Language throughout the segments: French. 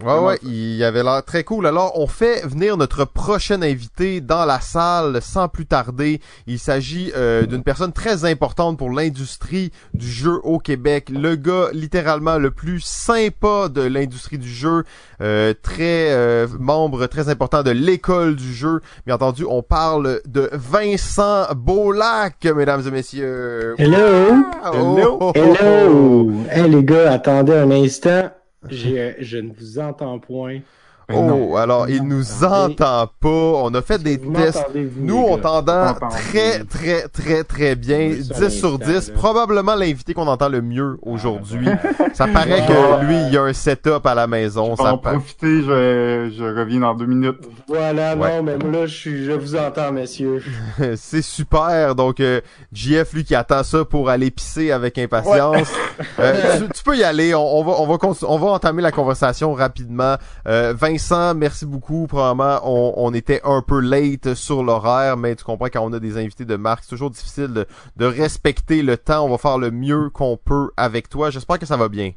Ouais, ouais, il avait l'air très cool. Alors, on fait venir notre prochain invité dans la salle sans plus tarder. Il s'agit euh, d'une personne très importante pour l'industrie du jeu au Québec. Le gars, littéralement, le plus sympa de l'industrie du jeu. Euh, très euh, membre très important de l'école du jeu. Bien entendu, on parle de Vincent Beaulac, mesdames et messieurs. Hello! Ah, Hello! oh, oh, oh, Hello! Hey les gars, attendez un instant. J'ai- Je ne vous entends point. Oh, non. alors il nous entend pas. On a fait des tests. Nous, on t'entend très, très, très, très bien. Oui, ça 10 sur l'instant, 10. là. Probablement l'invité qu'on entend le mieux aujourd'hui. Ça paraît que lui, il y a un setup à la maison. Ça en profiter, je, je reviens dans deux minutes. Voilà, Ouais. non, mais moi, là, je, suis, je vous entends, messieurs. C'est super. Donc, euh, JF, lui, qui attend ça pour aller pisser avec impatience. Euh, tu, tu peux y aller. On, on va, on va, on va entamer la conversation rapidement. Euh, Merci beaucoup. Probablement, on, était un peu late sur l'horaire, mais tu comprends quand on a des invités de marque, c'est toujours difficile de respecter le temps. On va faire le mieux qu'on peut avec toi. J'espère que ça va bien.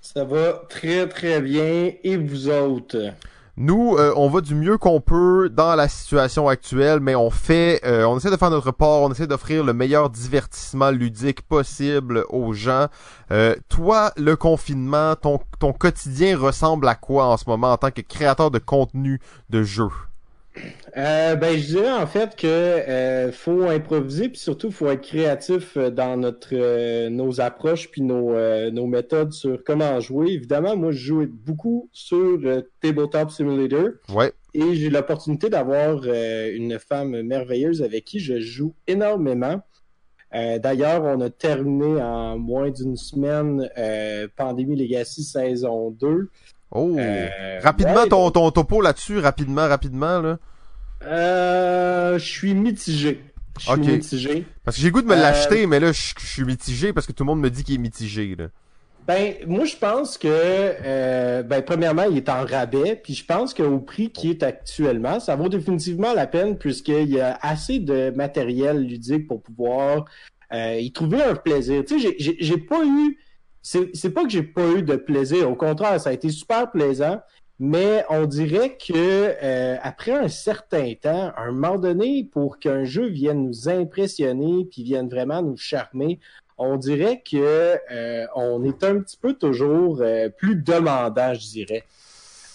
Ça va très, très bien. Et vous autres? Nous, euh, on va du mieux qu'on peut dans la situation actuelle, mais on fait, euh, on essaie de faire notre part, on essaie d'offrir le meilleur divertissement ludique possible aux gens. Euh, toi, le confinement, ton, ton quotidien ressemble à quoi en ce moment en tant que créateur de contenu de jeu? Euh, ben, je dirais en fait que euh, faut improviser puis surtout faut être créatif euh, dans notre euh, nos approches puis nos nos méthodes sur comment jouer. Évidemment, moi je joue beaucoup sur Tabletop Simulator Ouais. et j'ai l'opportunité d'avoir une femme merveilleuse avec qui je joue énormément. D'ailleurs, on a terminé en moins d'une semaine Pandémie Legacy saison 2. Oh. Euh, rapidement, ouais, ton, ton topo là-dessus, rapidement, rapidement, là. Euh, je suis mitigé. Je suis Ok. mitigé. Parce que j'ai goût de me Euh, l'acheter, mais là, je suis mitigé parce que tout le monde me dit qu'il est mitigé, là. Ben, moi, je pense que, euh, ben, premièrement, il est en rabais, puis je pense qu'au prix qui est actuellement, ça vaut définitivement la peine puisqu'il y a assez de matériel ludique pour pouvoir euh, y trouver un plaisir. Tu sais, j'ai pas eu, c'est pas que j'ai pas eu de plaisir, au contraire, ça a été super plaisant, mais on dirait que euh, après un certain temps, un moment donné, pour qu'un jeu vienne nous impressionner puis vienne vraiment nous charmer, on dirait que euh, on est un petit peu toujours euh, plus demandant, je dirais.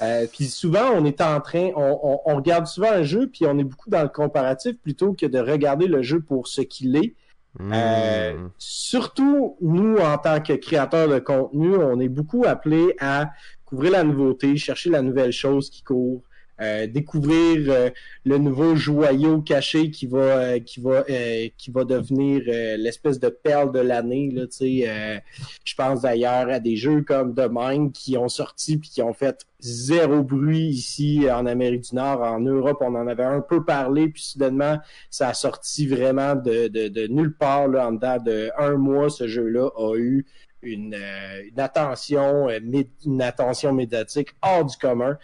Euh, puis souvent, on est en train, on, on- on regarde souvent un jeu, puis on est beaucoup dans le comparatif plutôt que de regarder le jeu pour ce qu'il est. Euh, Hmm. surtout, nous, en tant que créateurs de contenu, on est beaucoup appelés à couvrir la nouveauté, chercher la nouvelle chose qui court, euh, découvrir euh, le nouveau joyau caché qui va euh, qui va euh, qui va devenir euh, l'espèce de perle de l'année là tu sais je pense d'ailleurs à des jeux comme The Mind qui ont sorti puis qui ont fait zéro bruit ici en Amérique du Nord en Europe. On en avait un peu parlé puis soudainement ça a sorti vraiment de, de, de nulle part là, en dedans de un mois. Ce jeu là a eu une, une attention une attention médiatique hors du commun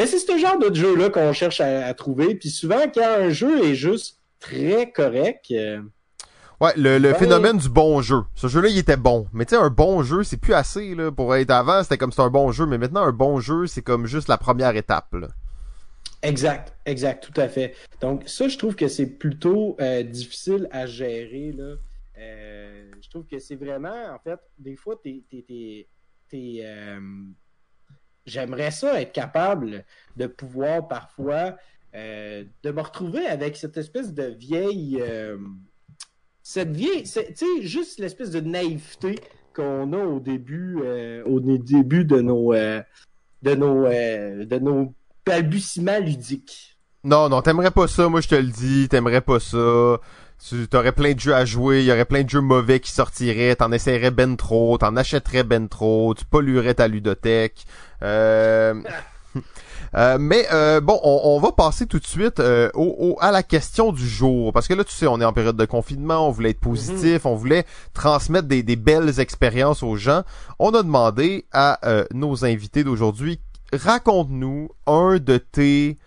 mais c'est ce genre de jeu-là qu'on cherche à, à trouver. Puis souvent, quand un jeu est juste très correct, euh, Ouais, le, le Ouais. phénomène du bon jeu. Ce jeu-là, il était bon. Mais tu sais, un bon jeu, c'est plus assez, là. Pour être avant, c'était comme c'est un bon jeu. Mais maintenant, un bon jeu, c'est comme juste la première étape, là. exact, exact, tout à fait. Donc ça, je trouve que c'est plutôt euh, difficile à gérer. Là. Euh, je trouve que c'est vraiment, en fait, des fois, t'es, t'es, t'es, t'es, j'aimerais ça être capable de pouvoir parfois euh, de me retrouver avec cette espèce de vieille euh, cette vieille tu sais juste l'espèce de naïveté qu'on a au début euh, au dé- début de nos de nos de nos balbutiements ludiques Non, non, t'aimerais pas ça, moi je te le dis, t'aimerais pas ça. Tu t'aurais plein de jeux à jouer, il y aurait plein de jeux mauvais qui sortiraient, t'en essaierais ben trop, t'en achèterais ben trop, tu polluerais ta ludothèque. Euh... euh, mais euh, bon, on, on va passer tout de suite euh, au, au- à la question du jour. Parce que là, tu sais, on est en période de confinement, on voulait être positif, on voulait transmettre des, des belles expériences aux gens. On a demandé à euh, nos invités d'aujourd'hui, raconte-nous un de tes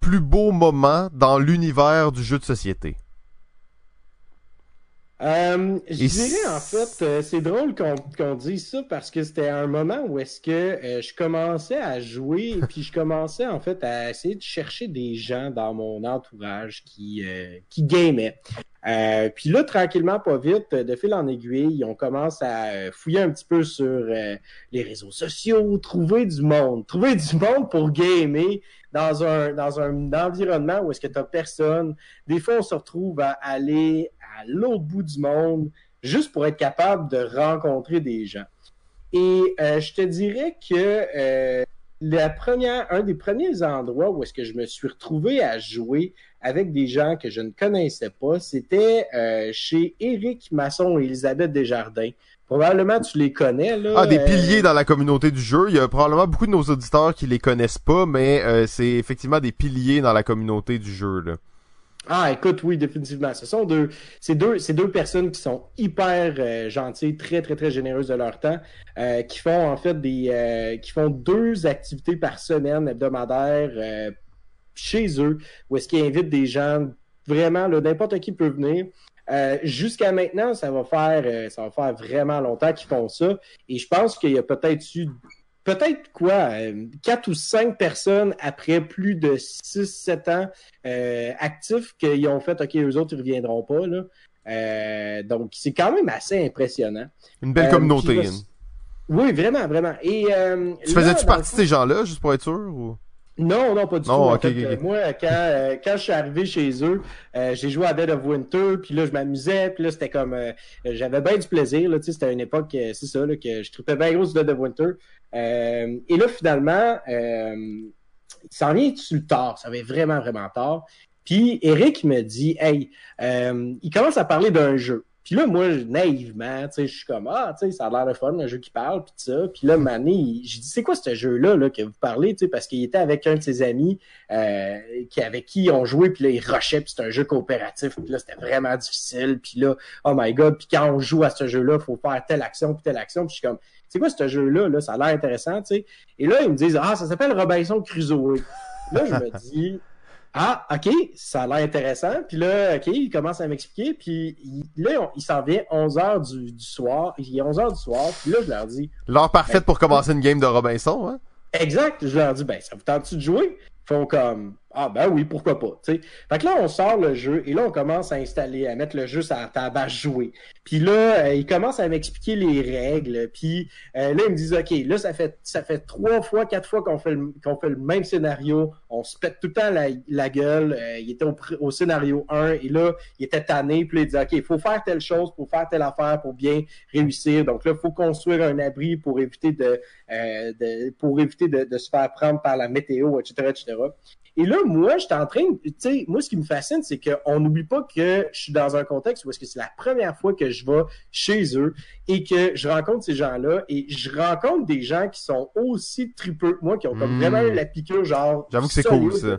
plus beaux moments dans l'univers du jeu de société. Euh, je dirais en fait, euh, c'est drôle qu'on qu'on dise ça parce que c'était un moment où est-ce que euh, je commençais à jouer et puis je commençais en fait à essayer de chercher des gens dans mon entourage qui euh, qui gamaient. Euh, puis là, tranquillement, pas vite, de fil en aiguille, on commence à fouiller un petit peu sur les réseaux sociaux, trouver du monde, trouver du monde pour gamer dans un dans un environnement où est-ce que t'as personne. Des fois, on se retrouve à aller à l'autre bout du monde juste pour être capable de rencontrer des gens. Et euh, je te dirais que euh, la première, un des premiers endroits où est-ce que je me suis retrouvé à jouer avec des gens que je ne connaissais pas, c'était euh, chez Éric Masson et Elisabeth Desjardins. Probablement tu les connais là. Ah, des piliers dans la communauté du jeu. Il y a probablement beaucoup de nos auditeurs qui les connaissent pas, mais c'est effectivement des piliers dans la communauté du jeu. Là. Ah, écoute, oui, définitivement. Ce sont deux, c'est deux, personnes qui sont hyper euh, gentilles, très, très, très généreuses de leur temps, euh, qui font en fait des, euh, qui font deux activités par semaine hebdomadaires chez eux, où est-ce qu'ils invitent des gens vraiment, n'importe qui peut venir. Jusqu'à maintenant, ça va faire, ça va faire vraiment longtemps qu'ils font ça, et je pense qu'il y a peut-être eu peut-être quoi, euh, quatre ou cinq personnes après plus de 6-7 ans euh, actifs qu'ils ont fait OK, eux autres, ils reviendront pas. Là. Euh, donc, c'est quand même assez impressionnant. Une belle Euh, communauté. puis hein. Oui, vraiment, vraiment. Et, euh, Tu faisais-tu partie de ces gens-là, juste pour être sûr? Ou... Non, non, pas du Non, tout. En ok, fait, ok, ok. euh, moi, quand, euh, quand je suis arrivé chez eux, euh, j'ai joué à Dead of Winter, puis là, je m'amusais, puis là, c'était comme... euh, j'avais bien du plaisir, là, tu sais, c'était une époque, euh, c'est ça, là, que je trouvais bien gros sur Dead of Winter. Euh, et là, finalement, euh, ça en vient sur le tard, ça va être vraiment, vraiment tard. Puis Eric me dit, hey, euh, il commence à parler d'un jeu. Puis là, moi, naïvement, tu sais, je suis comme, ah, tu sais, ça a l'air de fun, un jeu qui parle, puis ça. Puis là, Mané, j'ai dit, c'est quoi ce jeu-là là, que vous parlez, tu sais, parce qu'il était avec un de ses amis euh, qui, avec qui on jouait, puis là, il rushait, puis c'était un jeu coopératif, puis là, c'était vraiment difficile. Puis là, oh my God, puis quand on joue à ce jeu-là, faut faire telle action, puis telle action. Puis je suis comme, c'est quoi ce jeu-là, là? Ça a l'air intéressant, tu sais. Et là, ils me disent, ah, ça s'appelle Robinson Crusoe. Là, je me dis, ah, OK, ça a l'air intéressant. Puis là, OK, il commence à m'expliquer. Puis il- là, on- il s'en vient 11 heures du, du soir. Il est 11 heures du soir. Puis là, je leur dis, L'heure parfaite pour commencer une game de Robinson, hein? exact. Je leur dis, ben, ça vous tente-tu de jouer? Ils font comme, ah, ben oui, pourquoi pas, tu sais. Fait que là, on sort le jeu et là, on commence à installer, à mettre le jeu sur la table à jouer. Puis là, euh, ils commencent à m'expliquer les règles. Puis euh, là, ils me disent, OK, là, ça fait, trois fois, quatre fois qu'on fait, fait le même scénario. On se pète tout le temps la, la gueule. Euh, il était au, au scénario 1 et là, il était tanné. Puis là, il disait, OK, il faut faire telle chose pour faire telle affaire pour bien réussir. Donc là, il faut construire un abri pour éviter de, de pour éviter de, de se faire prendre par la météo, etc., etc. Et là, moi, j'étais en train, tu sais, moi, ce qui me fascine, c'est qu'on n'oublie pas que je suis dans un contexte où est-ce que c'est la première fois que je vais chez eux et que je rencontre ces gens-là et je rencontre des gens qui sont aussi tripeux que moi, qui ont comme Mm. vraiment eu la piqûre, genre. J'avoue que c'est cool, ça.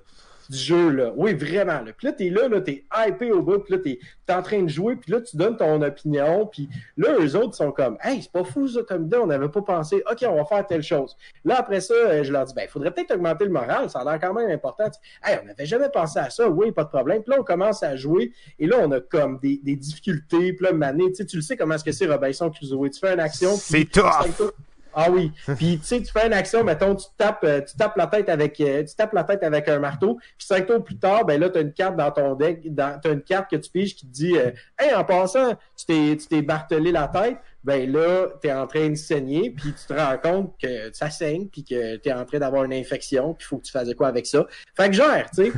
Du jeu, là. Oui, vraiment, là. Puis là, t'es là, là, t'es hypé au bout, puis là, t'es, t'es en train de jouer, puis là, tu donnes ton opinion, puis là, eux autres sont comme, hey, c'est pas fou, ça, comme idée, on n'avait pas pensé, ok, on va faire telle chose. Là, après ça, euh, je leur dis, ben, il faudrait peut-être augmenter le moral, ça a l'air quand même important. Tu sais, Hey, on n'avait jamais pensé à ça, oui, pas de problème. Puis là, on commence à jouer, et là, on a comme des, des difficultés, puis là, Mané, tu sais, tu le sais comment est-ce que c'est Robinson Crusoe, tu fais une action, C'est tough! Ah oui. Puis tu sais, tu fais une action, mettons, tu tapes, euh, tu tapes la tête avec, euh, tu tapes la tête avec un marteau. Puis cinq tours plus tard, ben là, t'as une carte dans ton deck, t'as une carte que tu piges qui te dit, euh, en passant, tu t'es, tu t'es bartelé la tête. Ben là, t'es en train de saigner, puis tu te rends compte que ça saigne, puis que t'es en train d'avoir une infection, puis faut que tu fasses quoi avec ça. Fait que genre, tu sais.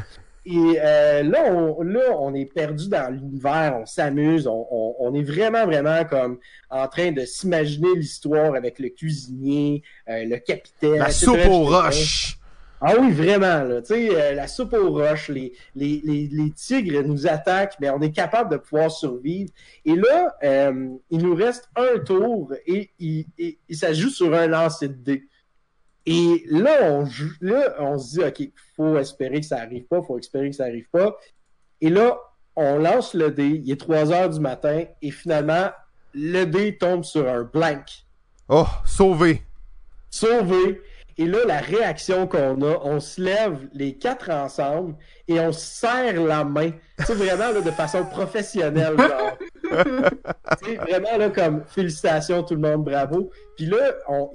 Et euh, là, on, là, on est perdu dans l'univers, on s'amuse, on, on, on est vraiment, vraiment comme en train de s'imaginer l'histoire avec le cuisinier, euh, le capitaine. La soupe aux roches! Ah oui, vraiment, là. Tu sais, euh, la soupe aux roches, les, les, les, les tigres nous attaquent, mais on est capable de pouvoir survivre. Et là, euh, il nous reste un tour et, il, et, et ça joue sur un lancer de dés. Et là, on, là, on se dit, OK, faut espérer que ça arrive pas, faut espérer que ça arrive pas. Et là, on lance le dé, il est 3 heures du matin, et finalement, le dé tombe sur un blank. Oh, sauvé! Sauvé. Et là, la réaction qu'on a, on se lève les quatre ensemble et on se serre la main. Sais, vraiment, là, de façon professionnelle. C'est vraiment là comme félicitations tout le monde, bravo. Puis là, on,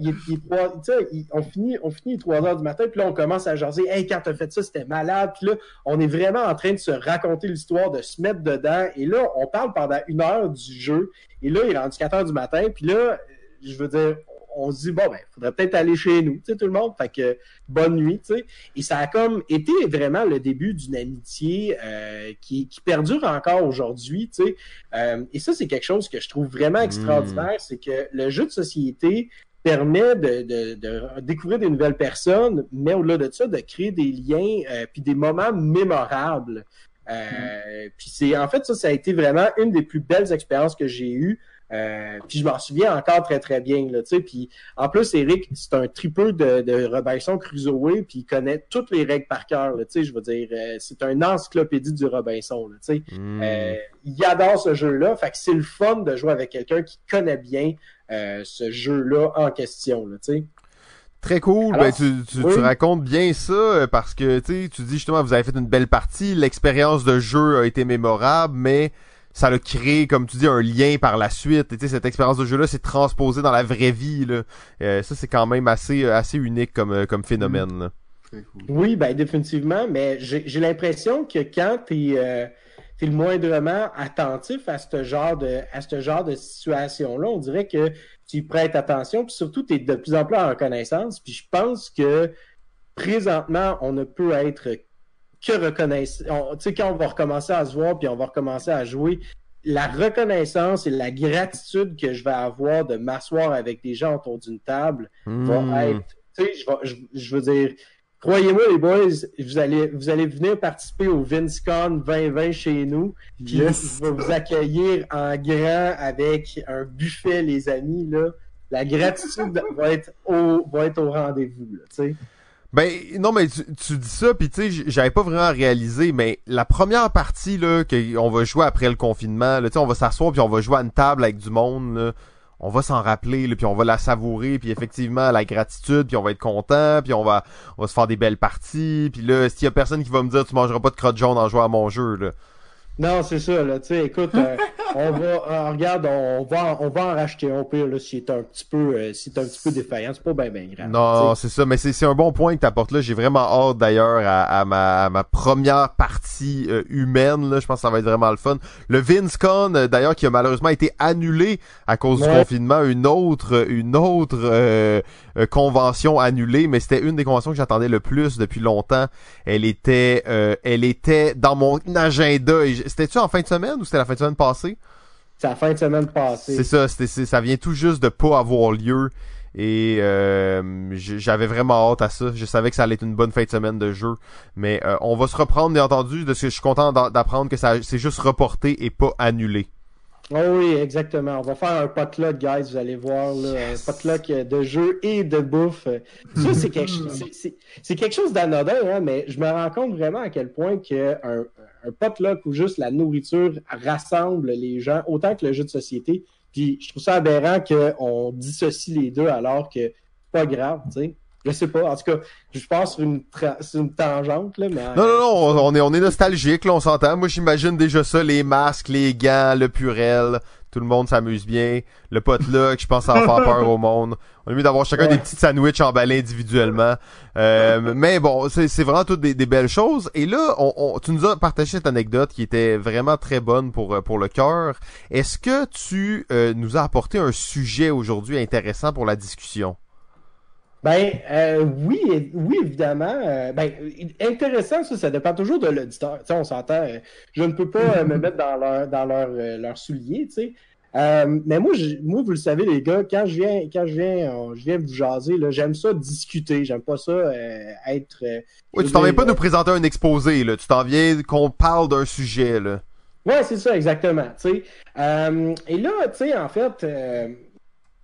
on finit, on finit 3 heures du matin, puis là on commence à jaser. Hey, quand t'as fait ça, c'était malade. Puis là, on est vraiment en train de se raconter l'histoire, de se mettre dedans. Et là, on parle pendant une heure du jeu. Et là, il est rendu 4 heures du matin. Puis là, je veux dire, on se dit bon ben faudrait peut-être aller chez nous, tu sais tout le monde, fait que bonne nuit, tu sais. Et ça a comme été vraiment le début d'une amitié euh, qui, qui perdure encore aujourd'hui, tu sais. Euh, et ça c'est quelque chose que je trouve vraiment hmm. extraordinaire, c'est que le jeu de société permet de, de, de, découvrir des nouvelles personnes, mais au-delà de ça, de créer des liens euh, puis des moments mémorables. Euh, Puis c'est en fait ça, ça a été vraiment une des plus belles expériences que j'ai eues. Euh, puis je m'en souviens encore très très bien là, tu sais. Puis en plus, Eric, c'est un tripeux de, de Robinson Crusoe, puis il connaît toutes les règles par cœur, tu sais. Je veux dire, euh, c'est un encyclopédie du Robinson, tu sais. Hmm. Euh, il adore ce jeu-là, fait que c'est le fun de jouer avec quelqu'un qui connaît bien euh, ce jeu-là en question, tu sais. Très cool. ben, tu, tu, tu, racontes bien ça parce que tu tu dis justement vous avez fait une belle partie, l'expérience de jeu a été mémorable, mais ça a créé, comme tu dis, un lien par la suite. Et cette expérience de jeu-là s'est transposée dans la vraie vie. Là. Euh, ça, c'est quand même assez, euh, assez unique comme, euh, comme phénomène. Oui, ben définitivement, mais j'ai l'impression que quand tu es, le moindrement attentif à ce genre de à ce genre de situation-là, on dirait que tu prêtes attention, puis surtout tu es de plus en plus en reconnaissance. Puis je pense que présentement, on ne peut être que reconnaissance. Tu sais, quand on va recommencer à se voir puis on va recommencer à jouer, la reconnaissance et la gratitude que je vais avoir de m'asseoir avec des gens autour d'une table va hmm. être. Tu sais, je, je, veux dire, croyez-moi, les boys, vous allez, vous allez venir participer au VinceCon 2020 chez nous. Puis là, je vais vous accueillir en grand avec un buffet, les amis. Là. La gratitude va être au, va être au rendez-vous. Tu sais. Ben non mais tu, dis ça puis tu sais j'avais pas vraiment réalisé mais la première partie là qu'on va jouer après le confinement là tu sais on va s'asseoir puis on va jouer à une table avec du monde là, on va s'en rappeler là, puis on va la savourer puis effectivement la gratitude puis on va être content puis on va on va se faire des belles parties puis là s'il y a personne qui va me dire tu mangeras pas de crotte jaune en jouant à mon jeu là non, c'est ça, là, tu sais, écoute, euh, on va, euh, regarde, on va, on va en racheter un pire, là, si est un petit peu, euh, si un petit peu défaillant, c'est pas bien, bien grave. Non, c'est ça, mais c'est un bon point que t'apportes là, j'ai vraiment hâte d'ailleurs à, à, ma, à ma première partie humaine, là, je pense que ça va être vraiment le fun. Le VinceCon, d'ailleurs, qui a malheureusement été annulé à cause du confinement, une autre, une autre convention annulée, mais c'était une des conventions que j'attendais le plus depuis longtemps. Elle était, elle était dans mon agenda et c'était-tu en fin de semaine ou c'était la fin de semaine passée? C'est la fin de semaine passée. C'est ça, ça vient tout juste de pas avoir lieu. Et euh, j'avais vraiment hâte à ça. Je savais que ça allait être une bonne fin de semaine de jeu. Mais euh, on va se reprendre, bien entendu, de ce que je suis content d'apprendre que ça c'est juste reporté et pas annulé. Oh oui, exactement. On va faire un potluck, guys. Vous allez voir là, un potluck de jeu et de bouffe. Ça, c'est quelque, c'est quelque chose d'anodin, hein, mais je me rends compte vraiment à quel point que un, potluck où juste la nourriture rassemble les gens autant que le jeu de société. Puis je trouve ça aberrant qu'on dissocie les deux alors que c'est pas grave, tu sais. Je sais pas. En tout cas, je pense sur une, une tangente, là, mais... Non, non, non, on est, on est nostalgique, là, on s'entend. Moi, j'imagine déjà ça, les masques, les gants, le purel. Tout le monde s'amuse bien. Le potluck, je pense, ça va faire peur au monde. On a mieux d'avoir chacun des petits sandwichs emballés individuellement. Euh, mais bon, c'est vraiment toutes des, belles choses. Et là, on, tu nous as partagé cette anecdote qui était vraiment très bonne pour, pour le cœur. Est-ce que tu euh, nous as apporté un sujet aujourd'hui intéressant pour la discussion? Ben euh, oui, oui évidemment. Euh, ben intéressant ça, ça dépend toujours de l'auditeur. Tu sais, on s'entend. Euh, je ne peux pas me mettre dans leur dans leur leur soulier, tu sais. mais moi, moi, vous le savez les gars, quand je viens quand je viens je viens vous jaser là, j'aime ça discuter. J'aime pas ça être. oui, tu t'en viens pas nous présenter un exposé là. Tu t'en viens qu'on parle d'un sujet là. Ouais, c'est ça exactement. Tu sais. et là, tu sais, en fait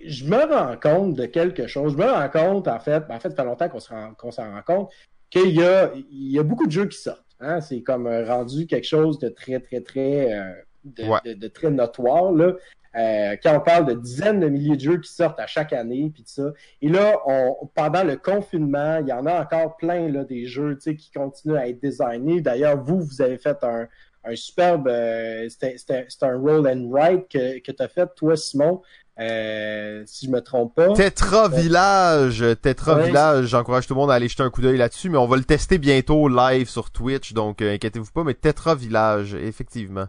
je me rends compte de quelque chose. Je me rends compte, en fait, ben, en fait, ça fait longtemps qu'on s'en rend compte, qu'il y a, il y a beaucoup de jeux qui sortent. Hein? C'est comme euh, rendu quelque chose de très, très, très, euh, de, très notoire. Là. Euh, quand on parle de dizaines de milliers de jeux qui sortent à chaque année, puis ça. Et là, on, pendant le confinement, il y en a encore plein là, des jeux qui continuent à être designés. D'ailleurs, vous, vous avez fait un, un superbe, euh, c'était un roll and write que, que tu as fait, toi, Simon. Euh, si je me trompe pas. Tetra Village, Tetra Village, j'encourage tout le monde à aller jeter un coup d'œil là-dessus, mais on va le tester bientôt live sur Twitch, donc euh, inquiétez-vous pas, mais Tetra Village, effectivement.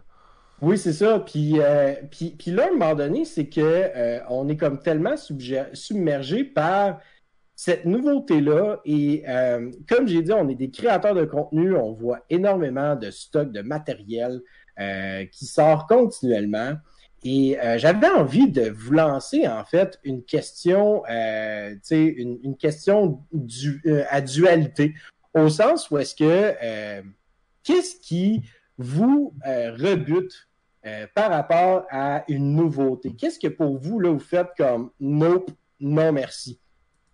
Oui, c'est ça. Puis, euh, puis, puis là, à un moment donné, c'est que euh, on est comme tellement submergé par cette nouveauté-là. Et euh, comme j'ai dit, on est des créateurs de contenu, on voit énormément de stocks de matériel qui sort continuellement. Et j'avais envie de vous lancer en fait une question, euh, une, une question du, à dualité, au sens où est-ce que qu'est-ce qui vous rebute euh, par rapport à une nouveauté? Qu'est-ce que pour vous, là, vous faites comme nope, non merci?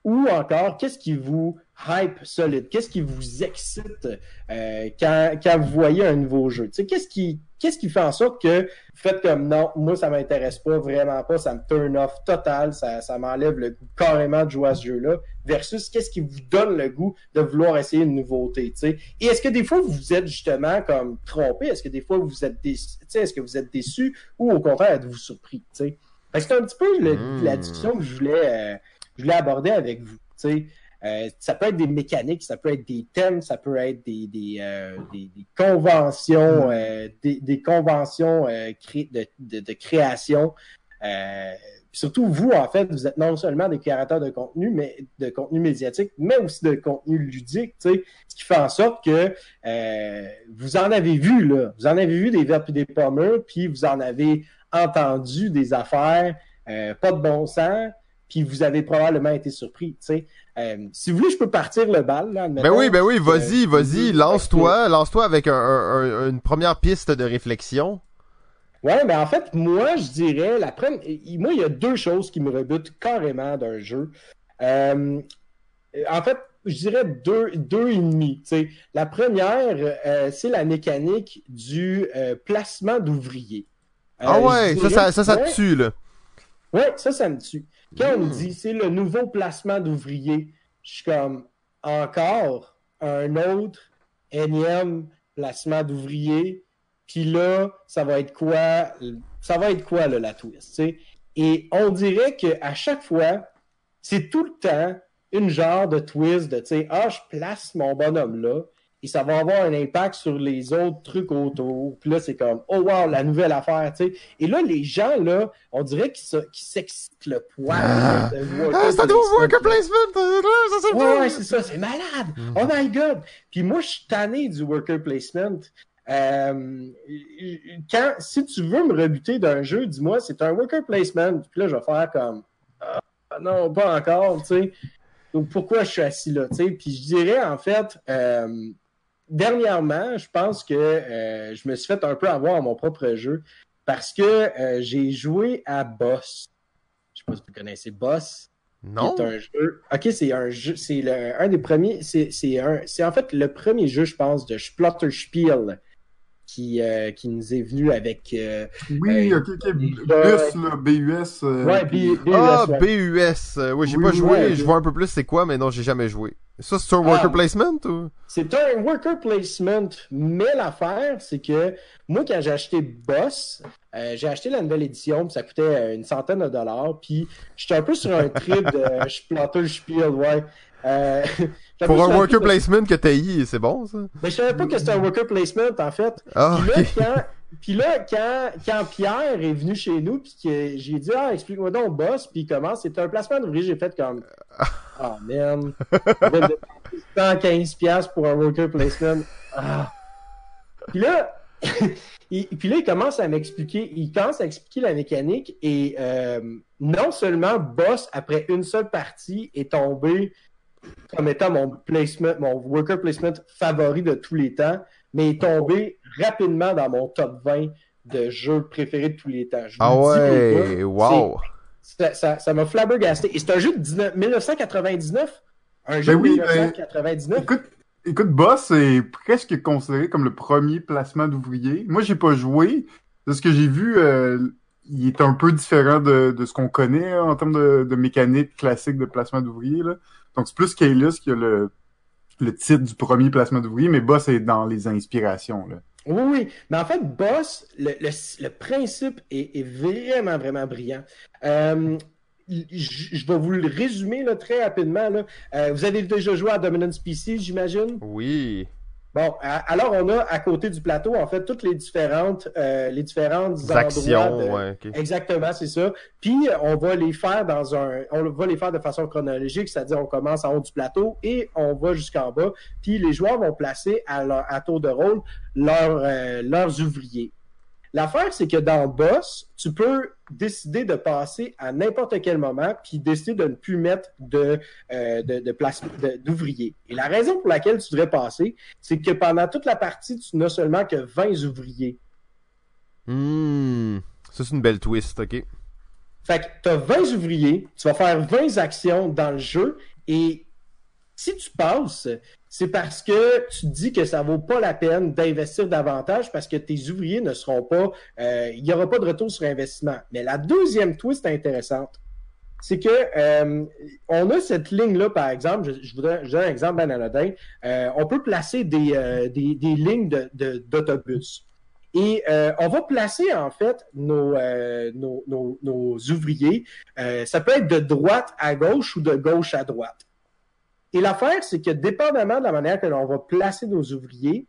Ou encore, qu'est-ce qui vous hype solide? Qu'est-ce qui vous excite euh, quand, quand, vous voyez un nouveau jeu? Qu'est-ce qui, qu'est-ce qui fait en sorte que vous faites comme non, moi ça m'intéresse pas, vraiment pas, ça me turn off total, ça, ça m'enlève le goût carrément de jouer à ce jeu-là, versus qu'est-ce qui vous donne le goût de vouloir essayer une nouveauté, tu sais? Et est-ce que des fois vous vous êtes justement comme trompé, est-ce que des fois vous êtes déçu, est-ce que vous êtes déçu ou au contraire êtes-vous surpris. C'est un petit peu la discussion que je voulais, euh, je voulais aborder avec vous, tu sais. Euh, ça peut être des mécaniques, ça peut être des thèmes, ça peut être des, des, euh, des, des conventions, euh, des, des, conventions de, de, de, création. surtout vous, en fait, vous êtes non seulement des créateurs de contenu, mais de contenu médiatique, mais aussi de contenu ludique, tu sais, ce qui fait en sorte que vous en avez vu, là, vous en avez vu des verres et des pommes, puis vous en avez entendu des affaires, pas de bon sens, puis vous avez probablement été surpris, tu sais. Euh, si vous voulez, je peux partir le bal. Là, ben oui, ben oui, vas-y, euh, vas-y, lance-toi, lance-toi avec un, une première piste de réflexion. Ouais, mais en fait, moi, je dirais, la première, moi, il y a deux choses qui me rebutent carrément d'un jeu. Euh, en fait, je dirais deux, deux et demi. La première, c'est la mécanique du placement d'ouvriers. ah ouais, ça, ça, ça, ça, te tue, là. Ouais, ça, ça me tue. Quand on me dit c'est le nouveau placement d'ouvriers, je suis comme encore un autre énième placement d'ouvriers. Puis là, ça va être quoi? Ça va être quoi là, la twist? Et on dirait qu'à chaque fois, c'est tout le temps une genre de twist de, tu sais, ah, je place mon bonhomme là, et ça va avoir un impact sur les autres trucs autour. Puis là, c'est comme, oh wow, la nouvelle affaire, tu sais. Et là, les gens, là, on dirait qu'ils s'excitent le poil. Ah, ah c'est un nouveau worker placement! Ouais, ouais, c'est ça, c'est malade! Mm. Oh my god! Puis moi, je suis tanné du worker placement. Euh, quand, si tu veux me rebuter d'un jeu, dis-moi, c'est un worker placement. Puis là, je vais faire comme, ah, non, pas encore, tu sais. Donc, pourquoi je suis assis là, tu sais? Puis je dirais, en fait, euh, dernièrement, je pense que euh, je me suis fait un peu avoir à mon propre jeu parce que euh, j'ai joué à Boss. Je sais pas si vous connaissez Boss. Non. C'est un jeu. Ok, c'est un jeu. C'est un des premiers. C'est un. C'est en fait le premier jeu, je pense, de Splotterspiel qui, euh, qui nous est venu avec. Euh, oui, euh, ok, ok. Bus, là, BUS. ouais, BUS. Ah, BUS. oui, j'ai pas joué. je vois un peu plus c'est quoi, mais non, j'ai jamais joué. Ça, c'est un worker ah. placement ou? C'est un worker placement, mais l'affaire, c'est que moi, quand j'ai acheté Boss, j'ai acheté la nouvelle édition, puis ça coûtait une centaine de dollars, puis j'étais un peu sur un trip de Splotter Spiel, ouais. Euh, Pour un worker placement que t'as eu, c'est bon, ça? Mais je savais pas que c'était un worker placement, en fait. Ah, puis, là, quand, quand, Pierre est venu chez nous, puis que j'ai dit, ah, explique-moi donc, boss, puis comment, c'est un placement d'ouvrier, j'ai fait comme, ah, oh, man, 115$ pour un worker placement. Ah. Puis là, puis là, il commence à m'expliquer, il commence à expliquer la mécanique, et euh, non seulement Boss, après une seule partie, est tombé comme étant mon placement, mon worker placement favori de tous les temps, mais est tombé rapidement dans mon top 20 de jeux préférés de tous les temps. ah ouais, wow! Ça m'a flabbergasté. Et c'est un jeu de 1999. Un jeu ben de 1999. Ben, écoute, écoute, Boss est presque considéré comme le premier placement d'ouvrier. Moi, j'ai pas joué. De ce que j'ai vu, euh, il est un peu différent de, de ce qu'on connaît en termes de, de, mécanique classique de placement d'ouvrier. Donc, c'est plus Kalis qui a le, le titre du premier placement d'ouvrier, mais Boss est dans les inspirations. Là. Oui, oui. Mais en fait, Boss, le, le, le principe est, est, vraiment, vraiment brillant. Euh, je vais vous le résumer là, très rapidement. Là. Euh, vous avez déjà joué à Dominant Species, j'imagine? Oui. Bon, alors on a à côté du plateau, en fait, toutes les différentes, euh, les différentes actions. ouais, okay. Exactement, c'est ça. Puis on va les faire dans un, on va les faire de façon chronologique, c'est-à-dire on commence en haut du plateau et on va jusqu'en bas. Puis les joueurs vont placer à leur à tour de rôle leurs euh, leurs ouvriers. L'affaire, c'est que dans Boss, tu peux décider de passer à n'importe quel moment, puis décider de ne plus mettre de, euh, de, de place d'ouvriers. Et la raison pour laquelle tu devrais passer, c'est que pendant toute la partie, tu n'as seulement que 20 ouvriers. Hmm. Ça, c'est une belle twist, OK. Fait que tu as 20 ouvriers, tu vas faire 20 actions dans le jeu, et si tu passes, c'est parce que tu dis que ça vaut pas la peine d'investir davantage parce que tes ouvriers ne seront pas, euh, il y aura pas de retour sur investissement. Mais la deuxième twist intéressante, c'est que euh, on a cette ligne là, par exemple, je, voudrais, je donne un exemple anodin. Euh, on peut placer des, euh, des, des, lignes d'autobus. De, et euh, on va placer en fait nos, nos, ouvriers. Ça peut être de droite à gauche ou de gauche à droite. Et l'affaire, c'est que dépendamment de la manière que l'on va placer nos ouvriers,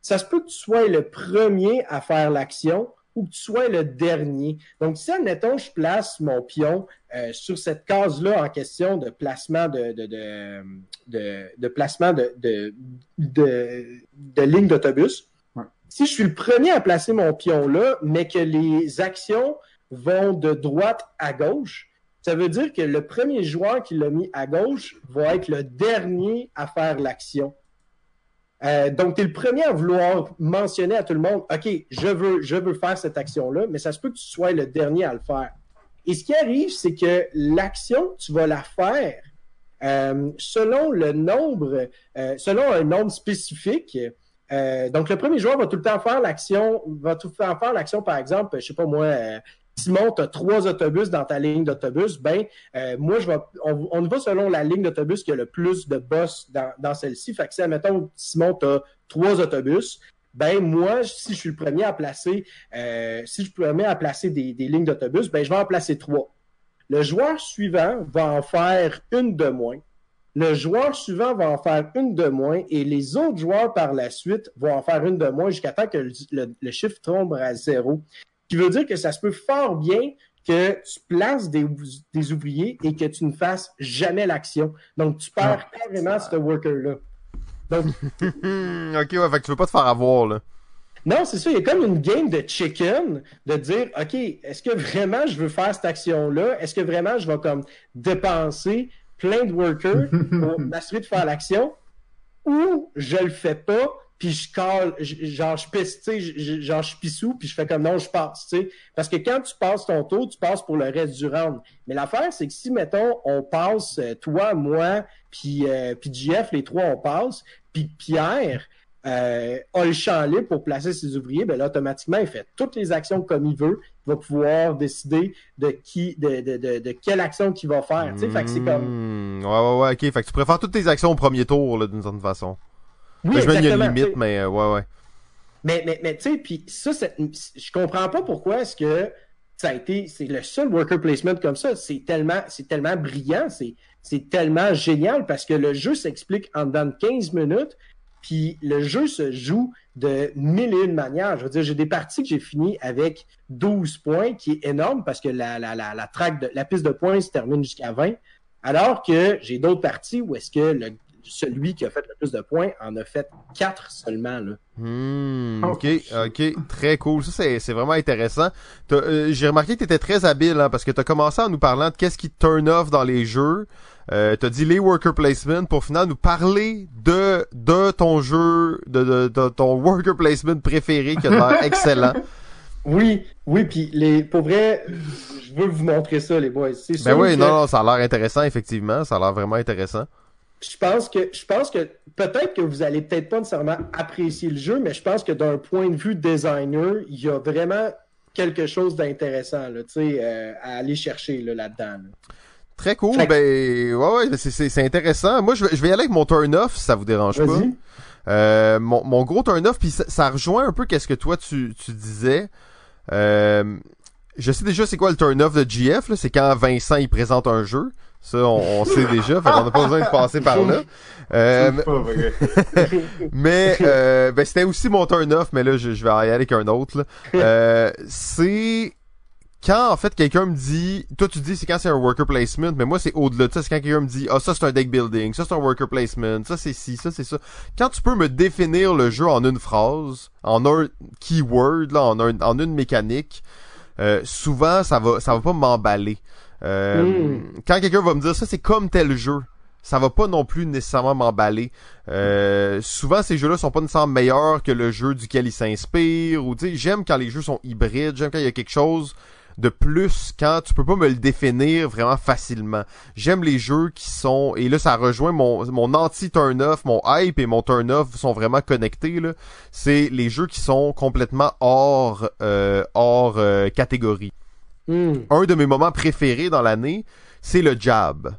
ça se peut que tu sois le premier à faire l'action ou que tu sois le dernier. Donc, si, admettons, je place mon pion euh, sur cette case-là en question de placement de, de, de, de, de placement de, de, ligne d'autobus, Ouais. si je suis le premier à placer mon pion là, mais que les actions vont de droite à gauche, ça veut dire que le premier joueur qui l'a mis à gauche va être le dernier à faire l'action. Euh, donc, tu es le premier à vouloir mentionner à tout le monde, OK, je veux, je veux faire cette action-là, mais ça se peut que tu sois le dernier à le faire. Et ce qui arrive, c'est que l'action, tu vas la faire euh, selon le nombre, euh, selon un nombre spécifique. Donc, le premier joueur va tout le temps faire l'action, va tout le temps faire l'action, par exemple, je sais pas moi, Simon, tu as trois autobus dans ta ligne d'autobus, ben euh, moi, je vais, on, on va selon la ligne d'autobus qui a le plus de boss dans, dans celle-ci. Fait que si, admettons, Simon, tu trois autobus, ben moi, si je suis le premier à placer, euh, si je suis le premier à placer des, des lignes d'autobus, ben je vais en placer trois. Le joueur suivant va en faire une de moins. Le joueur suivant va en faire une de moins et les autres joueurs par la suite vont en faire une de moins jusqu'à temps que le, le chiffre tombe à zéro qui veut dire que ça se peut fort bien que tu places des, des ouvriers et que tu ne fasses jamais l'action. Donc, tu perds Ah, carrément ce worker-là. Donc, ok, ouais, fait que tu veux pas te faire avoir, là. non, c'est ça, il y a comme une game de chicken de dire, OK, est-ce que vraiment je veux faire cette action-là? Est-ce que vraiment je vais comme dépenser plein de workers pour m'assurer de faire l'action? Ou je le fais pas, puis je cale, genre je pisse, tu sais, genre je pissou, puis je fais comme non, je passe, tu sais. Parce que quand tu passes ton tour, tu passes pour le reste du round. Mais l'affaire, c'est que si, mettons, on passe, euh, toi, moi, puis euh, puis les trois, on passe, puis Pierre euh, a le champ libre pour placer ses ouvriers, ben là, automatiquement, il fait toutes les actions comme il veut. Il va pouvoir décider de qui, de, de, de, de quelle action qu'il va faire, tu sais. Fait que c'est comme... Hmm, Ouais, ouais, ouais, ok. Fait que tu préfères toutes tes actions au premier tour, là, d'une certaine façon. Oui, je exactement, mais euh, ouais, ouais. Mais, mais, mais tu sais, puis ça, je comprends pas pourquoi est-ce que ça a été, c'est le seul worker placement comme ça. C'est tellement, c'est tellement brillant, c'est, c'est tellement génial parce que le jeu s'explique en dedans de 15 minutes, puis le jeu se joue de mille et une manières. Je veux dire, j'ai des parties que j'ai finies avec 12 points, qui est énorme parce que la, la, la, la track de, la piste de points se termine jusqu'à 20. Alors que j'ai d'autres parties où est-ce que le, celui qui a fait le plus de points en a fait 4 seulement, là. Hmm, Oh. ok, ok, très cool. Ça, c'est, c'est vraiment intéressant. Euh, j'ai remarqué que t'étais très habile, hein, parce que t'as commencé en nous parlant de qu'est-ce qui te turn off dans les jeux. Euh, t'as dit les worker placement pour finalement nous parler de, de ton jeu, de, de, de ton worker placement préféré qui a l'air excellent. Oui, oui, puis les, pour vrai, je veux vous montrer ça, les boys. Ben oui, que non, non, ça a l'air intéressant, effectivement. Ça a l'air vraiment intéressant. Je pense que, je pense que peut-être que vous allez peut-être pas nécessairement apprécier le jeu, mais je pense que d'un point de vue designer, il y a vraiment quelque chose d'intéressant, là, euh, à aller chercher là, là-dedans. là. Très cool. Fait Ben, ouais, ouais, c'est, c'est, c'est intéressant. Moi, je vais, je vais y aller avec mon turn off, si ça vous dérange pas. Euh, mon, mon gros turn-off, puis ça, ça rejoint un peu qu'est-ce que toi tu, tu disais. Euh, je sais déjà c'est quoi le turn-off de GF, là, c'est quand Vincent il présente un jeu. Ça, on, on sait déjà, fait qu'on n'a pas besoin de passer par là. Euh, C'est pas vrai. mais euh, ben, c'était aussi mon turn-off, mais là, je, je vais y aller avec un autre. Euh, c'est quand, en fait, quelqu'un me dit... Toi, tu dis c'est quand c'est un worker placement, mais moi, c'est au-delà de ça. C'est quand quelqu'un me dit « Ah, ça, c'est un deck building. Ça, c'est un worker placement. Ça, c'est ci. Ça, c'est ça. » Quand tu peux me définir le jeu en une phrase, en un keyword, là, en, un, en une mécanique, euh, souvent, ça va ça va pas m'emballer. Euh, Mm. Quand quelqu'un va me dire « Ça, c'est comme tel jeu. » Ça va pas non plus nécessairement m'emballer. Euh, souvent, ces jeux-là sont pas nécessairement meilleurs que le jeu duquel ils s'inspirent. Ou tu sais, j'aime quand les jeux sont hybrides. J'aime quand il y a quelque chose de plus quand tu peux pas me le définir vraiment facilement. J'aime les jeux qui sont et là ça rejoint mon mon anti turn off, mon hype et mon turn off sont vraiment connectés là. C'est les jeux qui sont complètement hors euh, hors euh, catégorie Hmm. un de mes moments préférés dans l'année, c'est le jab.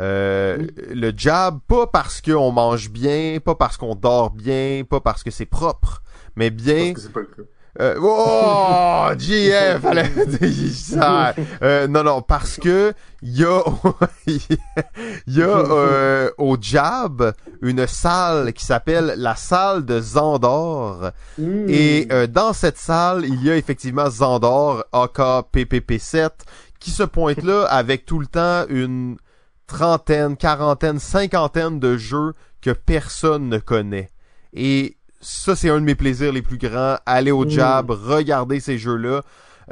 Euh. Le jab, pas parce qu'on mange bien, pas parce qu'on dort bien, pas parce que c'est propre, mais bien... Parce que c'est pas le cas. Euh, oh, GF, fallait dire ça. Euh, non, non, parce que il y a, il y a euh, au Jab une salle qui s'appelle la salle de Zandor. Hmm. Et euh, dans cette salle, il y a effectivement Zandor, AK PPP7, qui se pointe là avec tout le temps une trentaine, quarantaine, cinquantaine de jeux que personne ne connaît. Et ça, c'est un de mes plaisirs les plus grands. Aller au Mm. jab, regarder ces jeux-là.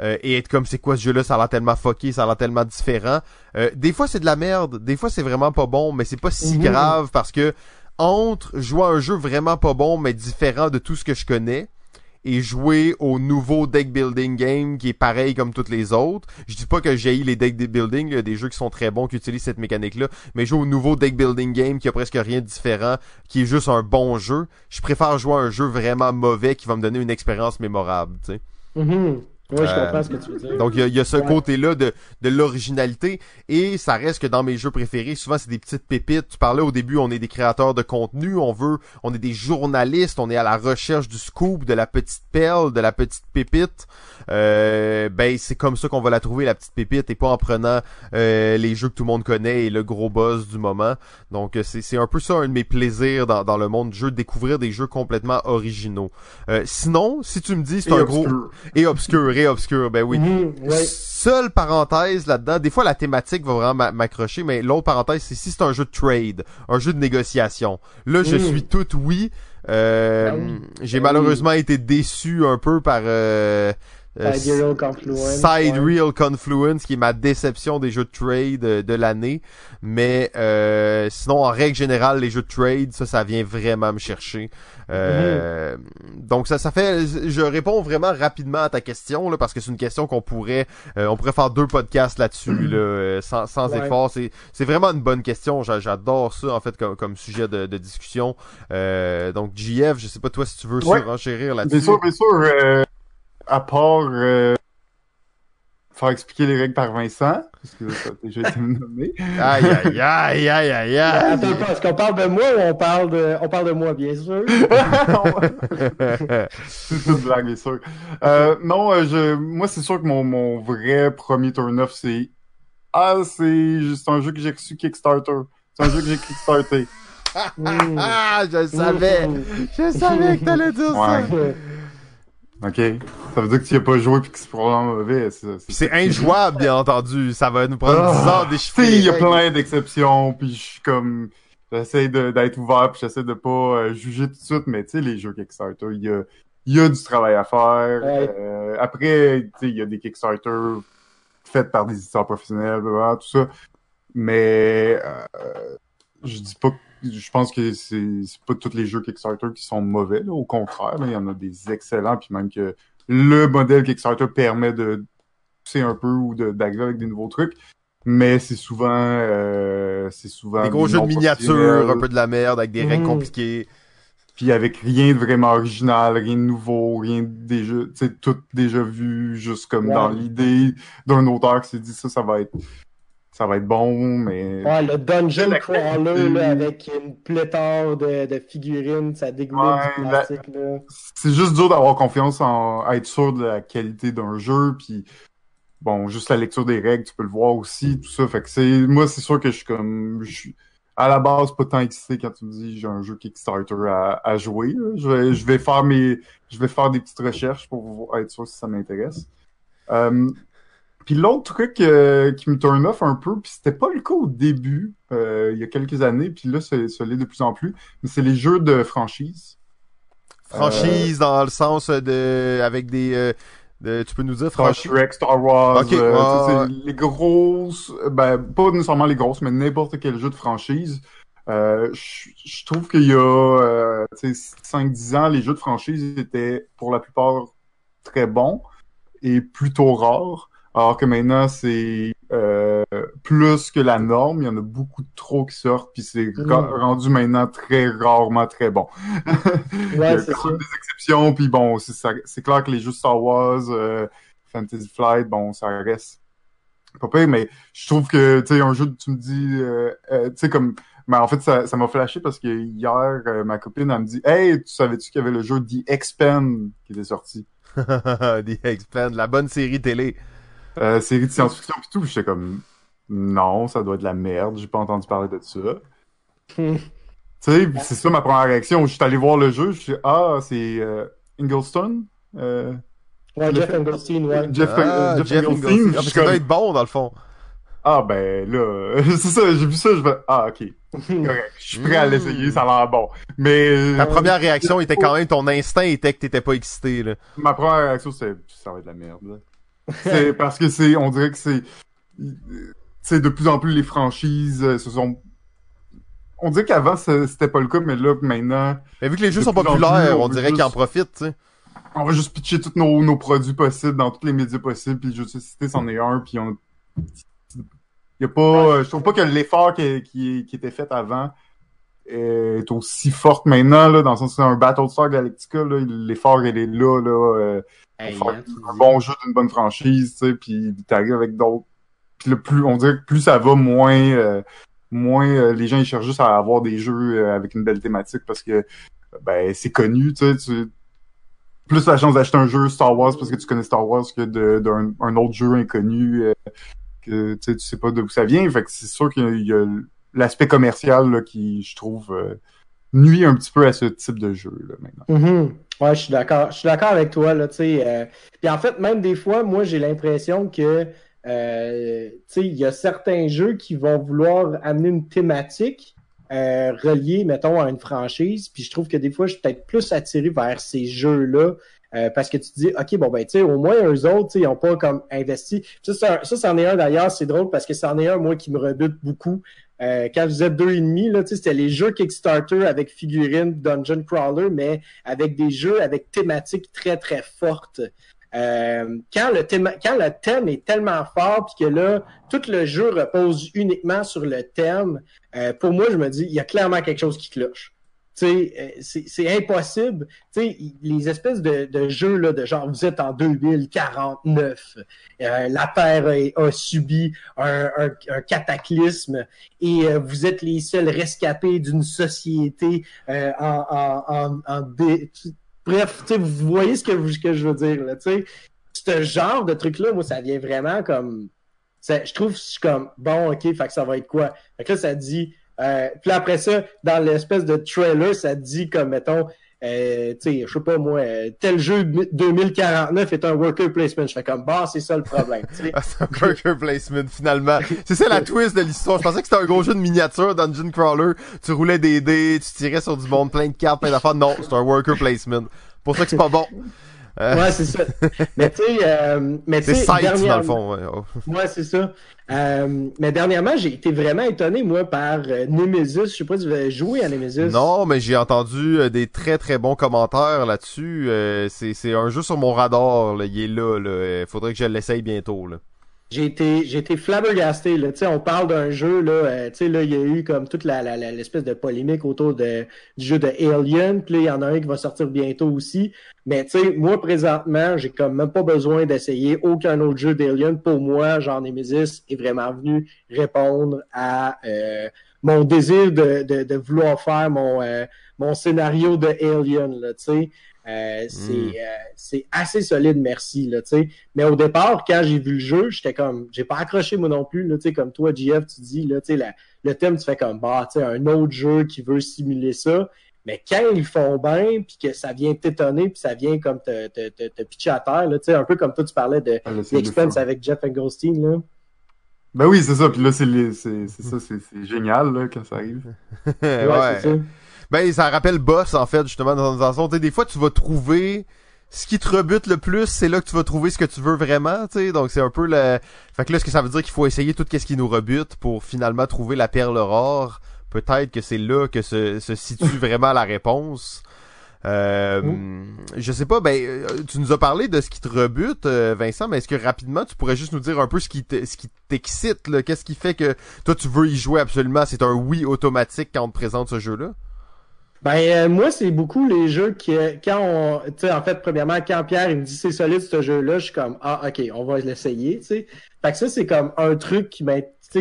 euh, et être comme c'est quoi ce jeu-là, ça a l'air tellement fucké, ça a l'air tellement différent. Euh, des fois c'est de la merde, des fois c'est vraiment pas bon, mais c'est pas si Mhm. grave parce que entre jouer à un jeu vraiment pas bon mais différent de tout ce que je connais et jouer au nouveau deck building game qui est pareil comme toutes les autres. Je dis pas que j'ai les deck building, il y a des jeux qui sont très bons qui utilisent cette mécanique-là, mais jouer au nouveau deck building game qui a presque rien de différent, qui est juste un bon jeu. Je préfère jouer à un jeu vraiment mauvais qui va me donner une expérience mémorable, tu sais. Mhm. Ouais, je Euh, comprends ce que tu veux dire. Donc il y a, il y a ce Ouais. côté-là de, de l'originalité et ça reste que dans mes jeux préférés, souvent c'est des petites pépites. Tu parlais au début, on est des créateurs de contenu, on veut, on est des journalistes, on est à la recherche du scoop, de la petite perle, de la petite pépite. Euh, ben c'est comme ça qu'on va la trouver la petite pépite et pas en prenant euh, les jeux que tout le monde connaît et le gros buzz du moment. Donc euh, c'est c'est un peu ça un de mes plaisirs dans, dans le monde du jeu, de découvrir des jeux complètement originaux. Euh, sinon, si tu me dis c'est Et un gros et obscur et obscur, ben oui. Mhm, ouais. Seule parenthèse là-dedans, des fois la thématique va vraiment m'a- m'accrocher, mais l'autre parenthèse, c'est si c'est un jeu de trade, un jeu de négociation. Là, je Mm. suis tout oui. Euh, oui. J'ai Ah malheureusement été déçu un peu par euh, Sidereal Confluence. Side ouais. Real Confluence, qui est ma déception des jeux de trade euh, de l'année. Mais euh, sinon, en règle générale, les jeux de trade, ça, ça vient vraiment me chercher. Euh, Donc ça, ça fait. Je réponds vraiment rapidement à ta question là, parce que c'est une question qu'on pourrait, euh, on pourrait faire deux podcasts là-dessus là, euh, sans, sans Ouais. effort. C'est, c'est vraiment une bonne question. J'a- J'adore ça en fait comme, comme sujet de, de discussion. Euh, donc JF, je sais pas toi si tu veux Ouais. surenchérir là-dessus. Bien sûr, bien sûr. À part euh, faire expliquer les règles par Vincent, parce que ça a déjà été nommé. Aïe aïe aïe aïe aïe aïe. Attends est-ce qu'on parle de moi ou on parle de, on parle de moi, bien sûr? c'est une blague, bien sûr. Euh, non, euh, je, moi, c'est sûr que mon, mon vrai premier turn-off, c'est Ah, c'est juste un jeu que j'ai reçu Kickstarter. C'est un jeu que j'ai Kickstarté. Ah, je le savais. Mhm. Je savais que t'allais dire ça. OK? Ça veut dire que tu y as pas joué puis que c'est probablement mauvais. C'est, injouable, bien entendu. Ça va nous prendre Ah, 10 ans il y a plein d'exceptions, puis je suis comme... J'essaie d'être ouvert, puis j'essaie de pas euh, juger tout de suite, mais tu sais, les jeux Kickstarter, il y a, il y a du travail à faire. Ouais. Euh, après, tu sais, il y a des Kickstarter faits par des éditeurs professionnels, tout ça. Mais euh, je dis pas que je pense que c'est c'est pas tous les jeux Kickstarter qui sont mauvais, là. au contraire, là, il y en a des excellents, puis même que le modèle Kickstarter permet de pousser un peu ou de- d'arriver avec des nouveaux trucs. Mais c'est souvent, euh, c'est souvent Des gros jeux de miniatures, un peu de la merde, avec des règles Mhm. compliquées. Puis avec rien de vraiment original, rien de nouveau, rien de déjà, tu sais, tout déjà vu, juste comme Ouais. dans l'idée d'un auteur qui s'est dit ça, ça va être ça va être bon, mais... Ouais, le Dungeon La Crawler, là, avec une pléthore de, de figurines, ça dégouline Ouais, du la- plastique, là. c'est juste dur d'avoir confiance en à être sûr de la qualité d'un jeu puis bon juste la lecture des règles tu peux le voir aussi tout ça. Fait que c'est moi c'est sûr que je suis comme je suis à la base pas tant excité quand tu me dis j'ai un jeu Kickstarter à, à jouer je vais je vais faire mes je vais faire des petites recherches pour être sûr si ça m'intéresse. Euh, puis l'autre truc euh, qui me turn off un peu, puis c'était pas le cas au début, euh, il y a quelques années, puis là, c'est- ça l'est de plus en plus, mais c'est les jeux de franchise. Franchise dans le sens de avec des euh, de- tu peux nous dire Star franchise Trek, Star Wars, Ok, euh, les grosses, ben pas nécessairement les grosses, mais n'importe quel jeu de franchise. Euh, je trouve qu'il y a euh, tu sais, 5-10 ans, les jeux de franchise étaient pour la plupart très bons et plutôt rares. Alors que maintenant, c'est euh, plus que la norme. Il y en a beaucoup trop qui sortent, puis c'est Mm. rendu maintenant très rarement très bon. Il y a c'est quand même des exceptions, puis bon, c'est clair que les jeux Star Wars, euh, Fantasy Flight, bon, ça reste pas pire, mais je trouve que, tu sais, un jeu, tu me dis, euh, euh, tu sais, comme, mais en fait, ça ça m'a flashé parce que hier, euh, ma copine, elle me dit, hey, tu savais-tu qu'il y avait le jeu The Expand qui était sorti? The Expand, la bonne série télé. Euh, série de science-fiction pis tout, j'étais comme, non, ça doit être de la merde, j'ai pas entendu parler de ça. Tu sais, c'est ça ma première réaction. Je suis allé voir le jeu, je suis ah, c'est euh, Inglestone? Euh, Ouais, Jeff Engelstein, ouais. Jeff, Ah, Jeff, Jeff Engelstein, Engelstein. je Ah, parce que ça doit être bon dans le fond. ah ben là, c'est ça, j'ai vu ça, je vais, ah ok, correct, je suis prêt à l'essayer, ça a l'air bon. Mais Ta euh, première réaction était quand même ton instinct était que t'étais pas excité là. ma première réaction c'est ça va être de la merde. là. C'est parce que c'est, on dirait que c'est, c'est de plus en plus les franchises euh, se sont on dirait qu'avant c'était pas le cas, mais là maintenant, Mais vu que les jeux sont populaires, plus, on dirait juste- qu'ils en profitent, tu sais. on va juste pitcher tous nos, nos produits possibles dans tous les médias possibles, puis juste citer c'en est un, puis on... Y a pas, euh, je trouve pas que l'effort qui, qui, qui était fait avant est aussi fort maintenant, là, dans le sens c'est un Battlestar Galactica, là, l'effort, il est là, là, euh, Hey, hein, un bon jeu d'une bonne franchise, tu sais, puis t'arrives avec d'autres. Puis le plus, on dirait que plus ça va, moins, euh, moins euh, les gens ils cherchent juste à avoir des jeux euh, avec une belle thématique parce que ben c'est connu, tu sais, tu plus la chance d'acheter un jeu Star Wars parce que tu connais Star Wars que d'un un autre jeu inconnu euh, que tu sais tu sais pas d'où ça vient, fait que c'est sûr qu'il y a l'aspect commercial là, qui je trouve euh, nuit un petit peu à ce type de jeu là maintenant. Mhm. Ouais, je suis d'accord. Je suis d'accord avec toi, là, tu sais. euh, Puis en fait, même des fois, moi, j'ai l'impression que, euh, tu sais, il y a certains jeux qui vont vouloir amener une thématique euh, reliée, mettons, à une franchise. Puis je trouve que des fois, je suis peut-être plus attiré vers ces jeux-là. euh, parce que tu te dis, OK, bon, ben, tu sais, au moins, eux autres, ils n'ont pas comme investi. Ça, c'en est un d'ailleurs, c'est drôle parce que c'en est un, moi, qui me rebute beaucoup. Euh, quand je disais deux et demi, là, c'était les jeux Kickstarter avec figurines Dungeon Crawler, mais avec des jeux avec thématiques très, très fortes. Euh, quand, le thème, quand le thème est tellement fort, puis que là, tout le jeu repose uniquement sur le thème, euh, pour moi, je me dis, il y a clairement quelque chose qui cloche. Euh, c'est impossible. Les espèces de, jeux là, de genre, vous êtes en 2049, euh, la Terre a, subi un, cataclysme et euh, vous êtes les seuls rescapés d'une société en, Bref, vous voyez ce que, je veux dire, là, tu sais. Ce genre de truc-là, moi, ça vient vraiment comme... je trouve, je suis comme, bon, OK, ça va être quoi? Fait que là, ça dit... Euh, puis après ça, dans l'espèce de trailer, ça dit comme, mettons, euh, tu sais, je sais pas moi, euh, tel jeu de 2049 est un worker placement. Je fais comme, bah, c'est ça le problème. c'est un worker placement, finalement. C'est ça la twist de l'histoire. Je pensais que c'était un gros jeu de miniature, Dungeon Crawler. Tu roulais des dés, tu tirais sur du monde, plein de cartes, plein d'affaires. Non, c'est un worker placement. Pour ça que c'est pas bon. Euh, Ouais, c'est ça. Mais tu sais, euh, mais tu c'est sais, Sight, dans le dernièrement- fond. ouais. Oh. Ouais, c'est ça. Euh, mais dernièrement, j'ai été vraiment étonné, moi, par euh, Nemesis. Je sais pas si vous avez joué à Nemesis. Non, mais j'ai entendu euh, des très très bons commentaires là-dessus. Euh, c'est c'est un jeu sur mon radar. Là. Il est là. Euh, Faudrait que je l'essaye bientôt. Là. J'ai été j'ai été flabbergasté là. On parle d'un jeu là euh, tu sais là il y a eu comme toute la l'espèce de polémique autour de du jeu de Alien puis il y en a un qui va sortir bientôt aussi. Mais moi présentement j'ai comme même pas besoin d'essayer aucun autre jeu d'Alien. Pour moi Jean Nemesis est vraiment venu répondre à euh, mon désir de, de, de, vouloir faire mon euh, mon scénario de Alien là euh, c'est hmm. euh, c'est assez solide, merci. Là, sais Mais au départ, quand j'ai vu le jeu, j'étais comme j'ai pas accroché moi non plus. Là, comme toi, JF, tu dis, là, la, le thème, tu fais comme bah, un autre jeu qui veut simuler ça. Mais quand ils font bien, puis que ça vient t'étonner, puis ça vient comme te, te, te, te pitcher à terre, là, un peu comme toi, tu parlais de ah, l'expense avec Jeff Goldstein. Là. Ben oui, c'est ça. Puis là, c'est ça, c'est génial là, quand ça arrive. ouais, ouais. c'est ça. Ben, ça rappelle Boss, en fait, justement, dans une façon. Des fois, tu vas trouver ce qui te rebute le plus, c'est là que tu vas trouver ce que tu veux vraiment, tu sais. Donc, c'est un peu le... Fait que là, ce que ça veut dire qu'il faut essayer tout ce qui nous rebute pour finalement trouver la perle rare. Peut-être que c'est là que se, se situe vraiment la réponse. Euh, Je sais pas, ben, euh, tu nous as parlé de ce qui te rebute, euh, Vincent, mais est-ce que rapidement tu pourrais juste nous dire un peu ce qui ce qui t'excite, Qu'est-ce qui fait que toi tu veux y jouer absolument? C'est un oui automatique quand on te présente ce jeu-là? Ben euh, moi c'est beaucoup les jeux qui euh, quand on tu sais en fait premièrement quand Pierre il me dit c'est solide ce jeu là je suis comme ah ok on va l'essayer tu sais. Fait que ça c'est comme un truc qui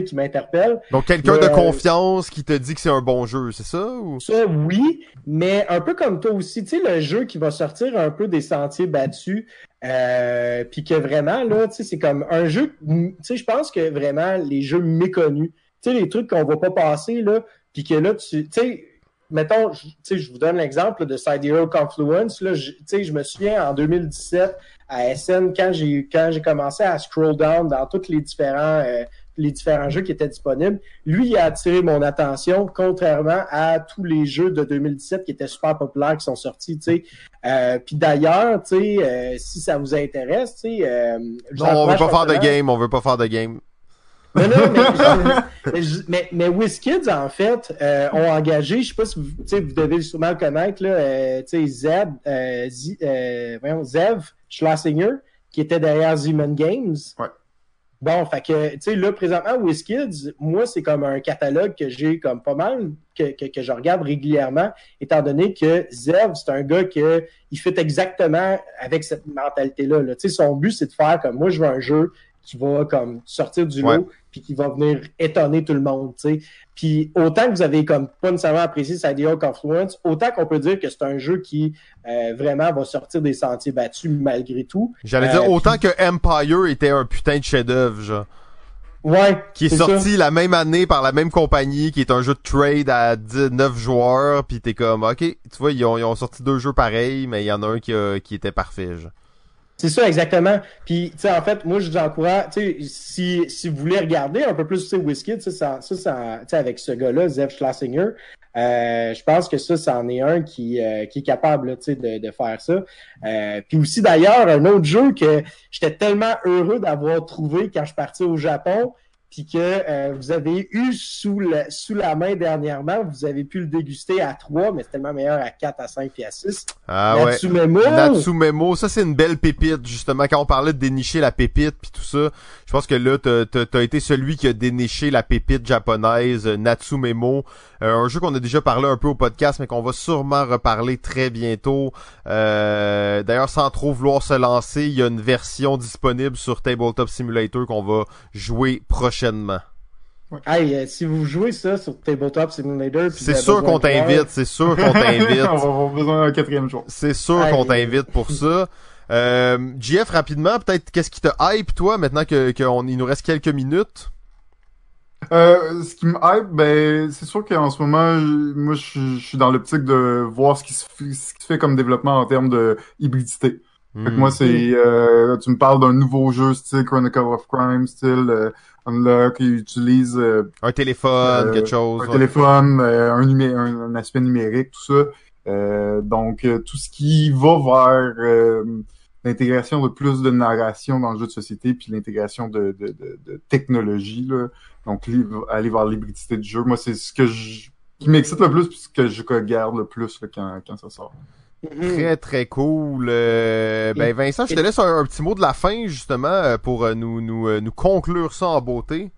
qui m'interpelle. Donc quelqu'un de confiance qui te dit que c'est un bon jeu c'est ça ou? Ça oui mais un peu comme toi aussi tu sais le jeu qui va sortir un peu des sentiers battus euh, puis que vraiment là tu sais c'est comme un jeu tu sais je pense que vraiment les jeux méconnus tu sais les trucs qu'on va pas passer là puis que là tu sais mettons, je vous donne l'exemple de Side Hero Confluence. Là, je, je me souviens en 2017 à SN, quand j'ai quand j'ai commencé à scroll down dans tous les différents euh, les différents jeux qui étaient disponibles, lui il a attiré mon attention, contrairement à tous les jeux de 2017 qui étaient super populaires qui sont sortis. sais. Euh, Puis d'ailleurs, euh, si ça vous intéresse, tu euh, non, on veut pas faire de game, on veut pas faire de game. Mais non, mais, mais, mais WizKids, en fait, euh, ont engagé, je sais pas si vous, vous devez sûrement le connaître, là, euh, Zeb, euh, Z, euh, voyons, Zev Schlesinger, qui était derrière Zeman Games. Ouais. Bon, fait que, tu sais, là, présentement, WizKids, moi, c'est comme un catalogue que j'ai comme pas mal, que, que, que, je regarde régulièrement, étant donné que Zev, c'est un gars que il fait exactement avec cette mentalité-là. Là. Tu sais, son but, c'est de faire comme, moi, je veux un jeu qui va comme sortir du lot puis qui va venir étonner tout le monde, tu sais. Puis autant que vous avez comme pas nécessairement apprécié Sadia Confluence, autant qu'on peut dire que c'est un jeu qui euh, vraiment va sortir des sentiers battus malgré tout. J'allais dire euh, autant que Empire était un putain de chef-d'œuvre, genre. Ouais. Qui est, sorti la même année par la même compagnie, qui est un jeu de trade à 19 joueurs, puis t'es comme, ok, tu vois, ils ont, ils ont sorti deux jeux pareils, mais il y en a un qui, qui était parfait. Genre. C'est ça, exactement. Puis, tu sais, en fait, moi, je vous encourage, tu sais, si, si vous voulez regarder un peu plus, tu sais, ça, ça, ça, tu sais, avec ce gars-là, Zev Schlesinger, euh, je pense que ça, c'en est un qui, euh, qui est capable, tu sais, de, de faire ça. Euh, puis aussi, d'ailleurs, un autre jeu que j'étais tellement heureux d'avoir trouvé quand je parti au Japon, puis que euh, vous avez eu sous, le, sous la main dernièrement, vous avez pu le déguster à 3, mais c'est tellement meilleur à 4, à 5 et à 6. Ah Natsumemo. ouais. Natsumemo, ça c'est une belle pépite, justement, quand on parlait de dénicher la pépite puis tout ça. Je pense que là, t'as as, été celui qui a déniché la pépite japonaise euh, Natsumemo. Euh, un jeu qu'on a déjà parlé un peu au podcast, mais qu'on va sûrement reparler très bientôt. Euh, D'ailleurs, sans trop vouloir se lancer, il y a une version disponible sur Tabletop Simulator qu'on va jouer prochainement. Hey, euh, si vous jouez ça sur Tabletop Simulator, c'est sûr qu'on t'invite, c'est sûr qu'on t'invite. On va avoir besoin d'un quatrième jour. C'est sûr qu'on t'invite pour ça. Euh, JF, rapidement, peut-être qu'est-ce qui te hype, toi, maintenant que qu'on il nous reste quelques minutes? Euh, ce qui me hype, ben, c'est sûr qu'en ce moment, moi, je, suis dans l'optique de voir ce qui, se fait, ce qui se fait comme développement en termes de hybridité. Fait que moi, hmm. c'est, euh, tu me parles d'un nouveau jeu style Chronicle of Crime, style euh, Unlock, qui utilise euh, un téléphone, euh, quelque chose, un téléphone, un, un, aspect numérique, tout ça. donc, tout ce qui va vers l'intégration de plus de narration dans le jeu de société, puis l'intégration de, de, de, de, technologie, là. Donc aller vers l'hybridité du jeu. Moi, c'est ce que je, qui m'excite le plus, puis ce que je regarde le plus là, quand, quand ça sort. Mhm. Très, très cool. Euh, ben, Vincent, je te laisse un, un petit mot de la fin, justement, euh, pour euh, nous, nous, nous conclure ça en beauté.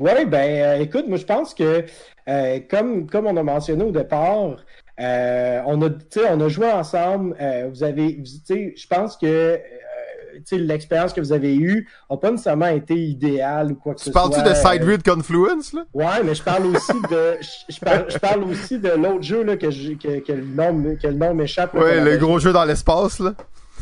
Oui, ben euh, écoute, moi je pense que euh, comme, comme on a mentionné au départ, euh, on a tu sais, on a joué ensemble. euh, vous avez, vous- tu sais, je pense que euh, l'expérience que vous avez eue n'a pas nécessairement été idéale ou quoi que Tu ce parles-tu soit. de euh, Sideread Confluence, là? Ouais, mais je parle aussi de je, je parle, je parle aussi de l'autre jeu là que, je- que, que le nom que le nom m'échappe. Ouais, le gros jeu dans l'espace, là.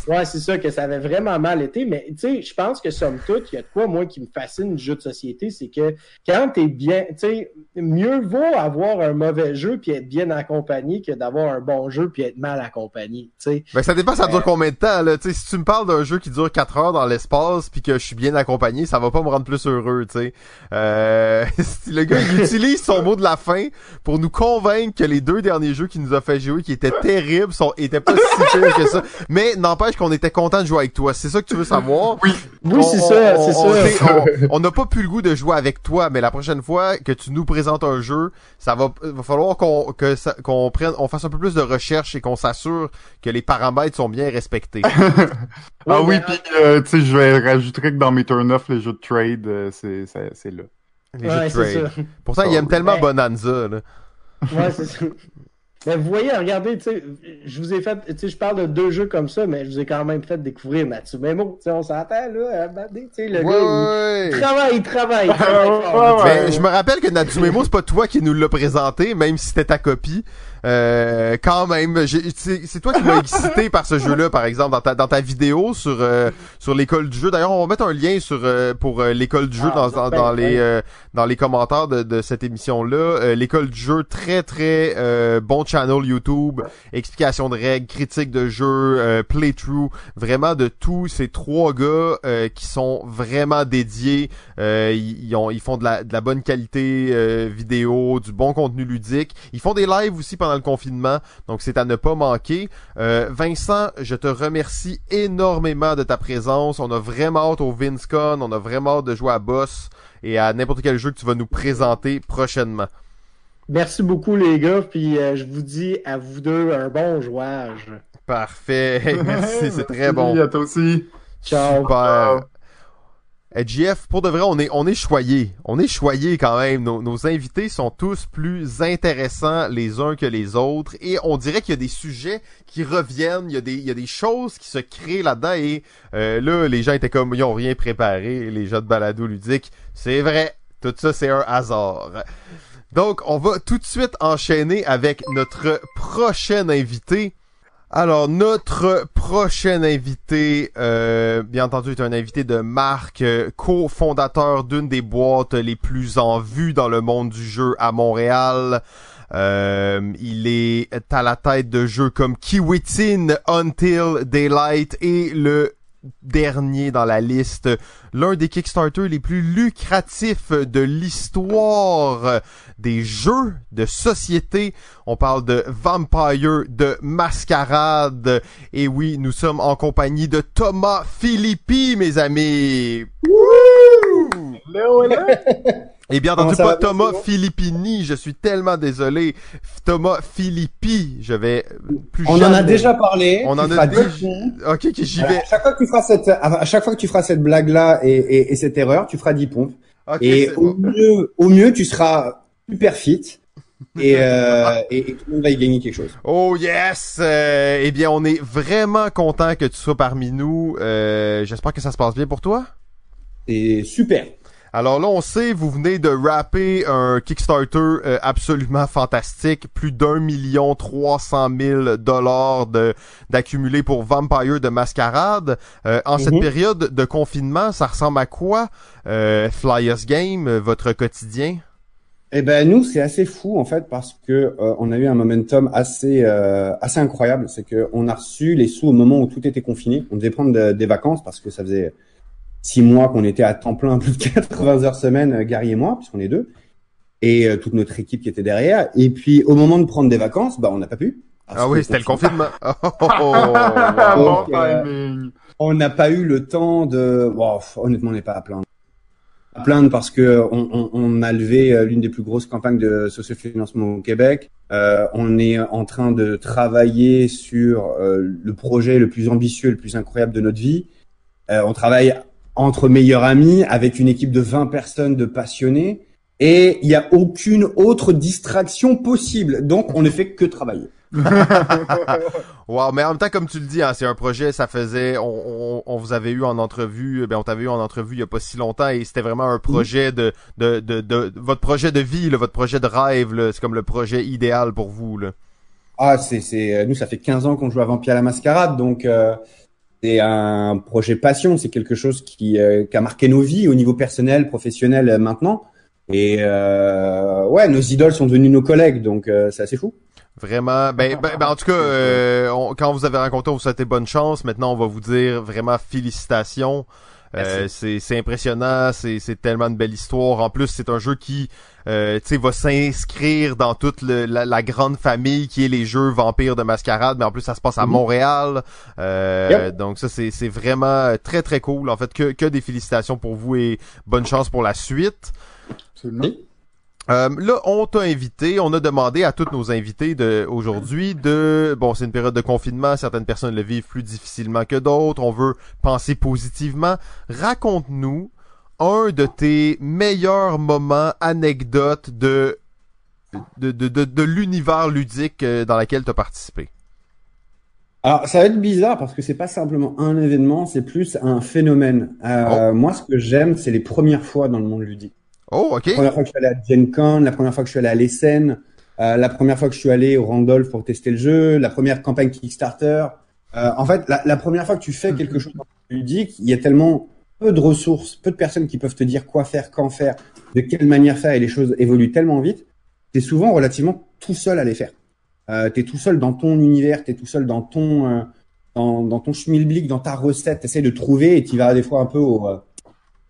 Ouais, c'est ça, que ça avait vraiment mal été. Mais tu sais, je pense que somme toute, il y a de quoi, moi, qui me fascine du jeu de société, c'est que quand t'es bien, tu sais, mieux vaut avoir un mauvais jeu puis être bien accompagné que d'avoir un bon jeu puis être mal accompagné, tu sais. Ben, ça dépend, ça dure Euh, combien de temps, là. Tu sais, si tu me parles d'un jeu qui dure 4 heures dans l'espace puis que je suis bien accompagné, ça va pas me rendre plus heureux, tu sais. Euh, le gars, il utilise son mot de la fin pour nous convaincre que les deux derniers jeux qu'il nous a fait jouer, qui étaient terribles, sont, étaient pas si pires que ça. Mais n'empêche qu'on était content de jouer avec toi. C'est ça que tu veux savoir? Oui, On- c'est ça, on- c'est ça. on- n'a pas pu le goût de jouer avec toi, mais la prochaine fois que tu nous présentes un jeu, ça va, va falloir qu'on que ça- qu'on prenne, on fasse un peu plus de recherche et qu'on s'assure que les paramètres sont bien respectés. Ah oui, puis euh, tu sais, je vais rajouter que dans mes turn-off, les jeux de trade, euh, c'est c'est- c'est là. Les Ouais, jeux de trade. ça. Pourtant, il aime tellement Ouais. Bonanza. Là. Ouais, c'est ça. Mais vous voyez, regardez, tu sais, je vous ai fait, tu sais, je parle de deux jeux comme ça, mais je vous ai quand même fait découvrir Mathieu Memo. Tu sais, on s'entend, là, tu sais, le gars, il- il travaille, il travaille. il travaille Ouais, fort. ouais, Ben, je me rappelle que Natsumemo, c'est pas toi qui nous l'a présenté, même si c'était ta copie. Euh, quand même, c'est toi qui m'as excité par ce jeu-là, par exemple, dans ta, dans ta vidéo sur euh, sur l'école du jeu. D'ailleurs, on va mettre un lien sur euh, pour euh, l'école du jeu Ah, dans, dans, ben, dans les euh, dans les commentaires de, de cette émission-là. Euh, l'école du jeu, très très euh, bon channel YouTube, explication de règles, critique de jeu, euh, playthrough, vraiment de tous ces trois gars euh, qui sont vraiment dédiés. Ils, ils ont, ils font de la, de la bonne qualité euh, vidéo, du bon contenu ludique. Ils font des lives aussi pendant le confinement, donc c'est à ne pas manquer. Euh, Vincent, je te remercie énormément de ta présence. On a vraiment hâte au VinceCon, on a vraiment hâte de jouer à Boss et à n'importe quel jeu que tu vas nous présenter prochainement. Merci beaucoup, les gars, puis euh, je vous dis à vous deux un bon jouage. Parfait, merci, c'est très Merci, bon. À toi aussi. Ciao. Super. Eh, JF, pour de vrai, on est, on est choyés. On est choyés quand même. Nos, invités sont tous plus intéressants les uns que les autres. Et on dirait qu'il y a des sujets qui reviennent. Il y a des, il y a des choses qui se créent là-dedans. Et euh, là, les gens étaient comme, ils ont rien préparé. Les gens de balado ludique. C'est vrai. Tout ça, c'est un hasard. Donc, on va tout de suite enchaîner avec notre prochain invité. Alors, notre prochain invité, euh, bien entendu, est un invité de Marc, euh, cofondateur d'une des boîtes les plus en vue dans le monde du jeu à Montréal. Euh, il est à la tête de jeux comme Kiwitin, Until Daylight et le dernier dans la liste, l'un des Kickstarter les plus lucratifs de l'histoire des jeux de société. On parle de Vampire, de Mascarade. Et oui, nous sommes en compagnie de Thomas Philippi, mes amis. Est là? Et bien Comment entendu, pas Thomas? Filippini. Je suis tellement désolé. Thomas Philippi. Je vais plus On en a déjà parlé. On en a déjà-. Ok, j'y vais. à chaque fois que tu feras cette, à chaque fois que tu feras cette blague-là et, et, et cette erreur, tu feras 10 pompes. Et au bon. mieux, au mieux, tu seras super fit. Et, euh, et, et tout le monde va y gagner quelque chose. Oh yes! Euh, eh bien, on est vraiment content que tu sois parmi nous. Euh, J'espère que ça se passe bien pour toi. C'est super. Alors là, on sait, vous venez de rapper un Kickstarter euh, absolument fantastique, plus d'un million trois cent mille dollars de d'accumulé pour Vampire de Mascarade. Euh, en cette Mhm. période de confinement, ça ressemble à quoi euh, Flyers Game, votre quotidien? Eh ben nous c'est assez fou en fait parce que on a eu un momentum assez assez incroyable. C'est que on a reçu les sous au moment où tout était confiné. On devait prendre de- des vacances parce que ça faisait six mois qu'on était à temps plein, plus de 80 heures semaine, euh, Gary et moi, puisqu'on est deux, et euh, toute notre équipe qui était derrière. Et puis au moment de prendre des vacances, bah on n'a pas pu. Ah oui, c'était le confinement. Oh, oh, oh, Ah, wow. Donc, euh. On n'a pas eu le temps de. Bon, honnêtement, on n'est pas à plaindre. à plaindre parce que on, on, on a levé euh, l'une des plus grosses campagnes de sociofinancement au Québec. Euh, on est en train de travailler sur euh, le projet le plus ambitieux, le plus incroyable de notre vie. Euh, on travaille entre meilleurs amis avec une équipe de 20 personnes de passionnés et il n'y a aucune autre distraction possible. Donc on ne fait que travailler. wow, mais en même temps, comme tu le dis, hein, c'est un projet, ça faisait, on, on, on, vous avait eu en entrevue, ben on t'avait eu en entrevue il y a pas si longtemps et c'était vraiment un projet de, de, de, de, votre projet de vie, là, votre projet de rêve, c'est comme le projet idéal pour vous. Là. Ah, c'est, c'est, nous, ça fait 15 ans qu'on joue à Vampire à la Mascarade, donc euh, c'est un projet passion, c'est quelque chose qui, euh, qui a marqué nos vies au niveau personnel, professionnel euh, maintenant. Et euh, ouais, nos idoles sont devenus nos collègues, donc euh, c'est assez fou. Vraiment. Ben, ben, ben en tout cas, euh, quand vous avez rencontré, on vous souhaitait bonne chance. Maintenant, on va vous dire vraiment félicitations. Euh, c'est, c'est impressionnant, c'est, c'est tellement une belle histoire. En plus, c'est un jeu qui euh, va s'inscrire dans toute le, la, la, grande famille qui est les jeux Vampires de Mascarade, mais en plus ça se passe à Mhm. Montréal. Euh, Yep. Donc ça, c'est, c'est vraiment très très cool. En fait, que, que des félicitations pour vous et bonne chance pour la suite. Absolument. Euh, là, on t'a invité, on a demandé à tous nos invités de aujourd'hui de bon, c'est une période de confinement, certaines personnes le vivent plus difficilement que d'autres, on veut penser positivement. Raconte-nous un de tes meilleurs moments, anecdotes de de, de, de, de l'univers ludique euh, dans lequel tu as participé. Alors, ça va être bizarre parce que c'est pas simplement un événement, c'est plus un phénomène. Euh, Moi, ce que j'aime, c'est les premières fois dans le monde ludique. Oh, ok. La première fois que je suis allé à Gen Con, la première fois que je suis allé à l'Essen, euh, la première fois que je suis allé au Randolph pour tester le jeu, la première campagne Kickstarter. Euh, en fait, la, la première fois que tu fais quelque chose ludique, il y a tellement peu de ressources, peu de personnes qui peuvent te dire quoi faire, quand faire, de quelle manière faire, et les choses évoluent tellement vite. T'es souvent relativement tout seul à les faire. Euh, t'es tout seul dans ton univers, t'es tout seul dans ton euh, dans, dans ton schmilblick, dans ta recette. T'essaies de trouver et tu vas des fois un peu au euh,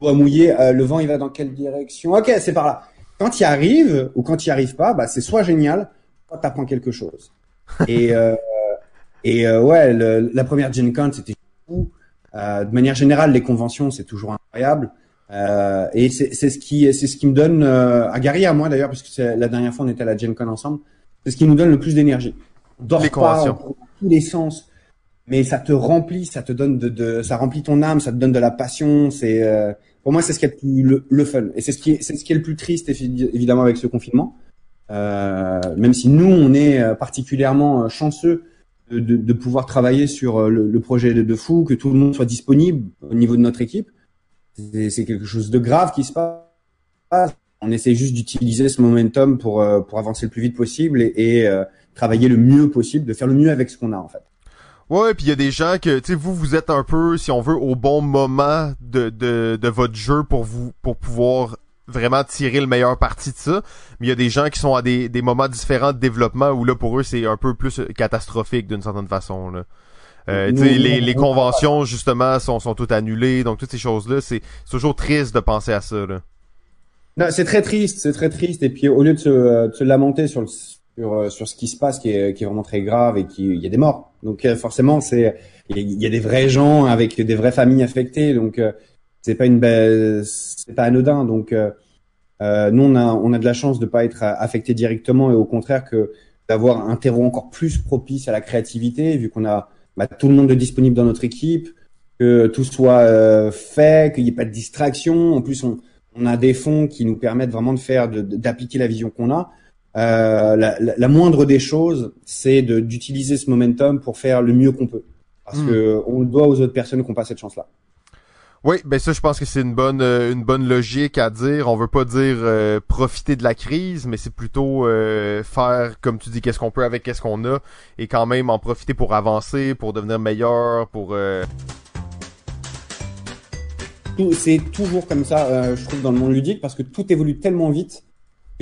doigt mouillé. Euh, le vent, il va dans quelle direction? Ok, c'est par là. Quand il arrive ou quand il arrive pas, bah c'est soit génial, soit t'apprends quelque chose. Et euh, et euh, ouais, le- la première Gen Con, c'était fou. Euh, de manière générale, les conventions, c'est toujours incroyable. Euh, et c'est c'est ce qui c'est ce qui me donne euh, à Gary à moi d'ailleurs, parce que c'est la dernière fois on était à la Gen Con ensemble. C'est ce qui nous donne le plus d'énergie. On dort Les pas, on tous les sens, mais ça te remplit, ça te donne de, de ça remplit ton âme, ça te donne de la passion. C'est euh, pour moi c'est ce qui est le, plus- le, le fun et c'est ce qui est c'est ce qui est le plus triste évi- évidemment avec ce confinement. Euh, même si nous on est euh, particulièrement euh, chanceux de, de, de pouvoir travailler sur euh, le, le projet de, de fou, que tout le monde soit disponible au niveau de notre équipe. C'est c'est quelque chose de grave qui se passe. On essaie juste d'utiliser ce momentum pour pour avancer le plus vite possible et, et, euh, travailler le mieux possible, de faire le mieux avec ce qu'on a en fait. Ouais, puis il y a des gens que, tu sais, vous, vous êtes un peu, si on veut, au bon moment de, de, de votre jeu pour vous, pour pouvoir vraiment tirer le meilleur parti de ça. Mais il y a des gens qui sont à des, des moments différents de développement où là, pour eux, c'est un peu plus catastrophique d'une certaine façon, là. Euh, tu sais, Nous, les, les conventions, justement, sont, sont toutes annulées. Donc, toutes ces choses-là, c'est c'est toujours triste de penser à ça, là. Non, c'est très triste, c'est très triste. Et puis au lieu de se, euh, de se lamenter sur le sur, euh, sur ce qui se passe, qui est, qui est vraiment très grave et qui il y a des morts. Donc euh, forcément, c'est il y, a- des vrais gens avec des vraies familles affectées. Donc euh, c'est pas une c'est pas anodin. Donc euh, nous on a on a de la chance de pas être affecté directement et au contraire que d'avoir un terreau encore plus propice à la créativité vu qu'on a bah, tout le monde de disponible dans notre équipe, que tout soit euh, fait, qu'il n'y ait pas de distraction. En plus on on a des fonds qui nous permettent vraiment de faire, d'appliquer la vision qu'on a. Euh, la, la- la moindre des choses, c'est d'utiliser ce momentum pour faire le mieux qu'on peut, parce Hmm. que on le doit aux autres personnes qui n'ont pas cette chance-là. Oui, ben ça, je pense que c'est une bonne euh, une bonne logique à dire. On veut pas dire euh, profiter de la crise, mais c'est plutôt euh, faire, comme tu dis, qu'est-ce qu'on peut avec qu'est-ce qu'on a, et quand même en profiter pour avancer, pour devenir meilleur, pour euh, C'est toujours comme ça, euh, je trouve, dans le monde ludique, parce que tout évolue tellement vite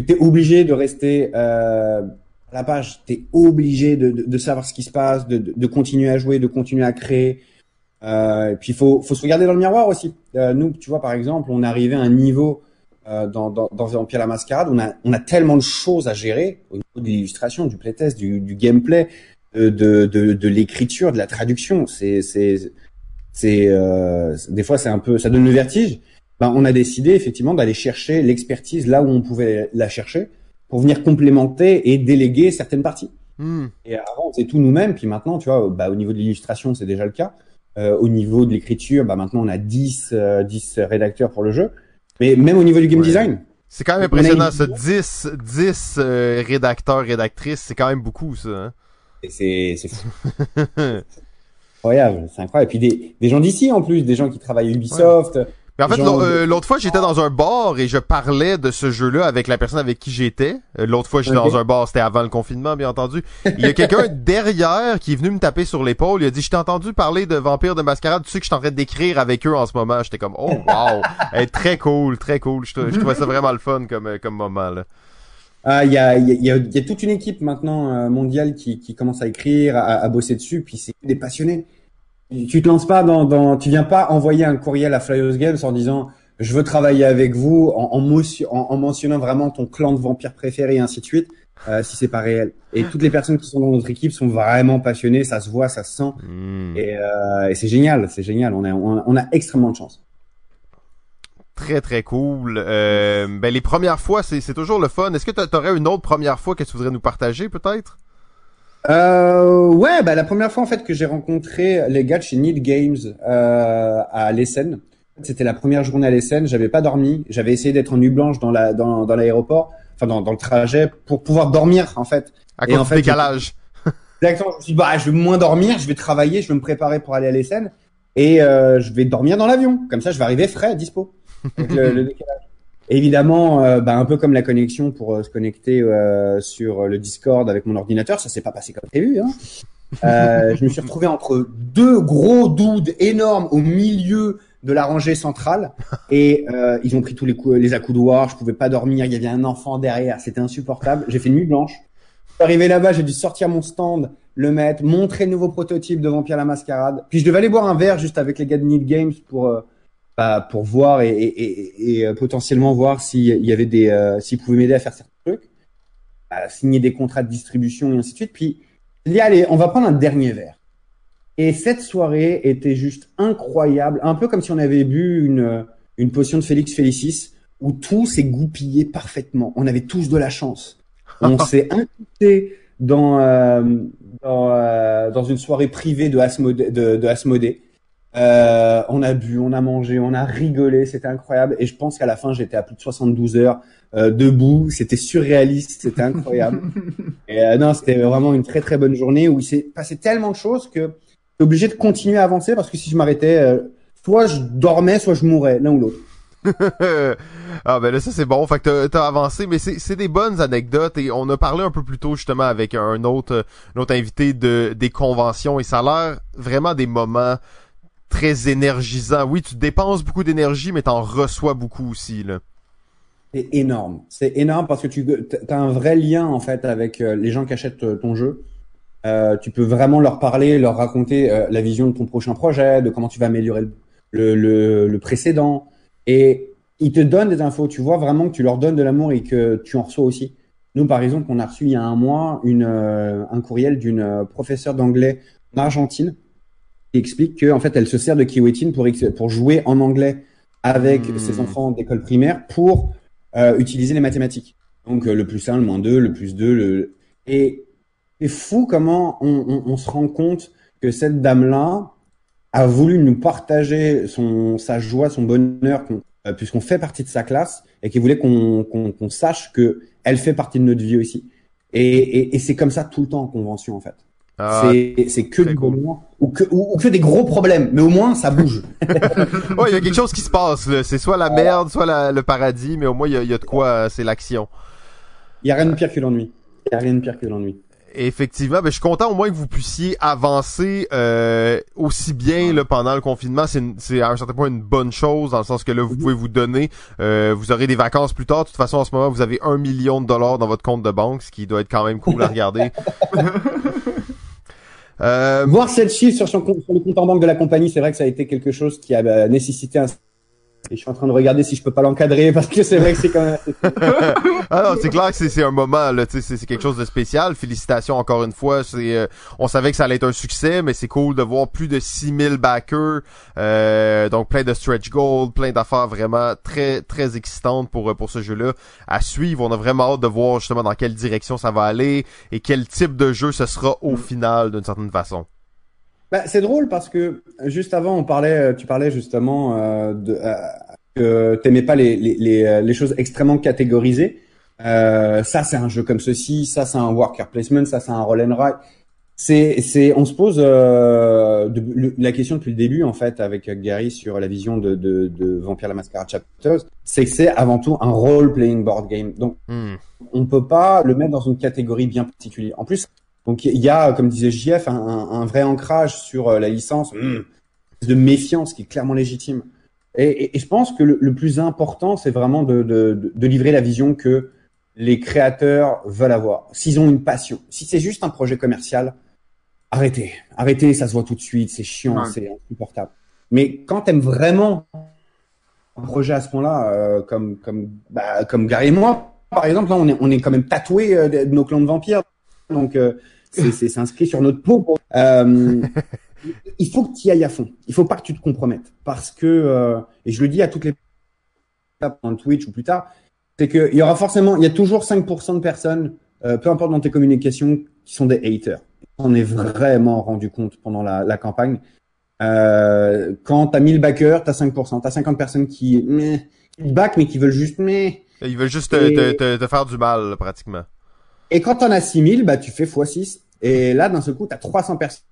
tu es obligé de rester euh, à la page. Tu es obligé de, de, de savoir ce qui se passe, de, de, continuer à jouer, de continuer à créer. Euh, et puis, il faut, faut se regarder dans le miroir aussi. Euh, nous, tu vois, par exemple, on est arrivé à un niveau euh, dans, dans, dans Vampire la Mascarade, on a, on a tellement de choses à gérer au niveau de l'illustration, du playtest, du, du gameplay, de, de, de, de l'écriture, de la traduction. C'est, c'est, c'est, euh, des fois, c'est un peu, ça donne le vertige. Ben, on a décidé effectivement d'aller chercher l'expertise là où on pouvait la chercher pour venir complémenter et déléguer certaines parties. Hmm. Et avant, c'est tout nous-mêmes. Puis maintenant, tu vois, bah, au niveau de l'illustration, c'est déjà le cas. Euh, au niveau de l'écriture, bah, maintenant, on a 10, euh, 10 rédacteurs pour le jeu. Mais même au niveau du game Ouais. design, C'est quand même On impressionnant, ça. 10, 10 euh, rédacteurs, rédactrices, c'est quand même beaucoup, ça. Hein? c'est incroyable. C'est incroyable. Et puis des, des gens d'ici en plus, des gens qui travaillent à Ubisoft. Mais en fait, euh, l'autre fois, j'étais dans un bar et je parlais de ce jeu-là avec la personne avec qui j'étais. Euh, L'autre fois, j'étais dans un bar, c'était avant le confinement, bien entendu. Il y a quelqu'un derrière qui est venu me taper sur l'épaule. Il a dit, je t'ai entendu parler de Vampire de Mascarade. Tu sais que je suis en train d'écrire avec eux en ce moment. J'étais comme, oh wow, très cool, très cool. Je, trou- je trouvais ça vraiment le fun comme euh, comme moment là. Ah, il y a, y, a, y a- y a toute une équipe maintenant mondiale qui, qui commence à écrire, à, à bosser dessus. Puis c'est des passionnés. Tu te lances pas dans, dans, tu viens pas envoyer un courriel à Flyers Games en disant je veux travailler avec vous en, en, motion- en, en mentionnant vraiment ton clan de vampires préféré et ainsi de suite. euh, si c'est pas réel. Et toutes les personnes qui sont dans notre équipe sont vraiment passionnées, ça se voit, ça se sent, Hmm. et, euh, et c'est génial, c'est génial. On a, on a, on a extrêmement de chance. Très très cool. Euh, ben les premières fois, c'est c'est toujours le fun. Est-ce que t'a- t'aurais une autre première fois que tu voudrais nous partager peut-être? Euh, ouais, bah la première fois en fait que j'ai rencontré les gars de chez Need Games euh, à l'Essen, c'était la première journée à l'Essen. J'avais pas dormi, j'avais essayé d'être en nuit blanche dans la dans, dans l'aéroport, enfin dans, dans le trajet pour pouvoir dormir en fait. À cause en fait, décalage. Exactement. Je me suis dit, bah je vais moins dormir, je vais travailler, je vais me préparer pour aller à l'Essen et euh, je vais dormir dans l'avion. Comme ça, je vais arriver frais, dispo. Avec le, le décalage. Évidemment, euh, bah, un peu comme la connexion pour euh, se connecter euh, sur le Discord avec mon ordinateur, ça s'est pas passé comme prévu. Hein. Euh, je me suis retrouvé entre deux gros doudes énormes au milieu de la rangée centrale et euh, ils ont pris tous les, les accoudoirs. Je pouvais pas dormir. Il y avait un enfant derrière. C'était insupportable. J'ai fait une nuit blanche. Arrivé là-bas, j'ai dû sortir mon stand, le mettre, montrer le nouveau prototype de Vampire la Mascarade. Puis je devais aller boire un verre juste avec les gars de Need Games pour euh, bah, pour voir et, et, et, euh, potentiellement voir s'il y avait des euh, s'ils pouvaient m'aider à faire certains trucs, à signer des contrats de distribution et ainsi de suite. Puis il dit allez, on va prendre un dernier verre. Et cette soirée était juste incroyable, un peu comme si on avait bu une une potion de Félix Félicis où tout s'est goupillé parfaitement. On avait tous de la chance. On s'est incrusté dans euh, dans, euh, dans une soirée privée de Asmodée. De, de Asmodée. Euh, on a bu, on a mangé, on a rigolé, c'était incroyable. Et je pense qu'à la fin, j'étais à plus de 72 heures euh, debout. C'était surréaliste, c'était incroyable. et euh, non, c'était vraiment une très très bonne journée où il s'est passé tellement de choses que j'étais obligé de continuer à avancer parce que si je m'arrêtais, euh, soit je dormais, soit je mourais, l'un ou l'autre. ah ben là ça c'est bon, fait que t'as- t'as avancé, mais c'est c'est des bonnes anecdotes et on a parlé un peu plus tôt justement avec un autre un autre invité de des conventions et ça a l'air vraiment des moments très énergisants. Oui, tu dépenses beaucoup d'énergie, mais t'en reçois beaucoup aussi. C'est énorme. C'est énorme parce que tu as un vrai lien en fait avec euh, les gens qui achètent euh, ton jeu. Euh, tu peux vraiment leur parler, leur raconter la vision de ton prochain projet, de comment tu vas améliorer le, précédent. Et ils te donnent des infos. Tu vois vraiment que tu leur donnes de l'amour et que tu en reçois aussi. Nous, par exemple, on a reçu il y a un mois un courriel d'une professeure d'anglais en Argentine qui explique que en fait, elle se sert de Kiwetin pour, pour jouer en anglais avec Hmm. ses enfants d'école primaire pour euh, utiliser les mathématiques. Donc euh, le plus 1, le moins 2, le plus 2, le... Et c'est fou comment on, on, on se rend compte que cette dame-là a voulu nous partager son, sa joie, son bonheur, euh, puisqu'on fait partie de sa classe, et qui voulait qu'on qu'on qu'on sache que elle fait partie de notre vie aussi. Et, et, et c'est comme ça tout le temps en convention, en fait. Ah, c'est que du cool. ou que, ou, ou que des gros problèmes, mais au moins ça bouge. ouais, il y a quelque chose qui se passe. C'est soit la merde, soit la- le paradis, mais au moins il y y a de quoi, euh, c'est l'action. Il y a rien de pire que l'ennui. Il y a rien de pire que l'ennui. Effectivement, ben, je suis content au moins que vous puissiez avancer euh, aussi bien là, pendant le confinement. C'est, à un certain point une bonne chose, dans le sens que là, vous pouvez vous donner. euh, vous aurez des vacances plus tard. De toute façon, en ce moment, vous avez un million de dollars dans votre compte de banque, ce qui doit être quand même cool à regarder. Euh, Voir cette chiffre sur, son sur le compte en banque de la compagnie, c'est vrai que ça a été quelque chose qui a euh, nécessité un et je suis en train de regarder si je peux pas l'encadrer parce que c'est vrai que c'est quand même. ah non, c'est clair que c'est un moment là, c'est quelque chose de spécial. Félicitations encore une fois. C'est, euh, on savait que ça allait être un succès, mais c'est cool de voir plus de 6000 backers, euh, donc plein de stretch gold, plein d'affaires vraiment très très excitantes pour pour ce jeu-là à suivre. On a vraiment hâte de voir justement dans quelle direction ça va aller et quel type de jeu ce sera au final d'une certaine façon. Bah, c'est drôle parce que juste avant, on parlait, tu parlais justement euh, de euh, que t'aimais pas les, les, les, euh, les, choses extrêmement catégorisées. Euh, ça, c'est un jeu comme ceci, ça, c'est un worker placement, ça, c'est un roll and ride. C'est, c'est, on se pose euh, de, la question depuis le début en fait avec Gary sur la vision de, de, de Vampire la Masquerade Chapters, c'est que c'est avant tout un role playing board game. Donc, hmm. on peut pas le mettre dans une catégorie bien particulière. En plus, donc il y a, comme disait JF, un, un, vrai ancrage sur euh, la licence, hmm. de méfiance qui est clairement légitime. Et, et, je pense que le, le plus important, c'est vraiment de, de, de, livrer la vision que les créateurs veulent avoir. S'ils ont une passion, si c'est juste un projet commercial, arrêtez, arrêtez, ça se voit tout de suite, c'est chiant, c'est insupportable. Mais quand t'aimes vraiment un projet à ce point-là, euh, comme comme bah, comme Gary et moi, par exemple, là on est on est quand même tatoué euh, de nos clans de vampires, donc euh, c'est inscrit sur notre peau. Euh, il faut que tu y ailles à fond. Il faut pas que tu te compromettes. Parce que, euh, et je le dis à toutes les dans Twitch ou plus tard, c'est qu'il y aura forcément, il y a toujours 5% de personnes, euh, peu importe dans tes communications, qui sont des haters. On est vraiment rendu compte pendant la, la campagne. Euh, quand t'as 1000 backers, t'as 5%. T'as 50 personnes qui, mais, qui back, mais qui veulent juste, mais. Ils veulent juste te, te, te, faire du mal, pratiquement. Et quand t'en as 6000, bah, tu fais x6. Et là, d'un seul coup, t'as 300 personnes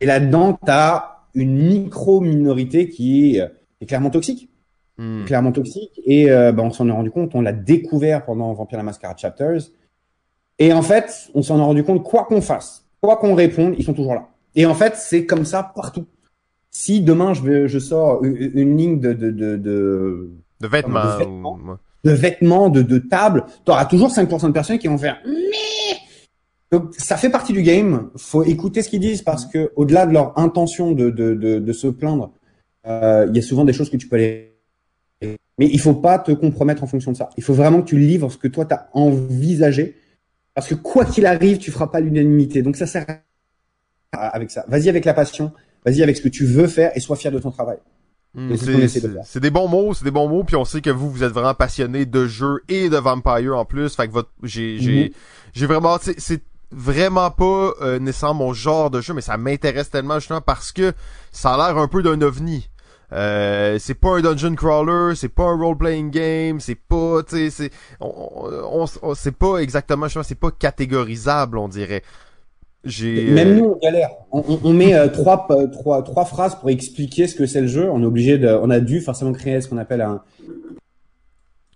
et là-dedans, tu as une micro-minorité qui est, clairement toxique. Hmm. Clairement toxique. Et euh, bah, on s'en est rendu compte, on l'a découvert pendant Vampire la Masquerade Chapters. Et en fait, on s'en est rendu compte, quoi qu'on fasse, quoi qu'on réponde, ils sont toujours là. Et en fait, c'est comme ça partout. Si demain je, je sors une, ligne de, de, de, de, de vêtements, de vêtements, de, de, tables, tu auras toujours 5% de personnes qui vont faire mais donc ça fait partie du game. Faut écouter ce qu'ils disent parce que au-delà de leur intention de, de, de, de se plaindre, euh, il y a souvent des choses que tu peux aller. Mais il faut pas te compromettre en fonction de ça. Il faut vraiment que tu livres ce que toi t'as envisagé, parce que quoi qu'il arrive, tu feras pas l'unanimité. Donc ça sert à... avec ça. Vas-y avec la passion. Vas-y avec ce que tu veux faire et sois fier de ton travail. C'est des bons mots, c'est des bons mots, puis on sait que vous, vous êtes vraiment passionné de jeux et de Vampire en plus. Fait que votre, j'ai, j'ai, mm-hmm. j'ai vraiment, c'est vraiment pas euh, nécessairement mon genre de jeu, mais ça m'intéresse tellement justement parce que ça a l'air un peu d'un ovni. Euh, c'est pas un dungeon crawler, c'est pas un role playing game, c'est pas, tu sais, c'est, on, on, c'est pas exactement, je c'est pas catégorisable, on dirait. Même nous on galère. On, on met euh, trois, euh, trois, trois phrases pour expliquer ce que c'est le jeu. On est obligé de, on a dû forcément créer ce qu'on appelle un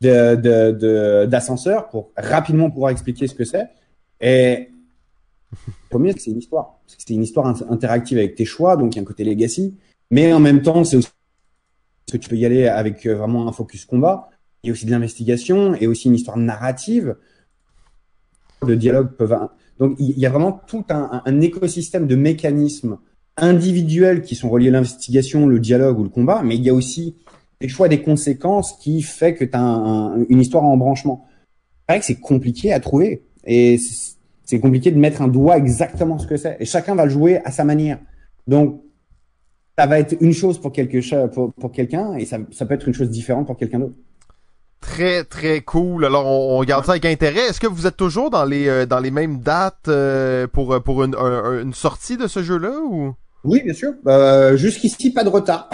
de, de, d'ascenseur pour rapidement pouvoir expliquer ce que c'est. Et Premier, c'est une histoire. C'est une histoire interactive avec tes choix, donc il y a un côté legacy. Mais en même temps, c'est aussi que tu peux y aller avec euh, vraiment un focus combat. Il y a aussi de l'investigation et aussi une histoire narrative. Le dialogue peuvent. Donc il y a vraiment tout un, écosystème de mécanismes individuels qui sont reliés à l'investigation, le dialogue ou le combat, mais il y a aussi des choix, des conséquences qui fait que tu as une histoire en branchement. C'est vrai que c'est compliqué à trouver. Et c'est compliqué de mettre un doigt exactement ce que c'est. Et chacun va le jouer à sa manière. Donc, ça va être une chose pour, quelqu'un et ça peut être une chose différente pour quelqu'un d'autre. Très très cool. Alors on, regarde ça avec intérêt. Est-ce que vous êtes toujours dans les euh, dans les mêmes dates euh, pour pour une, une sortie de ce jeu-là ou? Oui, bien sûr. Euh, Jusqu'ici pas de retard.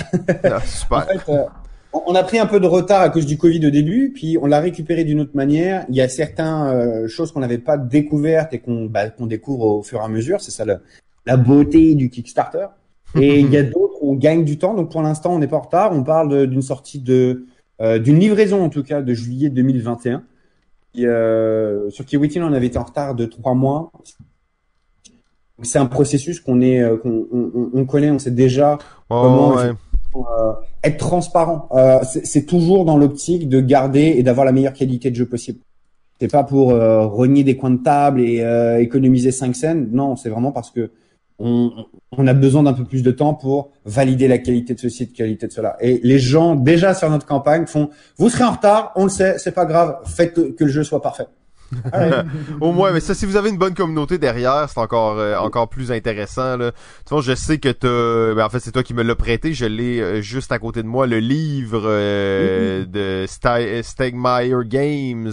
Ah, super. en fait, euh, on a pris un peu de retard à cause du Covid au début, puis on l'a récupéré d'une autre manière. Il y a certaines euh, choses qu'on n'avait pas découvertes et qu'on bah, qu'on découvre au fur et à mesure. C'est ça la beauté du Kickstarter. Et il y a d'autres où on gagne du temps. Donc pour l'instant, on n'est pas en retard. On parle d'une sortie de euh, d'une livraison en tout cas de juillet 2021. Et, euh, sur Kiwitin, on avait été en retard de trois mois. C'est un processus qu'on est euh, qu'on on, on, connaît, on sait déjà comment euh, être transparent. Euh, c'est toujours dans l'optique de garder et d'avoir la meilleure qualité de jeu possible. C'est pas pour euh, renier des coins de table et économiser 5 scènes. Non, c'est vraiment parce que on, on a besoin d'un peu plus de temps pour valider la qualité de ceci, de qualité de cela. Et les gens déjà sur notre campagne font, vous serez en retard, on le sait, c'est pas grave, faites que, que le jeu soit parfait. Au moins, mais ça, si vous avez une bonne communauté derrière, c'est encore euh, encore plus intéressant. Là. Vois, je sais que t'as, ben, en fait, c'est toi qui me l'as prêté. Je l'ai euh, juste à côté de moi, le livre euh, de Sta- Stegmeyer Games.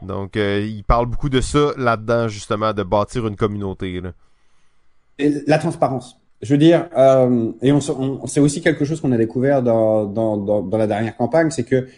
Donc, euh, il parle beaucoup de ça là-dedans, justement, de bâtir une communauté. Là. La transparence. Je veux dire, euh, et on, on- c'est aussi quelque chose qu'on a découvert dans, dans, dans, dans la dernière campagne, c'est que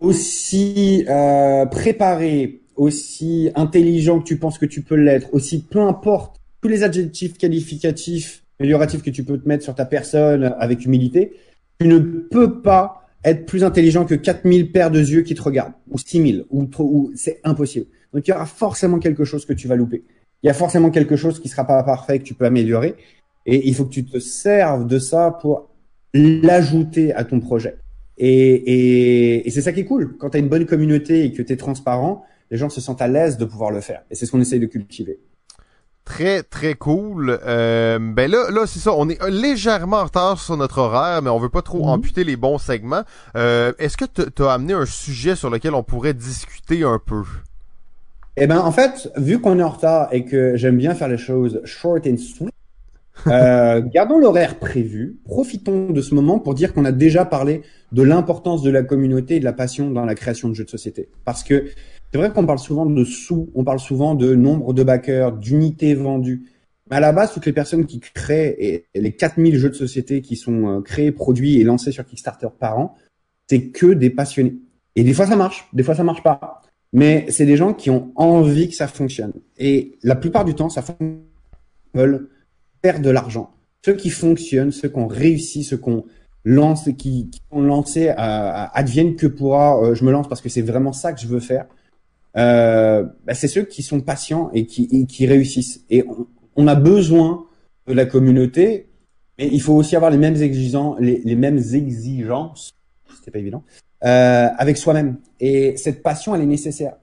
aussi euh, préparé, aussi intelligent que tu penses que tu peux l'être, aussi peu importe tous les adjectifs qualificatifs, amélioratifs que tu peux te mettre sur ta personne avec humilité, tu ne peux pas être plus intelligent que 4000 paires de yeux qui te regardent, ou 6000, ou, trop- ou c'est impossible. Donc il y aura forcément quelque chose que tu vas louper. Il y a forcément quelque chose qui sera pas parfait que tu peux améliorer. Et il faut que tu te serves de ça pour l'ajouter à ton projet. Et, et, et c'est ça qui est cool. Quand tu as une bonne communauté et que tu es transparent, les gens se sentent à l'aise de pouvoir le faire. Et c'est ce qu'on essaye de cultiver. Très très cool. Euh, ben là, là c'est ça. On est légèrement en retard sur notre horaire, mais on veut pas trop Mhm. amputer les bons segments. Euh, Est-ce que tu as amené un sujet sur lequel on pourrait discuter un peu? Eh ben, en fait, vu qu'on est en retard et que j'aime bien faire les choses short and sweet, euh, gardons l'horaire prévu. Profitons de ce moment pour dire qu'on a déjà parlé de l'importance de la communauté et de la passion dans la création de jeux de société. Parce que c'est vrai qu'on parle souvent de sous, on parle souvent de nombre de backers, d'unités vendues. Mais à la base, toutes les personnes qui créent et, les 4000 jeux de société qui sont euh, créés, produits et lancés sur Kickstarter par an, c'est que des passionnés. Et des fois ça marche, des fois ça marche pas. Mais c'est des gens qui ont envie que ça fonctionne. Et la plupart du temps, ça fonctionne. Veulent faire de l'argent. Ceux qui fonctionnent, ceux qui ont réussi, ceux qui ont lancé, qui, qui ont lancé, adviennent que pourra. euh, je me lance parce que c'est vraiment ça que je veux faire. Euh, bah, c'est ceux qui sont patients et qui, réussissent. Et on, on a besoin de la communauté, mais il faut aussi avoir les mêmes exigences, les, les mêmes exigences. C'était pas évident. Euh, avec soi-même. Et cette passion, elle est nécessaire.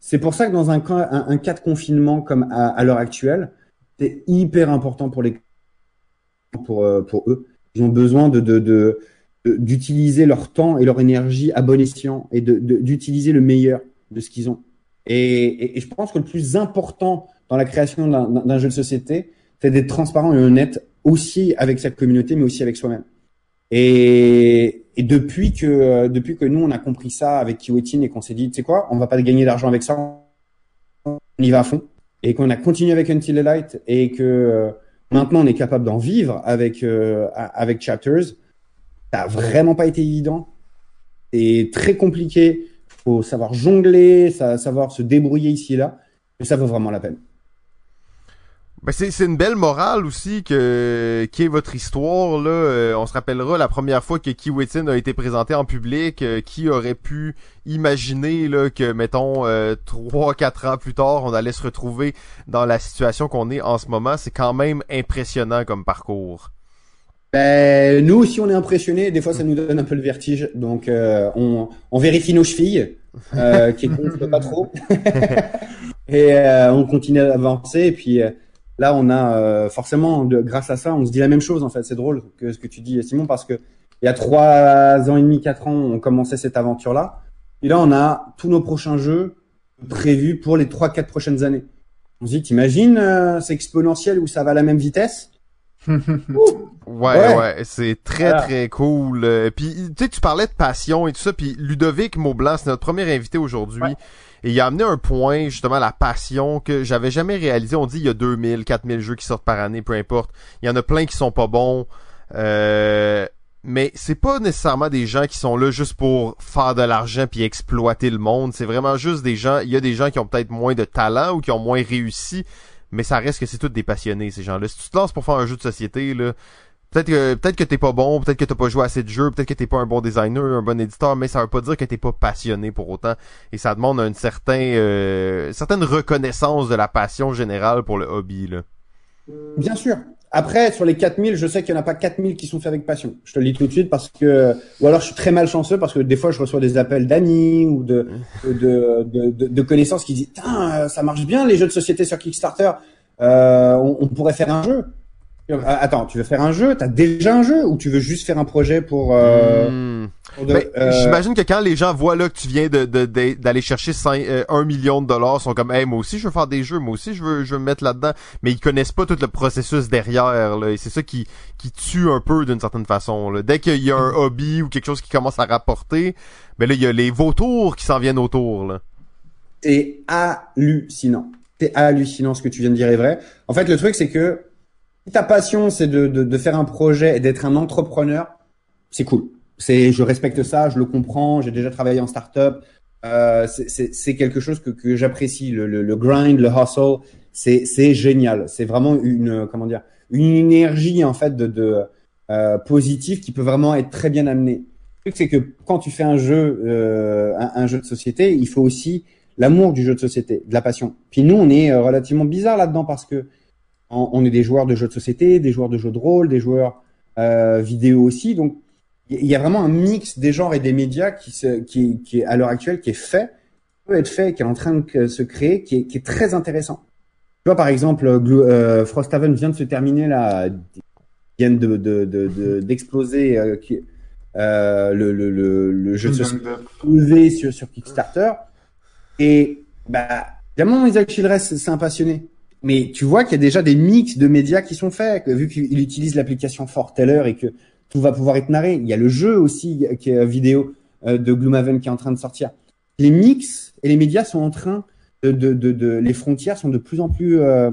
C'est pour ça que dans un, un, cas de confinement comme à, l'heure actuelle, c'est hyper important pour les pour euh, pour eux. Ils ont besoin de de de- d'utiliser leur temps et leur énergie à bon escient et de d'utiliser le meilleur de ce qu'ils ont. Et, je pense que le plus important dans la création d'un jeu de société, c'est d'être transparent et honnête aussi avec sa communauté, mais aussi avec soi-même. Et, et depuis que euh, depuis que nous on a compris ça avec Kiwetin et qu'on s'est dit, tu sais quoi, on va pas gagner d'argent avec ça, on y va à fond. Et qu'on a continué avec Until the Light et que euh, maintenant on est capable d'en vivre avec euh, avec Chapters, ça a vraiment pas été évident. C'est très compliqué. Faut savoir jongler, savoir se débrouiller ici et là, mais ça vaut vraiment la peine. Ben c'est une belle morale aussi que qui est votre histoire là. Euh, on se rappellera la première fois que Kiwetin a été présenté en public, euh, qui aurait pu imaginer là que mettons euh, trois quatre ans plus tard, on allait se retrouver dans la situation qu'on est en ce moment. C'est quand même impressionnant comme parcours. Ben, nous aussi, on est impressionnés. Des fois, ça nous donne un peu le vertige. Donc, euh, on, on vérifie nos chevilles, euh, qui gonflent pas trop. et euh, on continue à avancer. Et puis, euh, là, on a euh, forcément, de, grâce à ça, on se dit la même chose. En fait, c'est drôle que ce que tu dis, Simon, parce que il y a trois ans et demi, quatre ans, on commençait cette aventure-là. Et là, on a tous nos prochains jeux prévus pour les trois, quatre prochaines années. On se dit, t'imagines, euh, c'est exponentiel où ça va à la même vitesse? Ouais, Ouais. ouais, c'est très Voilà. très cool. Euh, Puis tu sais, tu parlais de passion et tout ça. Puis Ludovic Maublanc, c'est notre premier invité aujourd'hui. Ouais. Et il a amené un point, justement, la passion que j'avais jamais réalisé. On dit il y a 2000, 4000 jeux qui sortent par année, peu importe. Il y en a plein qui sont pas bons. Euh, mais c'est pas nécessairement des gens qui sont là juste pour faire de l'argent puis exploiter le monde. C'est vraiment juste des gens. Il y a des gens qui ont peut-être moins de talent ou qui ont moins réussi, mais ça reste que c'est tous des passionnés ces gens-là. Si tu te lances pour faire un jeu de société là, peut-être que peut-être que t'es pas bon, peut-être que t'as pas joué assez de jeux, peut-être que t'es pas un bon designer, un bon éditeur, mais ça veut pas dire que t'es pas passionné pour autant. Et ça demande une certain, euh, certaine reconnaissance de la passion générale pour le hobby là. Bien sûr. Après, sur les 4000, je sais qu'il n'y en a pas 4000 qui sont faits avec passion. Je te le dis tout de suite parce que, ou alors je suis très malchanceux parce que des fois je reçois des appels d'amis ou de, de, de, de, connaissances qui disent, euh, ça marche bien les jeux de société sur Kickstarter, euh, on pourrait faire un jeu. Attends, tu veux faire un jeu? T'as déjà un jeu? Ou tu veux juste faire un projet pour, euh, Hmm. pour de- Ben, euh, J'imagine que quand les gens voient là que tu viens de de- de- d'aller chercher 5, euh, un million de dollars, ils sont comme, hey, moi aussi je veux faire des jeux, moi aussi je veux je veux me mettre là-dedans, mais ils connaissent pas tout le processus derrière. Là, et c'est ça qui qui tue un peu d'une certaine façon. Là. Dès qu'il y a un hobby ou quelque chose qui commence à rapporter, ben là il y a les vautours qui s'en viennent autour. Là. c'est hallucinant. C'est hallucinant ce que tu viens de dire est vrai. En fait, le truc, c'est que si ta passion, c'est de, de, de faire un projet et d'être un entrepreneur, c'est cool. C'est, je respecte ça, je le comprends. J'ai déjà travaillé en startup. Euh, c'est- quelque chose que, que j'apprécie. Le, le, le grind, le hustle, c'est c'est génial. C'est vraiment une comment dire une énergie en fait de, de euh, positive qui peut vraiment être très bien amenée. Le truc, c'est que quand tu fais un jeu, euh, un, un jeu de société, il faut aussi l'amour du jeu de société, de la passion. Puis nous, on est euh, relativement bizarre là-dedans parce que on, on est des joueurs de jeux de société, des joueurs de jeux de rôle, des joueurs euh, vidéo aussi. Donc, il y a vraiment un mix des genres et des médias qui, se, qui, qui est à l'heure actuelle qui est fait, peut être fait, qui est en train de se créer, qui est, qui est très intéressant. Tu vois, par exemple, Glo- euh, Frosthaven vient de se terminer là, viennent de de- de- de- d'exploser euh, qui- euh, le, le, le, le jeu de société sur, sur Kickstarter. Et bah, évidemment, Isaac Childress, c'est un passionné. Mais tu vois qu'il y a déjà des mix de médias qui sont faits, vu qu'il utilise l'application Forteller et que tout va pouvoir être narré. Il y a le jeu aussi qui est vidéo euh, de Gloomhaven qui est en train de sortir. Les mix et les médias sont en train de, de, de, de- les frontières sont de plus en plus euh,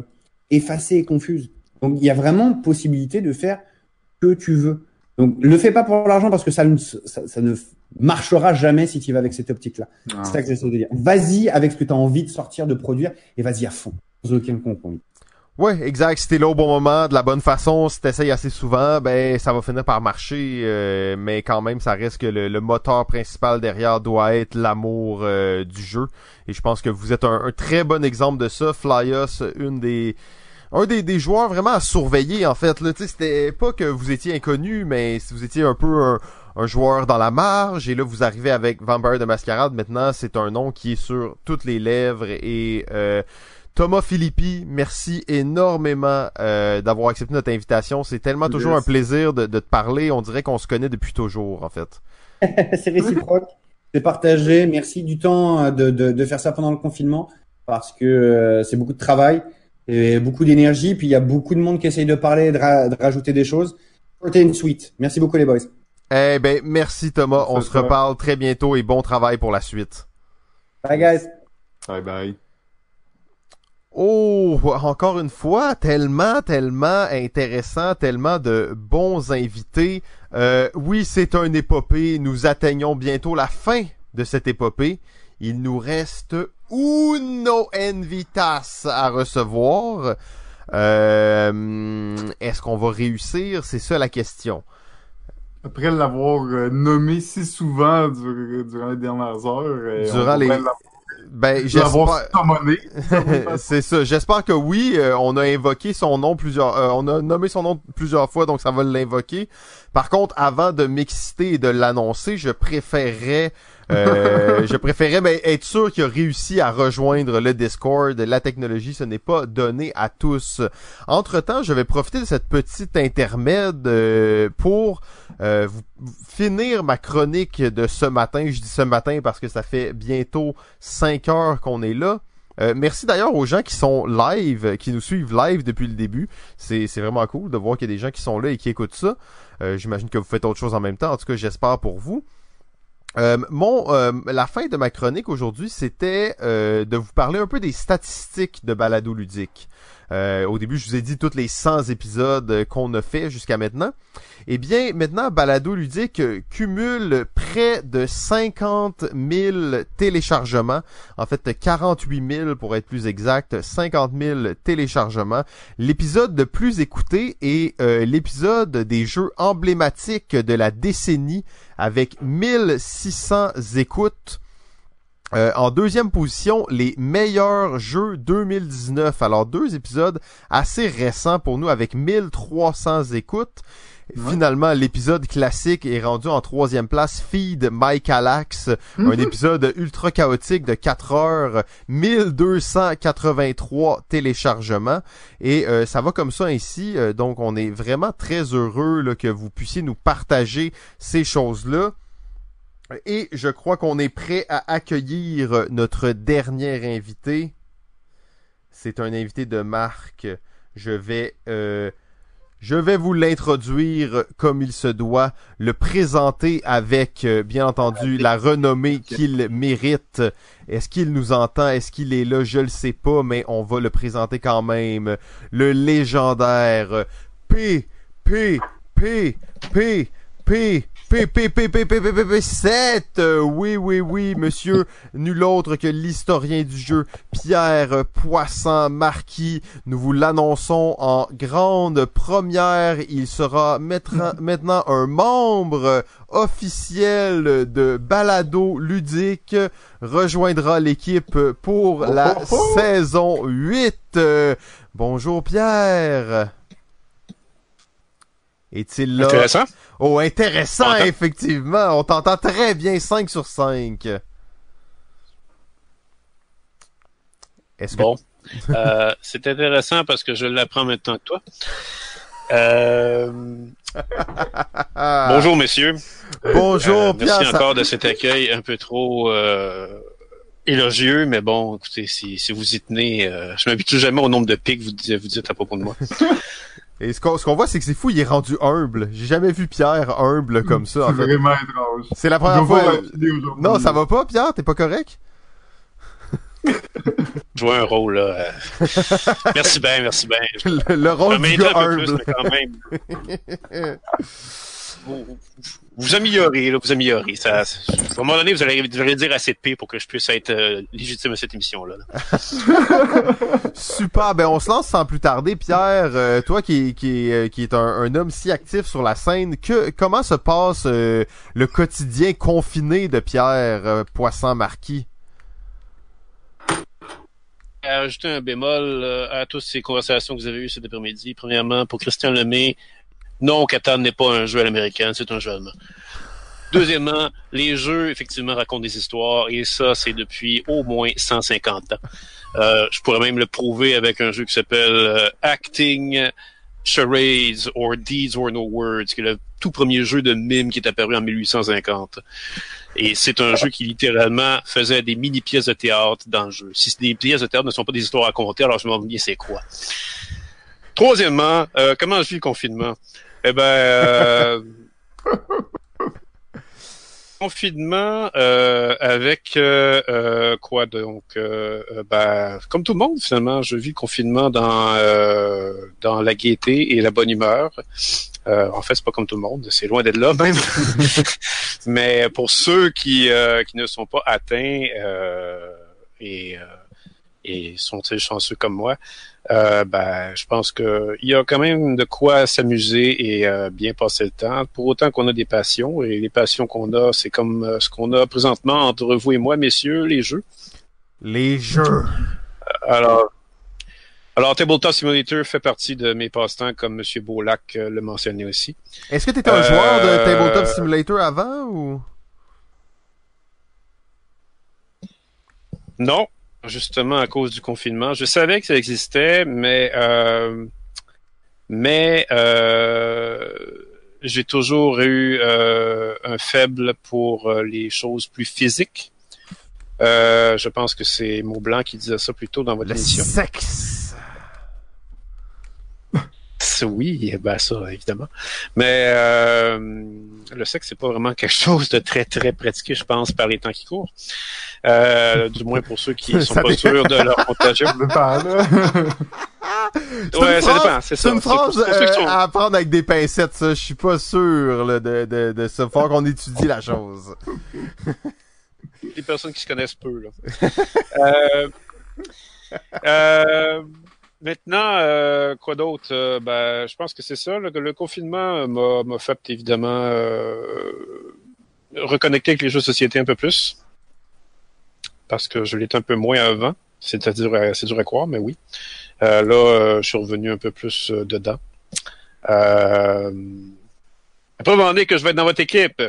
effacées et confuses. Donc il y a vraiment possibilité de faire que tu veux. Donc le fais pas pour l'argent parce que ça ne, ça, ça ne marchera jamais si tu vas avec cette optique-là. Ah. C'est ça que j'essaie de dire. Vas-y avec ce que tu as envie de sortir, de produire, et vas-y à fond, aucun compromis. Ouais, exact. Si là au bon moment, de la bonne façon, si t'essayes assez souvent, ben ça va finir par marcher. euh, mais quand même, ça reste que le, moteur principal derrière doit être l'amour euh, du jeu. Et je pense que vous êtes un, très bon exemple de ça. Flyos, une des un des, joueurs vraiment à surveiller en fait. Là, c'était pas que vous étiez inconnu, mais si vous étiez un peu un, un joueur dans la marge. Et là, vous arrivez avec Vampire de Mascarade. Maintenant, c'est un nom qui est sur toutes les lèvres et euh, Thomas Philippi, merci énormément euh, d'avoir accepté notre invitation. C'est tellement toujours un plaisir de, de te parler. On dirait qu'on se connaît depuis toujours, en fait. c'est réciproque, c'est partagé. Merci du temps euh, de, de, de faire ça pendant le confinement parce que euh, c'est beaucoup de travail et beaucoup d'énergie. Puis il y a beaucoup de monde qui essaye de parler, de, ra- de rajouter des choses. And sweet. Merci beaucoup les boys. Eh ben, merci Thomas. On se reparle très bientôt et bon travail pour la suite. Bye guys. Bye bye. Oh, encore une fois, tellement, tellement intéressant, tellement de bons invités. Euh, oui, c'est une épopée. Nous atteignons bientôt la fin de cette épopée. Il nous reste uno invitas à recevoir. Euh, Est-ce qu'on va réussir? C'est ça la question. Après l'avoir euh, nommé si souvent dur- durant les dernières heures, Durant on les- Ben, j'espère... c'est ça. J'espère que oui. euh, on a invoqué son nom plusieurs, euh, on a nommé son nom plusieurs fois, donc ça va l'invoquer. Par contre, avant de m'exciter et de l'annoncer, je préférerais, euh, je préférerais ben, être sûr qu'il a réussi à rejoindre le Discord. La technologie, ce n'est pas donné à tous. Entre temps, je vais profiter de cette petite intermède euh, pour euh, vous, finir ma chronique de ce matin. Je dis ce matin parce que ça fait bientôt 5 heures qu'on est là. Euh, merci d'ailleurs aux gens qui sont live, qui nous suivent live depuis le début. C'est c'est vraiment cool de voir qu'il y a des gens qui sont là et qui écoutent ça. Euh, J'imagine que vous faites autre chose en même temps. En tout cas, j'espère pour vous. Euh, mon, euh, la fin de ma chronique aujourd'hui, c'était euh, de vous parler un peu des statistiques de balado ludique. Euh, au début, je vous ai dit tous les 100 épisodes qu'on a fait jusqu'à maintenant. Eh bien, maintenant, Balado Ludique cumule près de 50 000 téléchargements. En fait, 48 000 pour être plus exact, 50 000 téléchargements. L'épisode le plus écouté est euh, l'épisode des jeux emblématiques de la décennie avec 1600 écoutes. Euh, en deuxième position, les meilleurs jeux 2019. Alors deux épisodes assez récents pour nous avec 1300 écoutes. Finalement, l'épisode classique est rendu en troisième place. Feed Mike Alax, un épisode ultra chaotique de 4 heures, 1283 téléchargements. Et euh, ça va comme ça ainsi. Euh, donc, on est vraiment très heureux là, que vous puissiez nous partager ces choses-là. Et je crois qu'on est prêt à accueillir notre dernier invité. C'est un invité de marque. Je vais, euh, je vais vous l'introduire comme il se doit, le présenter avec, euh, bien entendu, la renommée qu'il mérite. Est-ce qu'il nous entend? Est-ce qu'il est là? Je le sais pas, mais on va le présenter quand même. Le légendaire P, P, P, P, P, oui, oui, oui, monsieur, nul autre que l'historien du jeu Pierre Poisson Marquis. Nous vous l'annonçons en grande première. Il sera maintenant un membre officiel de Balado Ludique. Rejoindra l'équipe pour la oh, oh, oh. saison 8. Bonjour Pierre est-il là? Intéressant. Oh, intéressant, effectivement. On t'entend très bien, 5 sur 5. Est-ce que... Bon. Euh, c'est intéressant parce que je l'apprends maintenant que toi. Euh, bonjour, messieurs. Bonjour, Euh, Pierre. merci ça- encore de cet accueil un peu trop euh, élogieux, mais bon, écoutez, si, si vous y tenez, euh, je m'habitue jamais au nombre de pics que vous dites à propos de moi. Et ce qu'on ce qu'on voit, c'est que c'est fou, il est rendu humble. J'ai jamais vu Pierre humble comme ça, C'est fait. vraiment étrange. C'est la première fois... Non, ça va pas, Pierre? T'es pas correct? Jouer un rôle, là. euh. Merci bien, merci bien. Le, le rôle du gars plus, humble. mais quand même. Vous, améliorez, là, vous améliorez. Ça, à un moment donné, vous allez, vous allez dire assez de P pour que je puisse être euh, légitime à cette émission-là. là. Super, ben on se lance sans plus tarder. Pierre, euh, toi qui, qui, euh, qui est un, un homme si actif sur la scène, que comment se passe euh, le quotidien confiné de Pierre euh, Poisson-Marquis? ajouter un bémol euh, à toutes ces conversations que vous avez eues cet après-midi. Premièrement, pour Christian Lemay, non, Catan n'est pas un jeu à l'américaine, c'est un jeu allemand. Deuxièmement, les jeux, effectivement, racontent des histoires, et ça, c'est depuis au moins 150 ans. Euh, je pourrais même le prouver avec un jeu qui s'appelle euh, Acting Charades or Deeds or No Words, qui est le tout premier jeu de mime qui est apparu en 1850. Et c'est un jeu qui littéralement faisait des mini pièces de théâtre dans le jeu. Si des pièces de théâtre ne sont pas des histoires à conter, alors je me demande bien c'est quoi? Troisièmement, euh, comment je vis le confinement? Eh ben, euh, confinement euh, avec euh, euh, quoi donc euh, euh, ben, comme tout le monde finalement, je vis le confinement dans euh, dans la gaieté et la bonne humeur. Euh, en fait, c'est pas comme tout le monde, c'est loin d'être là même. Mais pour ceux qui euh, qui ne sont pas atteints euh, et euh, et sont-ils chanceux comme moi, euh, ben, je pense que il y a quand même de quoi s'amuser et euh, bien passer le temps. Pour autant qu'on a des passions et les passions qu'on a, c'est comme euh, ce qu'on a présentement entre vous et moi, messieurs, les jeux. Les jeux. Alors, alors Tabletop Simulator fait partie de mes passe-temps, comme Monsieur Beaulac euh, le mentionnait aussi. Est-ce que t'étais un Euh, joueur de Tabletop Simulator avant ou? Non, justement à cause du confinement. Je savais que ça existait, mais euh, mais euh, j'ai toujours eu euh, un faible pour euh, les choses plus physiques. Euh, je pense que c'est Maublanc qui disait ça plus tôt dans votre Le émission. sexe. Oui, ben ça, évidemment. Mais euh, le sexe, c'est pas vraiment quelque chose de très, très pratiqué, je pense, par les temps qui courent. Euh, du moins pour ceux qui sont Ça pas sûrs de leur contagion. Ouais, une ça dépend, c'est ça. une C'est pour- phrase pour euh, sont- à prendre avec des pincettes, ça. Je suis pas sûr là, de, de, de. Faut qu'on étudie la chose. des personnes qui se connaissent peu. Là. euh, euh, maintenant, euh, quoi d'autre? Euh, ben, je pense que c'est ça. que le confinement m'a m'a fait évidemment euh, reconnecter avec les jeux de société un peu plus. Parce que je l'étais un peu moins avant. C'est-à-dire, euh, c'est dur à croire, mais oui. Euh, là, je suis revenu un peu plus dedans. Euh, Pas demander que je vais être dans votre équipe.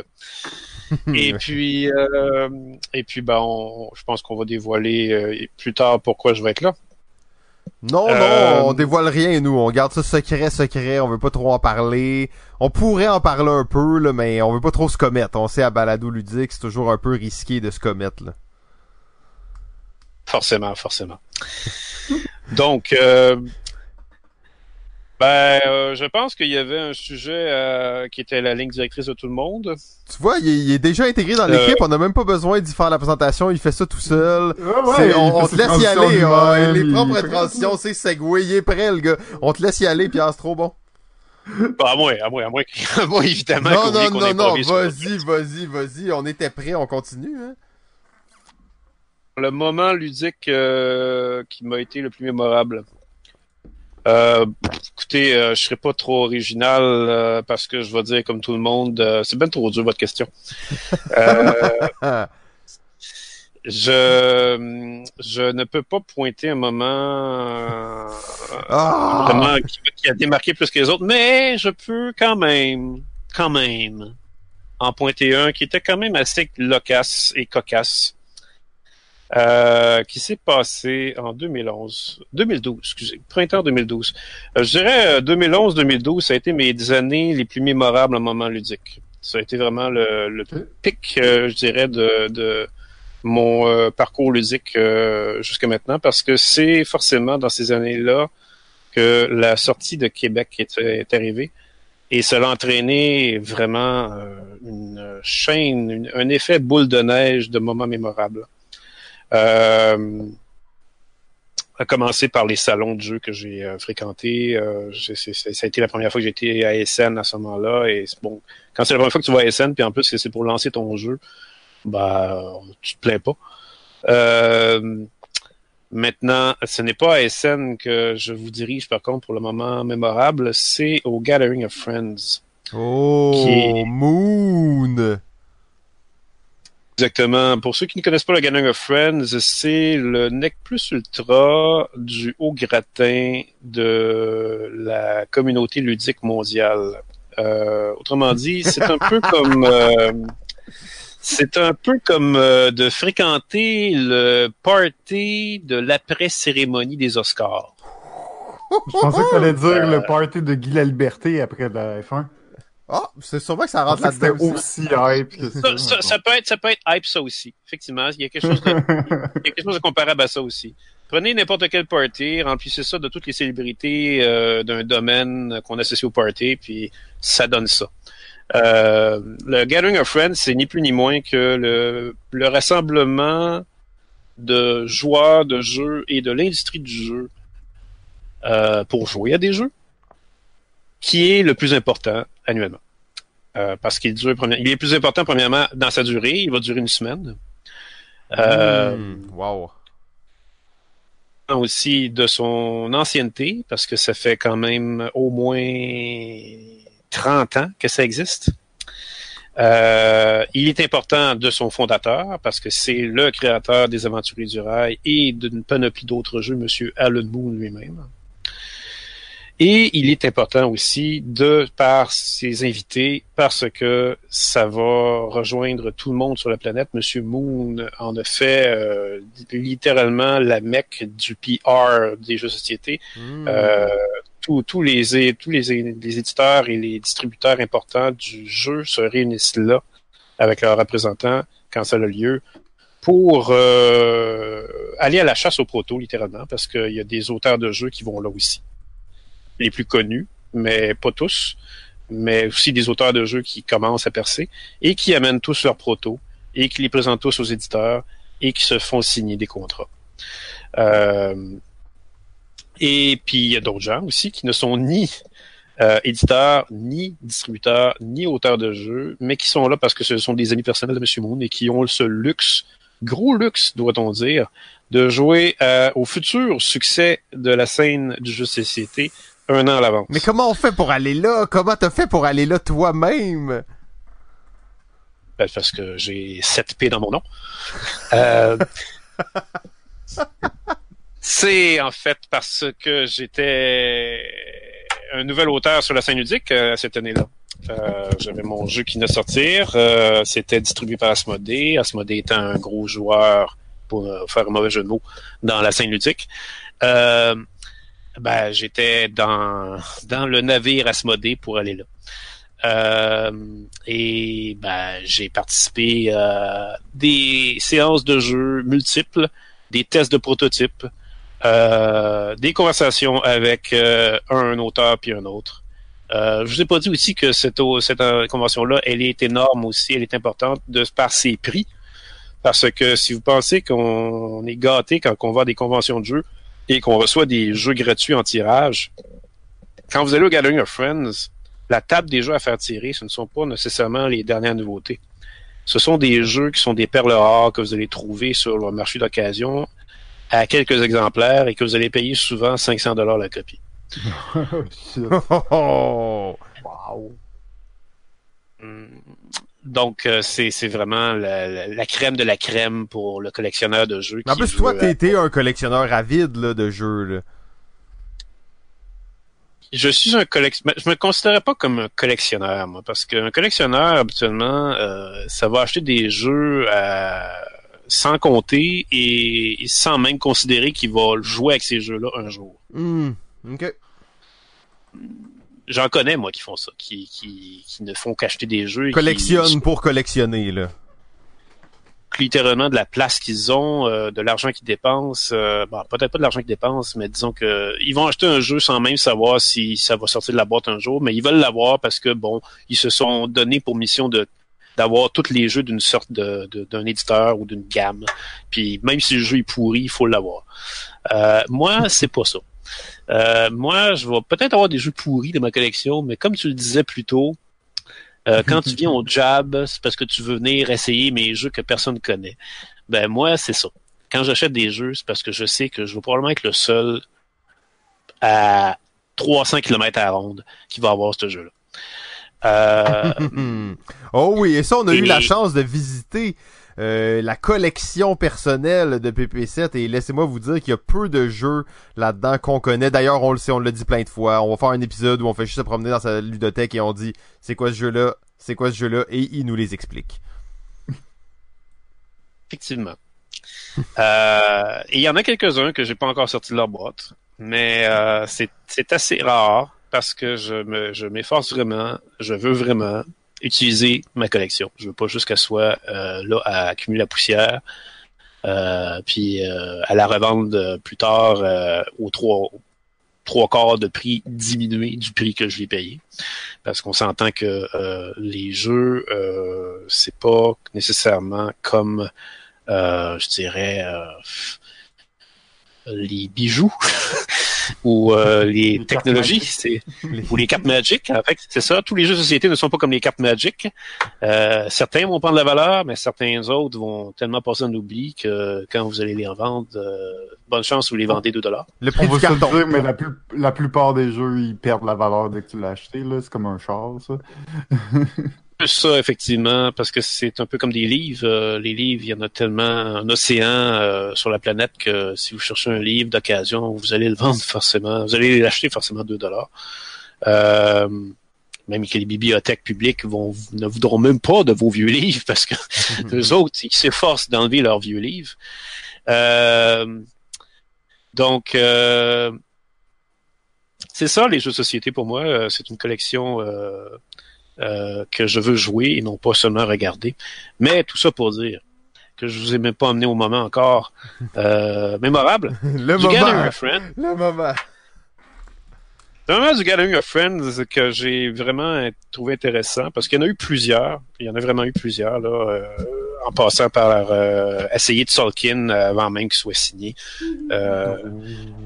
et puis, euh, et puis, ben, on- je pense qu'on va dévoiler euh, plus tard pourquoi je vais être là. Non, Euh, non, on dévoile rien, nous. On garde ça secret, secret. On veut pas trop en parler. On pourrait en parler un peu, là, mais on veut pas trop se commettre. On sait, à Balado Ludique, c'est toujours un peu risqué de se commettre, là. Forcément, forcément. Donc, euh, ben, euh, je pense qu'il y avait un sujet euh, qui était la ligne directrice de tout le monde. Tu vois, il est, il est déjà intégré dans Euh. l'équipe. On a même pas besoin d'y faire la présentation. Il fait ça tout seul. Ouais, il on, on te laisse y aller. lui-même, les il propres transitions, c'est segway. Il est prêt, le gars. On te laisse y aller, Pierre, c'est trop bon. Bah, à moi, à moi, à moi, à moi évidemment. non, non, non, non. Vas-y, vas-y, vas-y. On était prêt. On continue, hein. le moment ludique euh, qui m'a été le plus mémorable. Euh, écoutez, euh, je serai pas trop original euh, parce que je vais dire comme tout le monde, euh, c'est bien trop dur votre question. Euh, je je ne peux pas pointer un moment euh, Ah. vraiment qui, qui a démarqué plus que les autres, mais je peux quand même, quand même, en pointer un qui était quand même assez loquace et cocasse, euh, qui s'est passé en 2011, 2012, excusez, printemps 2012. Euh, je dirais euh, 2011-2012, ça a été mes années les plus mémorables en moment ludique. Ça a été vraiment le, le pic, euh, je dirais, de, de mon euh, parcours ludique euh, jusqu'à maintenant, parce que c'est forcément dans ces années-là que la sortie de Québec est, est arrivée. Et cela a entraîné vraiment euh, une chaîne, une- un effet boule de neige de moments mémorables. Euh, à commencer par les salons de jeux que j'ai euh, fréquentés. Euh, c'est- ça a été la première fois que été à SN à ce moment-là. Et bon, quand c'est la première fois que tu vas à SN, puis en plus que c'est pour lancer ton jeu, bah tu te plains pas. Euh, Maintenant, ce n'est pas à SN que je vous dirige, par contre, pour le moment mémorable, c'est au Gathering of Friends. Oh, Qui- Moon. Exactement. Pour ceux qui ne connaissent pas le Gathering of Friends, c'est le nec plus ultra du haut gratin de la communauté ludique mondiale. Euh, autrement dit, c'est un peu comme euh, c'est un peu comme euh, de fréquenter le party de l'après-cérémonie des Oscars. Je pensais que t'allais dire le party de Guy la Liberté après la F1. Ah, c'est sûrement que ça rentre là-dedans c'était aussi. aussi hype que ça. Ça, ça, ça peut être, ça peut être hype ça aussi. Effectivement, il y a quelque chose de, il y a quelque chose de comparable à ça aussi. Prenez n'importe quel party, remplissez ça de toutes les célébrités euh, d'un domaine qu'on associe au party, puis ça donne ça. Euh, le Gathering of Friends, c'est ni plus ni moins que le, le rassemblement de joueurs de jeux et de l'industrie du jeu euh, pour jouer à des jeux, qui est le plus important annuellement. Euh, parce qu'il dure, première- il est plus important premièrement dans sa durée, il va durer une semaine. Euh, Hmm, wow. aussi de son ancienneté, parce que ça fait quand même au moins 30 ans que ça existe. Euh, il est important de son fondateur, parce que c'est le créateur des Aventuriers du Rail et d'une panoplie d'autres jeux, Monsieur Alan Moon lui-même. Et il est important aussi de par ses invités, parce que ça va rejoindre tout le monde sur la planète. Monsieur Moon en a fait euh, littéralement la mecque du PR des jeux de société. Hmm. Euh, tous, tous les tous les, les éditeurs et les distributeurs importants du jeu se réunissent là avec leurs représentants quand ça a lieu pour euh, aller à la chasse aux protos littéralement parce qu'il y a des auteurs de jeux qui vont là aussi les plus connus mais pas tous mais aussi des auteurs de jeux qui commencent à percer et qui amènent tous leurs protos et qui les présentent tous aux éditeurs et qui se font signer des contrats euh, et puis il y a d'autres gens aussi qui ne sont ni euh, éditeurs, ni distributeurs, ni auteurs de jeux, mais qui sont là parce que ce sont des amis personnels de M. Moon et qui ont ce luxe, gros luxe, doit-on dire, de jouer euh, au futur succès de la scène du jeu de société un an à l'avance. Mais comment on fait pour aller là? Comment t'as fait pour aller là toi-même? Ben, parce que j'ai 7 P dans mon nom. Euh, c'est en fait parce que j'étais un nouvel auteur sur la scène ludique euh, cette année-là. Euh, J'avais mon jeu qui venait de sortir. Euh, C'était distribué par Asmodée. Asmodée étant un gros joueur, pour faire un mauvais jeu de mots, dans la scène ludique. Ben, j'étais dans, dans le navire Asmodée pour aller là. Euh, et ben, j'ai participé à des séances de jeu multiples, des tests de prototypes, euh, des conversations avec euh, un auteur puis un autre. Euh, je vous ai pas dit aussi que cette, cette convention-là, elle est énorme aussi, elle est importante de par ses prix. Parce que si vous pensez qu'on est gâté quand on va à des conventions de jeux et qu'on reçoit des jeux gratuits en tirage, quand vous allez au Gathering of Friends, la table des jeux à faire tirer, ce ne sont pas nécessairement les dernières nouveautés. Ce sont des jeux qui sont des perles rares que vous allez trouver sur le marché d'occasion à quelques exemplaires et que vous allez payer souvent 500 dollars la copie. Oh, oh. Wow. Hum, Donc, euh, c'est c'est vraiment la, la- la crème de la crème pour le collectionneur de jeux. Mais En plus, veut, toi, euh, t'es t'es un collectionneur avide là, de jeux. Là. Je suis un collectionneur. Je me considérais pas comme un collectionneur, moi, parce qu'un collectionneur, habituellement, euh, ça va acheter des jeux à- sans compter et, et sans même considérer qu'il va jouer avec ces jeux-là un jour. Hmm, ok. J'en connais, moi, qui font ça, qui, qui, qui ne font qu'acheter des jeux. et qui- Collectionne pour collectionner, là. littéralement de la place qu'ils ont, euh, de l'argent qu'ils dépensent. euh, bon, peut-être pas de l'argent qu'ils dépensent, mais disons que ils vont acheter un jeu sans même savoir si ça va sortir de la boîte un jour, mais ils veulent l'avoir parce que bon, ils se sont donnés pour mission de d'avoir tous les jeux d'une sorte de de- d'un éditeur ou d'une gamme. Puis même si le jeu est pourri, il faut l'avoir. Euh, moi, c'est pas ça. Euh, moi, je vais peut-être avoir des jeux pourris dans ma collection, mais comme tu le disais plus tôt, euh, quand tu viens au jab, c'est parce que tu veux venir essayer mes jeux que personne connaît. Ben moi, c'est ça. Quand j'achète des jeux, c'est parce que je sais que je vais probablement être le seul à 300 km à la ronde qui va avoir ce jeu-là. Euh, oh oui, et ça, on a eu la chance de visiter euh, la collection personnelle de PP7 et laissez-moi vous dire qu'il y a peu de jeux là-dedans qu'on connaît. D'ailleurs, on le sait, on l'a dit plein de fois. On va faire un épisode où on fait juste se promener dans sa ludothèque et on dit c'est quoi ce jeu-là, c'est quoi ce jeu-là? Et il nous les explique. effectivement. Euh, il y en a quelques-uns que j'ai pas encore sorti de leur boîte, mais euh, c'est assez rare parce que je me je m'efforce vraiment, je veux vraiment utiliser ma collection. Je veux pas juste qu'elle soit euh, là à accumuler la poussière, euh, puis euh, à la revendre plus tard euh, aux trois trois quarts de prix diminué du prix que je l'ai payé. Parce qu'on s'entend que euh, les jeux, euh, c'est pas nécessairement comme euh, je dirais euh, les bijoux ou euh, les, technologies, c'est ou les cartes Magic. En fait, c'est ça. Tous les jeux de société ne sont pas comme les cartes Magic. Euh, certains vont prendre la valeur, mais certains autres vont tellement passer en oubli que quand vous allez les revendre, euh, bonne chance vous les vendez 2 dollars. Le On va du se le carton. dire, mais la, plus- la plupart des jeux, ils perdent la valeur dès que tu l'as acheté. là. C'est comme un char, ça. Plus ça, effectivement, parce que c'est un peu comme des livres. Euh, les livres, il y en a tellement un océan euh, sur la planète que si vous cherchez un livre d'occasion, vous allez le vendre forcément. Vous allez l'acheter forcément 2 dollars. Euh, même que les bibliothèques publiques vont, ne voudront même pas de vos vieux livres parce que les autres, ils s'efforcent d'enlever leurs vieux livres. Euh, donc, euh, c'est ça, les jeux de société pour moi. C'est une collection euh, que je veux jouer et non pas seulement regarder. Mais tout ça pour dire que je vous ai même pas amené au moment encore euh, mémorable Le du Gathering moment. Le moment. Le moment du Gathering of Friends que j'ai vraiment trouvé intéressant parce qu'il y en a eu plusieurs. Il y en a vraiment eu plusieurs là, euh, en passant par euh, essayer de Solkin avant même qu'il soit signé. Euh,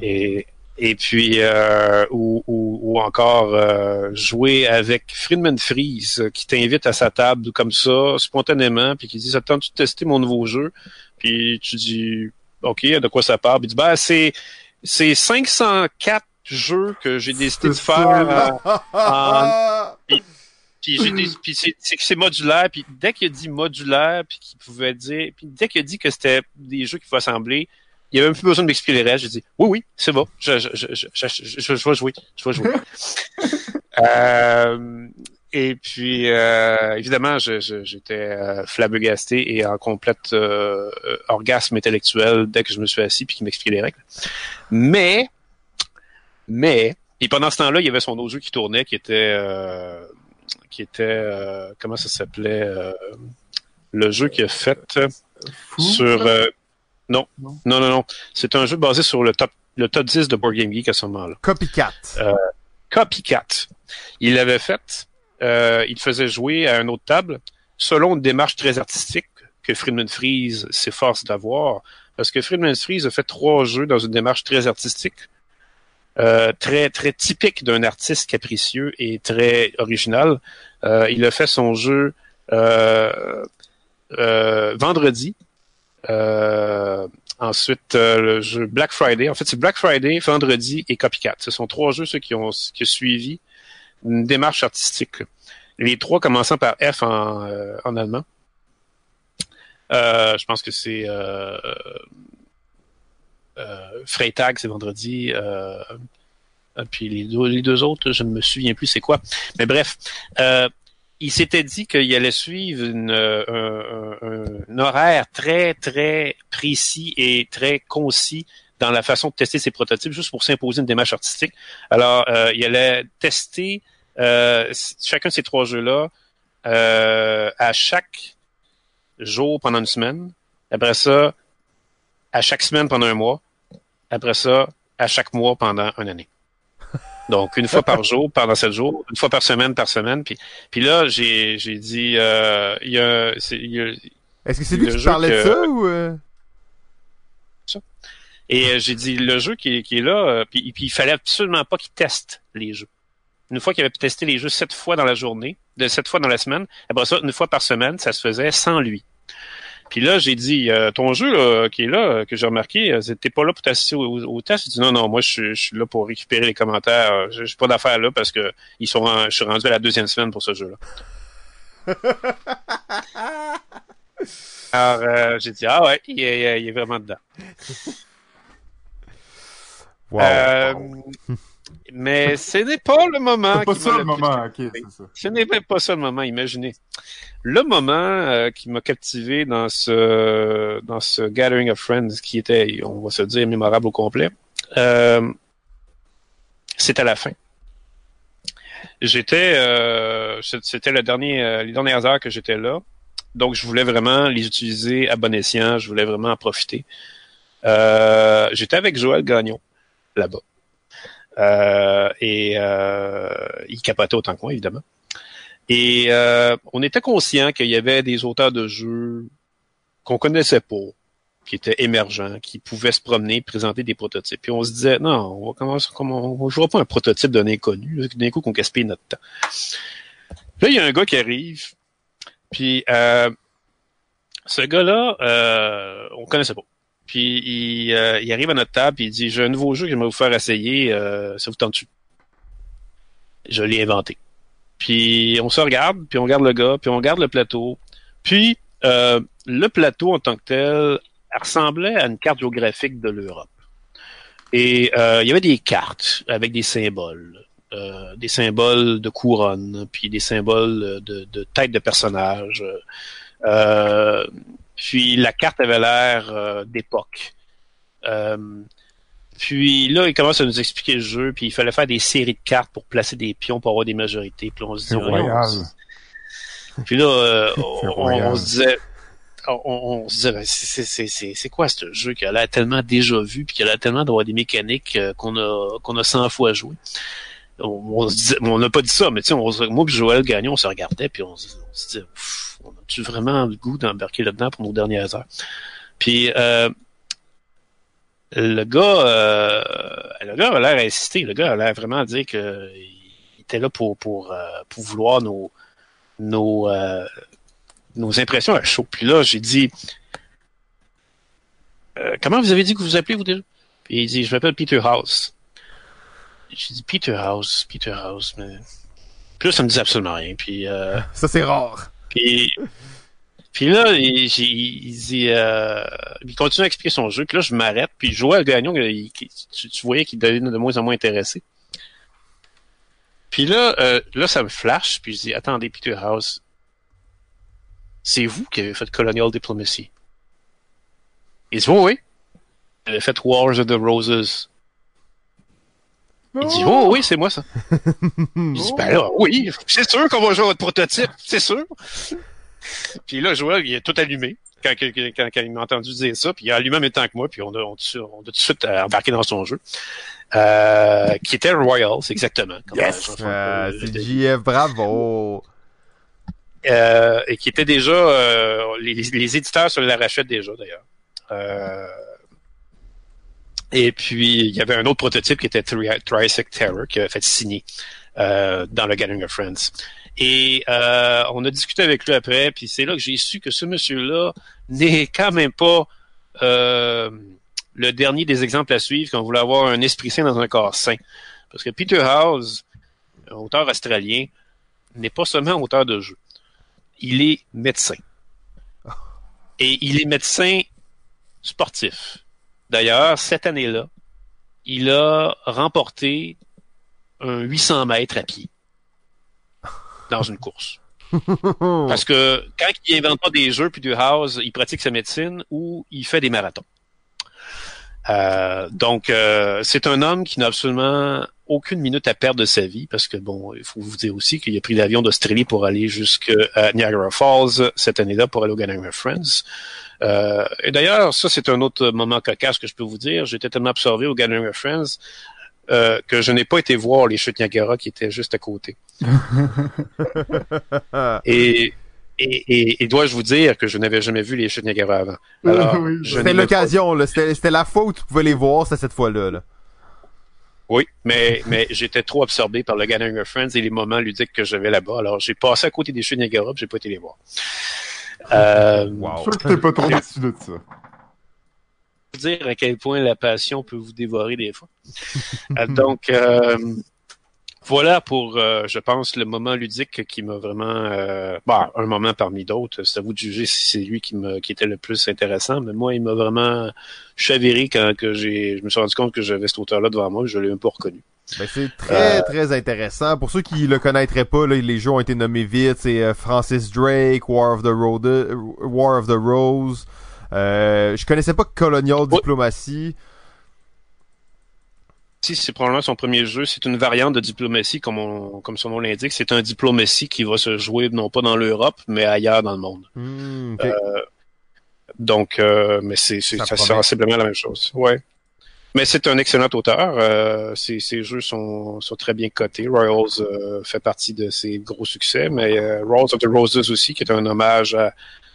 et, et puis euh, ou, ou, ou encore euh, jouer avec Friedman Freeze euh, qui t'invite à sa table comme ça spontanément puis qui dit ça te tente de tester mon nouveau jeu? Puis tu dis ok de quoi ça parle? Puis il dit ben c'est c'est 504 jeux que j'ai décidé de faire euh, puis puis c'est c'est que c'est modulaire puis dès qu'il a dit modulaire puis qu'il pouvait dire puis dès qu'il a dit que c'était des jeux qu'il faut assembler il y avait même plus besoin de m'expliquer les règles. J'ai dit oui, oui, c'est bon. Je, je, je, je, je, je, je vais jouer. Je vais jouer. euh, Et puis, euh, évidemment, je- je- j'étais euh, flabbergasté et en complète euh, euh, orgasme intellectuel dès que je me suis assis puis qu'il m'expliquait les règles. Mais, mais, et pendant ce temps-là, il y avait son autre jeu qui tournait, qui était, euh, qui était, euh, comment ça s'appelait, euh, le jeu qu'il a fait sur, euh, non, Non? non, non, non, c'est un jeu basé sur le top, le top 10 de Board Game Geek à ce moment-là. Copycat. Copycat. Il l'avait fait, euh, il faisait jouer à une autre table selon une démarche très artistique que Friedman Freeze s'efforce d'avoir. Parce que Friedman Freeze a fait trois jeux dans une démarche très artistique, euh, très très typique d'un artiste capricieux et très original. Euh, il a fait son jeu euh, euh, vendredi. Euh, ensuite, euh, le jeu Black Friday. En fait, c'est Black Friday, vendredi et Copycat. Ce sont trois jeux ceux qui ont qui ont suivi une démarche artistique. Les trois commençant par F en, euh, en allemand. Euh, je pense que c'est euh, euh, Freytag, c'est vendredi. Puis les deux, les deux autres, je ne me souviens plus c'est quoi. Mais bref, il s'était dit qu'il allait suivre euh, un, horaire très, très précis et très concis dans la façon de tester ses prototypes, juste pour s'imposer une démarche artistique. Alors, euh, il allait tester euh, chacun de ces trois jeux-là à chaque jour pendant une semaine. Après ça, à chaque semaine pendant un mois. Après ça, à chaque mois pendant une année. Donc, une fois par jour, pendant sept jours, une fois par semaine, par semaine. Puis, puis là, j'ai, j'ai dit, euh, il y a, c'est- il y a- Est-ce que c'est lui qui parlait de ça ou... euh? et euh, j'ai dit, le jeu qui, est- qui est là, euh, puis, puis il fallait absolument pas qu'il teste les jeux. Une fois qu'il avait testé les jeux sept fois dans la journée, de sept fois dans la semaine, après ça, une fois par semaine, ça se faisait sans lui. Puis là, j'ai dit, euh, ton jeu là, qui est là, euh, que j'ai remarqué, euh, t'es pas là pour t'assister au, au, test. Il dit, non, non, moi, je, suis- je suis là pour récupérer les commentaires. J'ai j'ai pas d'affaires là parce que ils sont en- je suis rendu à la deuxième semaine pour ce jeu-là. Alors, euh, j'ai dit, ah ouais, il est, il est vraiment dedans. Wow. Euh, mais ce n'est pas le moment. C'est pas ça le moment, ok, captivé. c'est ça. Ce n'est même pas ça le moment, imaginez. Le moment euh, qui m'a captivé dans ce dans ce Gathering of Friends, qui était, on va se dire, mémorable au complet, euh, c'est à la fin. J'étais, euh, c'était le dernier, euh, les dernières heures que j'étais là, donc je voulais vraiment les utiliser à bon escient, je voulais vraiment en profiter. Euh, j'étais avec Joël Gagnon là-bas. Euh, et euh, il capotait autant que évidemment. Et euh, on était conscient qu'il y avait des auteurs de jeux qu'on connaissait pas, qui étaient émergents, qui pouvaient se promener, présenter des prototypes. Puis on se disait, non, on va commencer comme on, on jouera pas un prototype d'un inconnu, d'un coup qu'on gaspille notre temps. Là, il y a un gars qui arrive, puis euh, ce gars-là, euh, on connaissait pas. Puis il, euh, il arrive à notre table, puis il dit, j'ai un nouveau jeu que j'aimerais vous faire essayer, euh, ça vous tente-tu? Je l'ai inventé. Puis on se regarde, puis on regarde le gars, puis on regarde le plateau. Puis euh, le plateau en tant que tel ressemblait à une carte géographique de l'Europe. Et il y avait des cartes avec des symboles, des symboles de couronne, puis des symboles de, de tête de personnage. Euh, puis la carte avait l'air euh, d'époque. Euh, puis là, il commence à nous expliquer le jeu, puis il fallait faire des séries de cartes pour placer des pions pour avoir des majorités. Puis on se dit, voyons, royal. puis là, euh, on, se disait, on, on se disait, ben, c'est- quoi ce jeu qui a l'air tellement déjà vu, puis qui a l'air tellement d'avoir des mécaniques euh, qu'on a qu'on a 100 fois joué? On, on se disait- on n'a pas dit ça, mais tu sais, moi et Joël Gagnon, on se regardait, puis on, se- on se disait, Ouf, a-tu vraiment le goût d'embarquer là-dedans pour nos dernières heures? Puis euh, le gars, euh, le gars a l'air insister, le gars a l'air vraiment dire que il était là pour pour euh, pour vouloir nos nos euh, nos impressions à chaud. Puis là, j'ai dit Euh, comment vous avez dit que vous vous appelez vous déjà? Puis il dit je m'appelle Peter House. J'ai dit Peter House, Peter House, mais puis là ça me dit absolument rien. Puis euh, Ça, c'est rare. Puis, là, il, il dit, euh, il continue à expliquer son jeu. Puis là, je m'arrête. Puis Joël Gagnon, il- il- tu, tu voyais qu'il devenait de moins en moins intéressé. Puis là, euh, là, ça me flash, puis je dis, attendez, Peter House, c'est vous qui avez fait Colonial Diplomacy. Il dit, oui, oui. Vous fait Wars of the Roses. Il dit, oh oui, c'est moi ça. Il dit, ben là, oui, c'est sûr qu'on va jouer à votre prototype, c'est sûr. puis là, Joël, il est tout allumé quand, quand, quand, quand il m'a entendu dire ça, puis il a allumé en même temps que moi, puis on a, on, a, on a tout de suite euh, embarqué dans son jeu. Euh, qui était Royals, exactement. Comme Yes! Euh, c'est dit. JF, bravo! Euh, et qui était déjà euh, les, les éditeurs se la rachètent déjà d'ailleurs. Euh, et puis il y avait un autre prototype qui était Tri- Triassic Terror qui a fait signer euh, dans le Gathering of Friends. Et euh, on a discuté avec lui après, puis c'est là que j'ai su que ce monsieur-là n'est quand même pas euh, le dernier des exemples à suivre quand on voulait avoir un esprit sain dans un corps sain. Parce que Peter House, auteur australien, n'est pas seulement auteur de jeux il est médecin. Et il est médecin sportif. D'ailleurs, cette année-là, il a remporté un 800 mètres à pied dans une course. Parce que quand il invente pas des jeux puis du house, il pratique sa médecine ou il fait des marathons. Euh, donc, euh, c'est un homme qui n'a absolument aucune minute à perdre de sa vie parce que, bon, il faut vous dire aussi qu'il a pris l'avion d'Australie pour aller jusqu'à Niagara Falls cette année-là pour aller au Gathering of Friends. Euh, et d'ailleurs, ça, c'est un autre moment cocasse que je peux vous dire. J'étais tellement absorbé au Gathering of Friends euh, que je n'ai pas été voir les chutes Niagara qui étaient juste à côté. et, et, et, et dois-je vous dire que je n'avais jamais vu les chutes Niagara avant? Oui, C'était l'occasion. C'était la fois où tu pouvais les voir, c'était cette fois-là, là. Oui, mais, mais j'étais trop absorbé par le Gathering of Friends et les moments ludiques que j'avais là-bas. Alors, j'ai passé à côté des chutes Niagara, j'ai pas été les voir. Euh, Wow. sûr que t'es pas trop déçu de ça. dire à quel point la passion peut vous dévorer des fois. Euh, donc, euh, voilà pour, euh, je pense, le moment ludique qui m'a vraiment... Euh, bah, un moment parmi d'autres. C'est à vous de juger si c'est lui qui, me, qui était le plus intéressant. Mais moi, il m'a vraiment chaviré quand que j'ai, je me suis rendu compte que j'avais cet auteur-là devant moi. Je l'ai un peu reconnu. Ben, c'est très, Euh, très intéressant. Pour ceux qui le connaîtraient pas, là, les jeux ont été nommés vite. C'est euh, Francis Drake, War of the, Road, euh, War of the Rose. Euh, je connaissais pas Colonial Oui. Diplomacy. Si c'est probablement son premier jeu, c'est une variante de diplomatie, comme, on- comme son nom l'indique. C'est un diplomatie qui va se jouer non pas dans l'Europe, mais ailleurs dans le monde. Hmm, ok. Donc, euh, mais c'est sensiblement la même chose. Ouais. Mais c'est un excellent auteur. Euh, ses, ses jeux sont, sont très bien cotés. Royals euh, fait partie de ses gros succès, mais euh, Royals of the Roses aussi, qui est un hommage à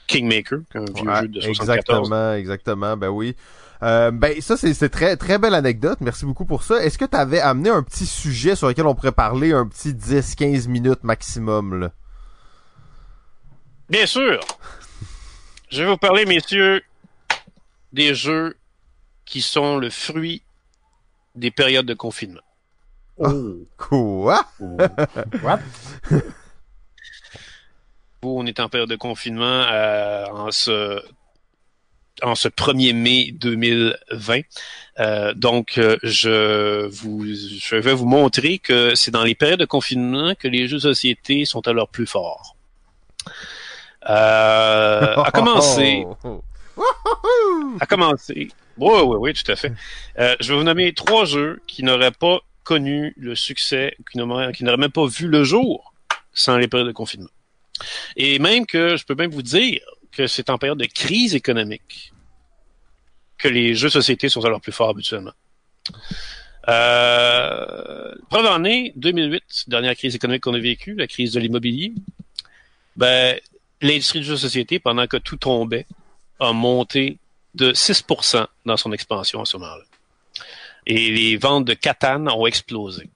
Kingmaker, un vieux Ouais, jeu de 74. exactement, exactement, ben oui. Euh, ben ça c'est c'est très très belle anecdote, merci beaucoup pour ça. Est-ce que tu avais amené un petit sujet sur lequel on pourrait parler un petit 10-15 minutes maximum là? Bien sûr. Je vais vous parler, messieurs, des jeux qui sont le fruit des périodes de confinement. Oh. Quoi? What? On est en période de confinement euh, en ce en ce 1er mai 2020. Euh, donc, euh, je vous je vais vous montrer que c'est dans les périodes de confinement que les jeux de société sont à leur plus fort. Euh, à commencer, à commencer. Oui, oui, oui, tout à fait. Euh, je vais vous nommer trois jeux qui n'auraient pas connu le succès, qui n'auraient même pas vu le jour sans les périodes de confinement. Et même que je peux même vous dire que c'est en période de crise économique que les jeux de société sont à leur plus fort habituellement. Euh, preuve en est, 2008, dernière crise économique qu'on a vécue, la crise de l'immobilier, ben, l'industrie du jeu de société, pendant que tout tombait, a monté de 6% dans son expansion à ce moment-là. Et les ventes de Catan ont explosé.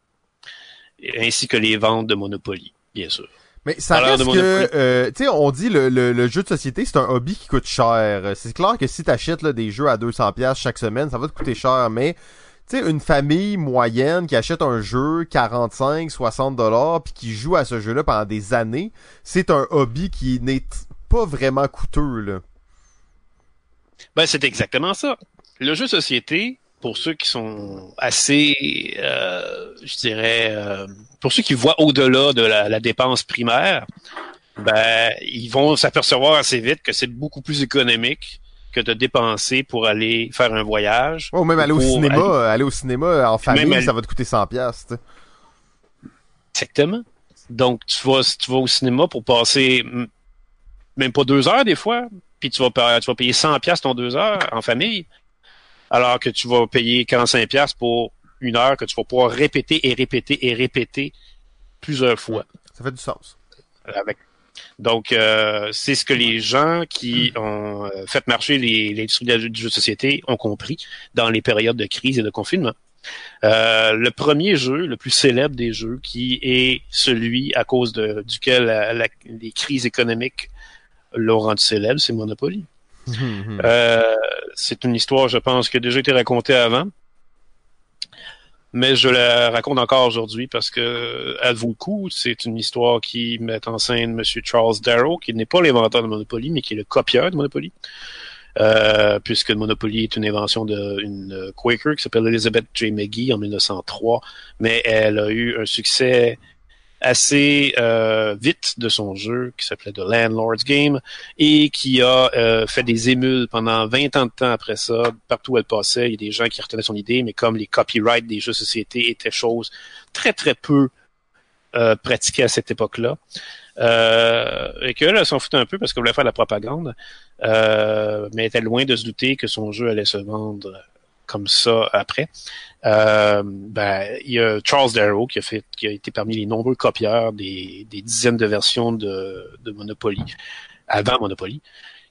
Ainsi que les ventes de Monopoly, bien sûr. Mais ça reste que, euh, tu sais, on dit le, le, le jeu de société, c'est un hobby qui coûte cher. C'est clair que si t'achètes là, des jeux à 200$ piastres chaque semaine, ça va te coûter cher, mais tu sais, une famille moyenne qui achète un jeu 45, 60 dollars puis qui joue à ce jeu-là pendant des années, c'est un hobby qui n'est pas vraiment coûteux, là. Ben, c'est exactement ça. Le jeu société, pour ceux qui sont assez, euh, je dirais, euh, pour ceux qui voient au-delà de la, la dépense primaire, ben ils vont s'apercevoir assez vite que c'est beaucoup plus économique que de dépenser pour aller faire un voyage. Ou même aller au cinéma, aller- euh, aller au cinéma en famille, aller- ça va te coûter 100 pièces. Exactement. Donc, tu vas, tu vas au cinéma pour passer même pas deux heures des fois, puis tu vas, tu vas payer 100 pièces ton deux heures en famille, alors que tu vas payer 45 pièces pour une heure que tu vas pouvoir répéter et répéter et répéter plusieurs fois. Ça fait du sens. Avec... Donc, euh, c'est ce que les gens qui ont euh, fait marcher l'industrie du jeu de société ont compris dans les périodes de crise et de confinement. Euh, le premier jeu, le plus célèbre des jeux, qui est celui à cause de, duquel la- la- les crises économiques l'ont rendu célèbre, c'est Monopoly. Mhm. Euh, c'est une histoire, je pense, qui a déjà été racontée avant. Mais je la raconte encore aujourd'hui parce que elle vaut le coup. C'est une histoire qui met en scène M. Charles Darrow, qui n'est pas l'inventeur de Monopoly, mais qui est le copieur de Monopoly. Euh, puisque Monopoly est une invention d'une Quaker qui s'appelle Elizabeth J. McGee en 1903, mais elle a eu un succès assez euh, vite de son jeu qui s'appelait The Landlord's Game et qui a euh, fait des émules pendant 20 ans de temps après ça. Partout où elle passait, il y a des gens qui retenaient son idée, mais comme les copyrights des jeux de société étaient choses très très peu euh, pratiquées à cette époque-là, euh, et que là, s'en foutait un peu parce qu'elle voulait faire de la propagande, euh, mais était loin de se douter que son jeu allait se vendre comme ça après. Euh, ben, il y a Charles Darrow qui a été parmi les nombreux copieurs des, dizaines de versions de, Monopoly avant Monopoly,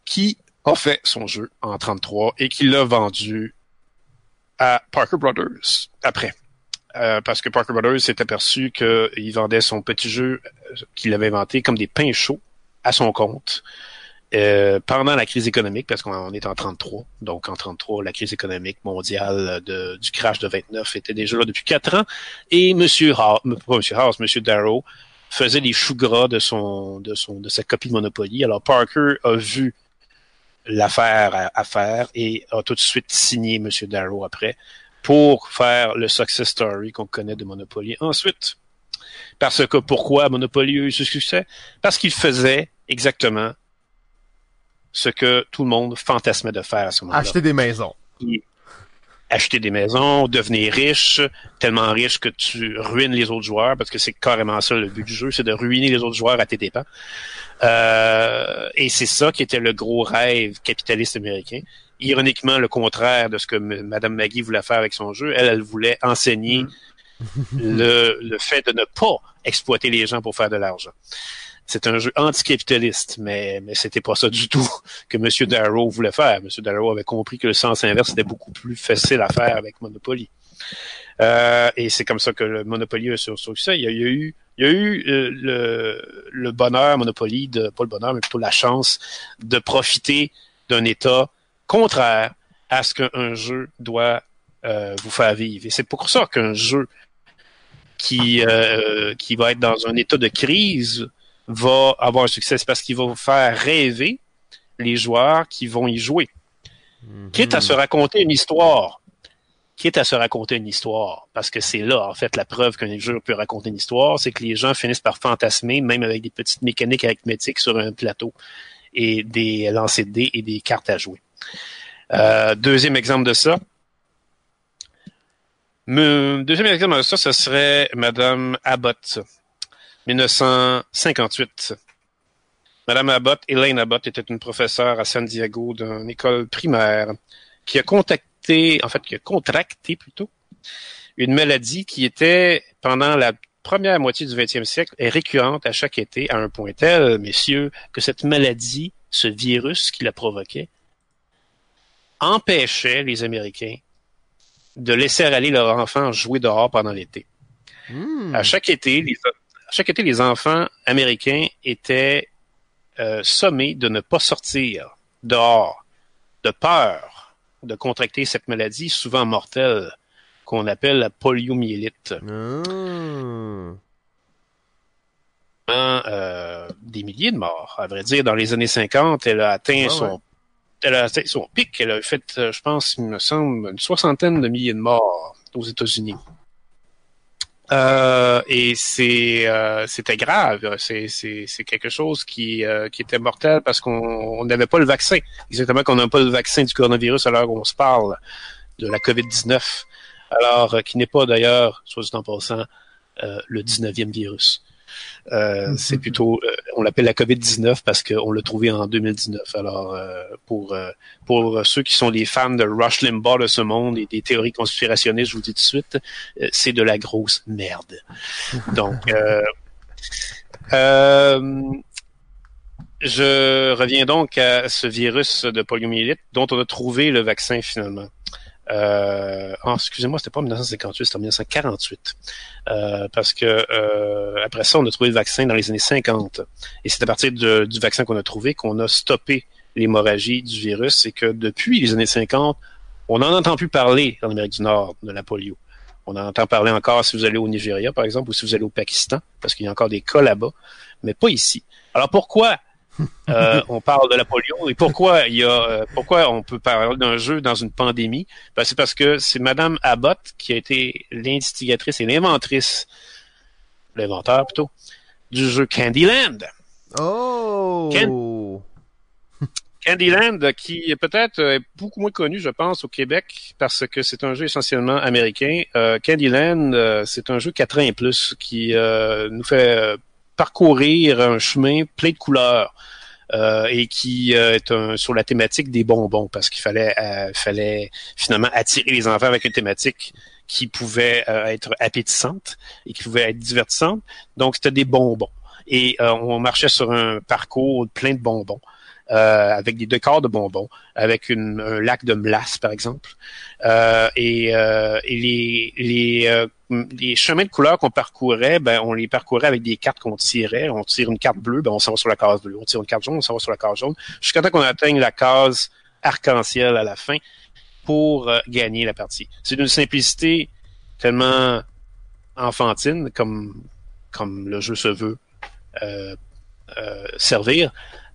qui a fait son jeu en 33 et qui l'a vendu à Parker Brothers après. Euh, parce que Parker Brothers s'est aperçu qu'il vendait son petit jeu qu'il avait inventé comme des pains chauds à son compte euh, pendant la crise économique, parce qu'on est en 33. Donc en 33, la crise économique mondiale du crash de 29 était déjà là depuis quatre ans. Et Monsieur House, pas House, Monsieur Darrow faisait des choux gras de son, de son, de sa copie de Monopoly. Alors Parker a vu l'affaire à, à faire et a tout de suite signé Monsieur Darrow après pour faire le success story qu'on connaît de Monopoly ensuite. Parce que pourquoi Monopoly a eu ce succès? Parce qu'il faisait exactement ce que tout le monde fantasmait de faire à ce moment-là. Acheter des maisons. Acheter des maisons, devenir riche, tellement riche que tu ruines les autres joueurs, parce que c'est carrément ça le but du jeu, c'est de ruiner les autres joueurs à tes dépens. Euh, et c'est ça qui était le gros rêve capitaliste américain. Ironiquement, le contraire de ce que M- Madame Maggie voulait faire avec son jeu. Elle, elle voulait enseigner le, le fait de ne pas exploiter les gens pour faire de l'argent. C'est un jeu anticapitaliste, mais, mais c'était pas ça du tout que M. Darrow voulait faire. M. Darrow avait compris que le sens inverse était beaucoup plus facile à faire avec Monopoly. Euh, et c'est comme ça que le Monopoly a succès. Il y a, il y a eu, il y a eu euh, le, le bonheur Monopoly, de, pas le bonheur, mais plutôt la chance de profiter d'un état contraire à ce qu'un jeu doit euh, vous faire vivre. Et c'est pour ça qu'un jeu qui, euh, qui va être dans un état de crise va avoir un succès, c'est parce qu'il va vous faire rêver les joueurs qui vont y jouer. Quitte à se raconter une histoire. Quitte à se raconter une histoire. Parce que c'est là, en fait, la preuve qu'un jeu peut raconter une histoire, c'est que les gens finissent par fantasmer, même avec des petites mécaniques arithmétiques sur un plateau, et des lancers de dés et des cartes à jouer. Euh, deuxième exemple de ça. Me- deuxième exemple de ça, ce serait Madame Abbott. 1958. Madame Abbott, Elaine Abbott, était une professeure à San Diego d'une école primaire qui a contacté, en fait, qui a contracté plutôt, une maladie qui était, pendant la première moitié du 20e siècle, est récurrente à chaque été à un point tel, messieurs, que cette maladie, ce virus qui la provoquait, empêchait les Américains de laisser aller leurs enfants jouer dehors pendant l'été. Hmm. À chaque été, les, chaque été, les enfants américains étaient euh, sommés de ne pas sortir dehors, de peur de contracter cette maladie souvent mortelle qu'on appelle la poliomyélite. Hmm. Euh, des milliers de morts. À vrai dire, dans les années 50, elle a atteint Ouais, son ouais. elle a atteint son pic. Elle a fait, euh, je pense, il me semble, une soixantaine de milliers de morts aux États-Unis. Euh, et c'est euh, c'était grave. C'est c'est quelque chose qui euh, qui était mortel parce qu'on n'avait pas le vaccin. Exactement qu'on n'a pas le vaccin du coronavirus à l'heure où on se parle de la COVID-19. Alors euh, qui n'est pas d'ailleurs, soit dit en passant, le 19e virus. Euh, Mhm. C'est plutôt, euh, on l'appelle la COVID-19 parce qu'on l'a trouvé en 2019. Alors, euh, pour euh, pour ceux qui sont des fans de Rush Limbaugh de ce monde et des théories conspirationnistes, je vous dis tout de suite, c'est de la grosse merde. Donc, euh, euh, je reviens donc à ce virus de poliomyélite dont on a trouvé le vaccin finalement. Euh, oh, excusez-moi, c'était pas en 1958, c'était en 1948. Euh, parce que euh, après ça, on a trouvé le vaccin dans les années 50. Et c'est à partir du vaccin qu'on a trouvé qu'on a stoppé l'hémorragie du virus. Et que depuis les années 50, on n'en entend plus parler en Amérique du Nord de la polio. On en entend parler encore si vous allez au Nigeria, par exemple, ou si vous allez au Pakistan, parce qu'il y a encore des cas là-bas, mais pas ici. Alors pourquoi euh, on parle de la polio. Et pourquoi il y a euh, pourquoi on peut parler d'un jeu dans une pandémie? Ben, c'est parce que c'est Madame Abbott qui a été l'instigatrice et l'inventrice l'inventeur plutôt du jeu Candyland. Oh! Candyland qui peut-être est beaucoup moins connu je pense au Québec parce que c'est un jeu essentiellement américain. Euh, Candyland euh, c'est un jeu 4 ans et plus qui euh, nous fait euh, parcourir un chemin plein de couleurs euh, et qui euh, est un, sur la thématique des bonbons parce qu'il fallait euh, finalement attirer les enfants avec une thématique qui pouvait être appétissante et qui pouvait être divertissante. Donc c'était des bonbons et on marchait sur un parcours plein de bonbons. avec des décors de bonbons, avec une, un lac de melasse, par exemple. Et, et les, les, les chemins de couleur qu'on parcourait, ben, on les parcourait avec des cartes qu'on tirait. On tire une carte bleue, ben, on s'en va sur la case bleue. On tire une carte jaune, on s'en va sur la case jaune. Jusqu'à temps qu'on atteigne la case arc-en-ciel à la fin pour euh, gagner la partie. C'est d'une simplicité tellement enfantine comme, comme le jeu se veut euh, euh, servir,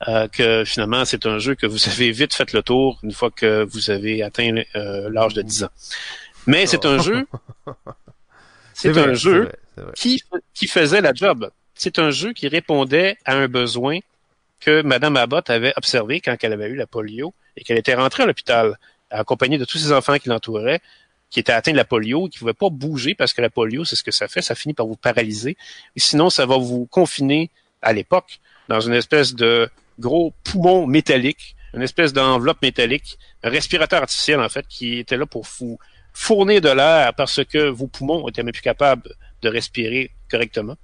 euh, que finalement c'est un jeu que vous avez vite fait le tour une fois que vous avez atteint euh, l'âge de 10 ans. Mais c'est un jeu, c'est un jeu vrai, c'est vrai. qui, qui faisait la job. C'est un jeu qui répondait à un besoin que Madame Abbott avait observé quand elle avait eu la polio et qu'elle était rentrée à l'hôpital accompagnée de tous ses enfants qui l'entouraient, qui étaient atteints de la polio, qui ne pouvaient pas bouger parce que la polio, c'est ce que ça fait, ça finit par vous paralyser. Et sinon, ça va vous confiner à l'époque dans une espèce de gros poumon métallique, une espèce d'enveloppe métallique, un respirateur artificiel en fait, qui était là pour vous fournir de l'air parce que vos poumons étaient même plus capables de respirer correctement.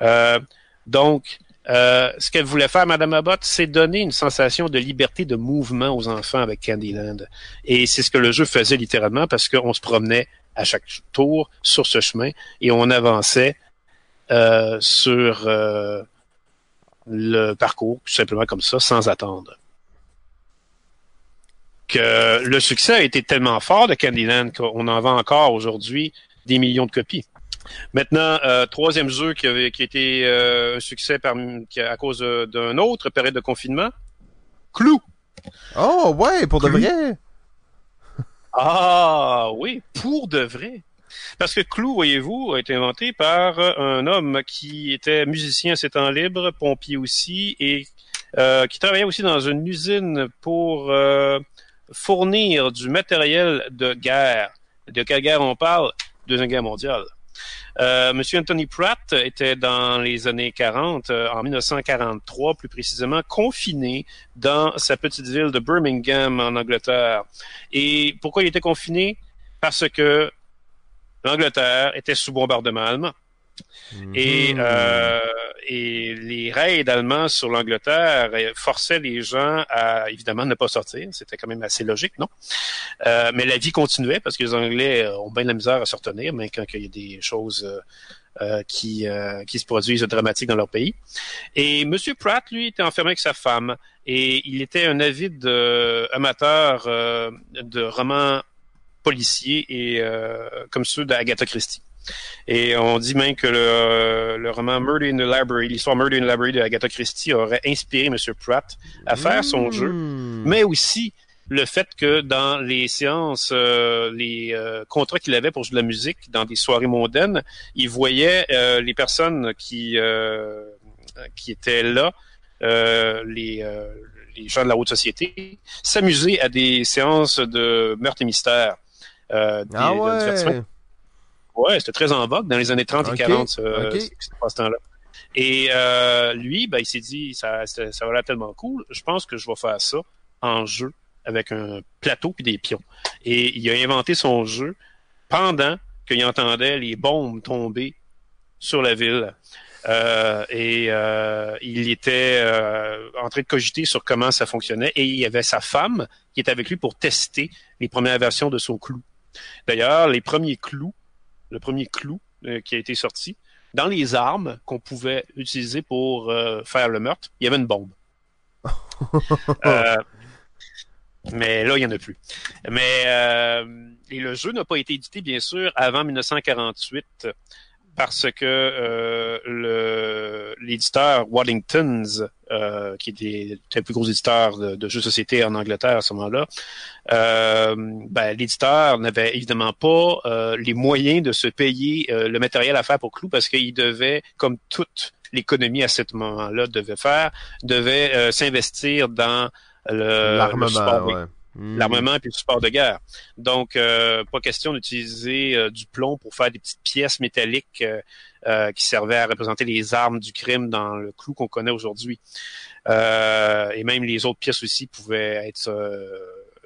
Euh, donc, euh, ce qu'elle voulait faire, Madame Abbott, c'est donner une sensation de liberté de mouvement aux enfants avec Candyland. Et c'est ce que le jeu faisait littéralement parce qu'on se promenait à chaque tour sur ce chemin et on avançait euh, sur le parcours, tout simplement comme ça, sans attendre. Le succès a été tellement fort de Candyland qu'on en vend encore aujourd'hui des millions de copies. Maintenant, euh, troisième jeu qui, avait, qui a été euh, un succès par, qui, à cause d'un autre période de confinement, Clou. Oh, ouais, pour de vrai. Ah oui, pour de vrai. Parce que Clou, voyez-vous, a été inventé par euh, un homme qui était musicien à ses temps libres, pompier aussi, et euh, qui travaillait aussi dans une usine pour euh, fournir du matériel de guerre. De quelle guerre on parle? Deuxième guerre mondiale. Euh, Monsieur Anthony Pratt était dans les années 40, euh, en 1943 plus précisément, confiné dans sa petite ville de Birmingham en Angleterre. Et pourquoi il était confiné? Parce que l'Angleterre était sous bombardement allemand. Et, Mhm. euh, et les raids allemands sur l'Angleterre forçaient les gens à, évidemment, ne pas sortir. C'était quand même assez logique, non? Euh, mais la vie continuait parce que les Anglais ont bien de la misère à se retenir, mais quand il y a des choses euh, euh, qui, euh, qui se produisent dramatiques dans leur pays. Et M. Pratt, lui, était enfermé avec sa femme et il était un avide euh, amateur de romans policiers et euh, comme ceux d'Agatha Christie. Et on dit même que le, le roman Murder in the Library, l'histoire Murder in the Library de Agatha Christie aurait inspiré M. Pratt à faire son jeu Hmm. mais aussi le fait que dans les séances, euh, les euh, contrats qu'il avait pour jouer de la musique dans des soirées mondaines, il voyait euh, les personnes qui qui étaient là, les les gens de la haute société, s'amuser à des séances de meurtre et mystère. ah ouais. Ouais, c'était très en vogue dans les années 30 et 40, ce, okay. ce temps-là. Et lui, ben, il s'est dit, ça, ça, ça va tellement cool, je pense que je vais faire ça en jeu avec un plateau puis des pions. Et il a inventé son jeu pendant qu'il entendait les bombes tomber sur la ville. Euh, et euh, il était euh, en train de cogiter sur comment ça fonctionnait. Et il y avait sa femme qui était avec lui pour tester les premières versions de son clou. D'ailleurs, les premiers clous, le premier clou euh, qui a été sorti, dans les armes qu'on pouvait utiliser pour euh, faire le meurtre, il y avait une bombe. euh, mais là, il n'y en a plus. Mais euh, et le jeu n'a pas été édité, bien sûr, avant 1948 parce que euh, le l'éditeur Waddington's, euh, qui était le plus gros éditeur de, de jeux de société en Angleterre à ce moment-là, euh, ben, l'éditeur n'avait évidemment pas euh, les moyens de se payer euh, le matériel à faire pour Clou parce qu'il devait, comme toute l'économie à ce moment-là devait faire, devait euh, s'investir dans l'armement, ouais. Mmh. l'armement et le support de guerre. Donc, euh, pas question d'utiliser euh, du plomb pour faire des petites pièces métalliques euh, euh qui servaient à représenter les armes du crime dans le clou qu'on connaît aujourd'hui. Euh, et même les autres pièces aussi pouvaient être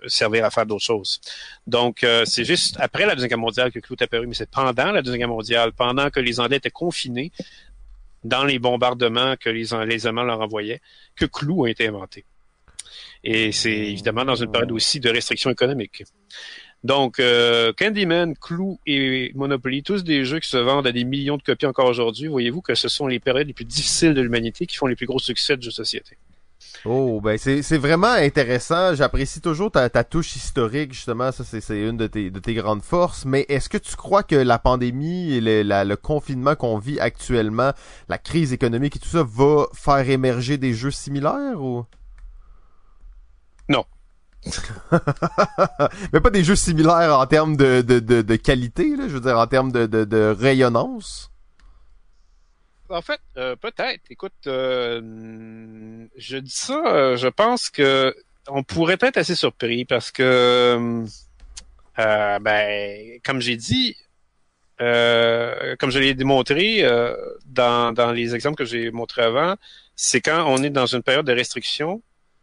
servir à faire d'autres choses. Donc, c'est juste après la Deuxième Guerre mondiale que le clou est apparu, mais c'est pendant la Deuxième Guerre mondiale, pendant que les Anglais étaient confinés dans les bombardements que les, les Allemands leur envoyaient, que Clou a été inventé. Et c'est évidemment dans une période aussi de restrictions économiques. Donc, euh, Candyman, Clou et Monopoly, tous des jeux qui se vendent à des millions de copies encore aujourd'hui. Voyez-vous que ce sont les périodes les plus difficiles de l'humanité qui font les plus gros succès de jeux de société. Oh, ben c'est, vraiment intéressant. J'apprécie toujours ta, ta touche historique, justement. Ça, c'est, une de tes, de tes grandes forces. Mais est-ce que tu crois que la pandémie et le, le confinement qu'on vit actuellement, la crise économique et tout ça, va faire émerger des jeux similaires ou? Mais pas des jeux similaires en termes de, de, de, qualité, là, je veux dire, en termes de, de, rayonnance. En fait, euh, peut-être. Écoute, euh, je dis ça, euh, je pense que on pourrait être assez surpris parce que, ben, comme j'ai dit, comme je l'ai démontré dans, dans les exemples que j'ai montrés avant, c'est quand on est dans une période de restriction,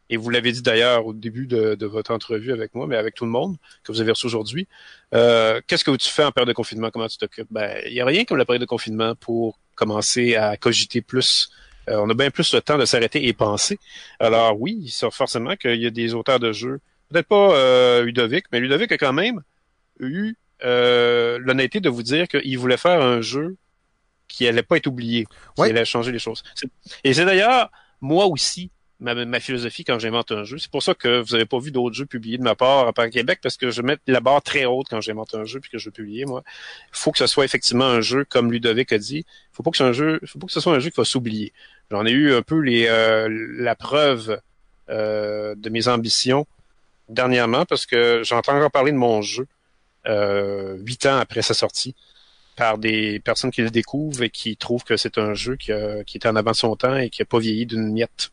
et vous l'avez dit d'ailleurs au début de, de, votre entrevue avec moi, mais avec tout le monde que vous avez reçu aujourd'hui. Euh, Qu'est-ce que tu fais en période de confinement? Comment tu t'occupes? Ben, il n'y a rien comme la période de confinement pour commencer à cogiter plus. Euh, on a bien plus le temps de s'arrêter et penser. Alors oui, c'est forcément qu'il y a des auteurs de jeux, peut-être pas euh, Ludovic, mais Ludovic a quand même eu euh, l'honnêteté de vous dire qu'il voulait faire un jeu qui allait pas être oublié, qui ouais. allait changer les choses. Et c'est d'ailleurs moi aussi ma, philosophie quand j'invente un jeu. C'est pour ça que vous n'avez pas vu d'autres jeux publiés de ma part à part Québec, parce que je mets la barre très haute quand j'invente un jeu puis que je veux publier, moi. Il faut que ce soit effectivement un jeu, comme Ludovic a dit. Il faut pas que ce soit un jeu, faut pas que ce soit un jeu qui va s'oublier. J'en ai eu un peu les euh, la preuve euh, de mes ambitions dernièrement, parce que j'entends encore parler de mon jeu euh, huit ans après sa sortie par des personnes qui le découvrent et qui trouvent que c'est un jeu qui, a, qui était en avant de son temps et qui a pas vieilli d'une miette.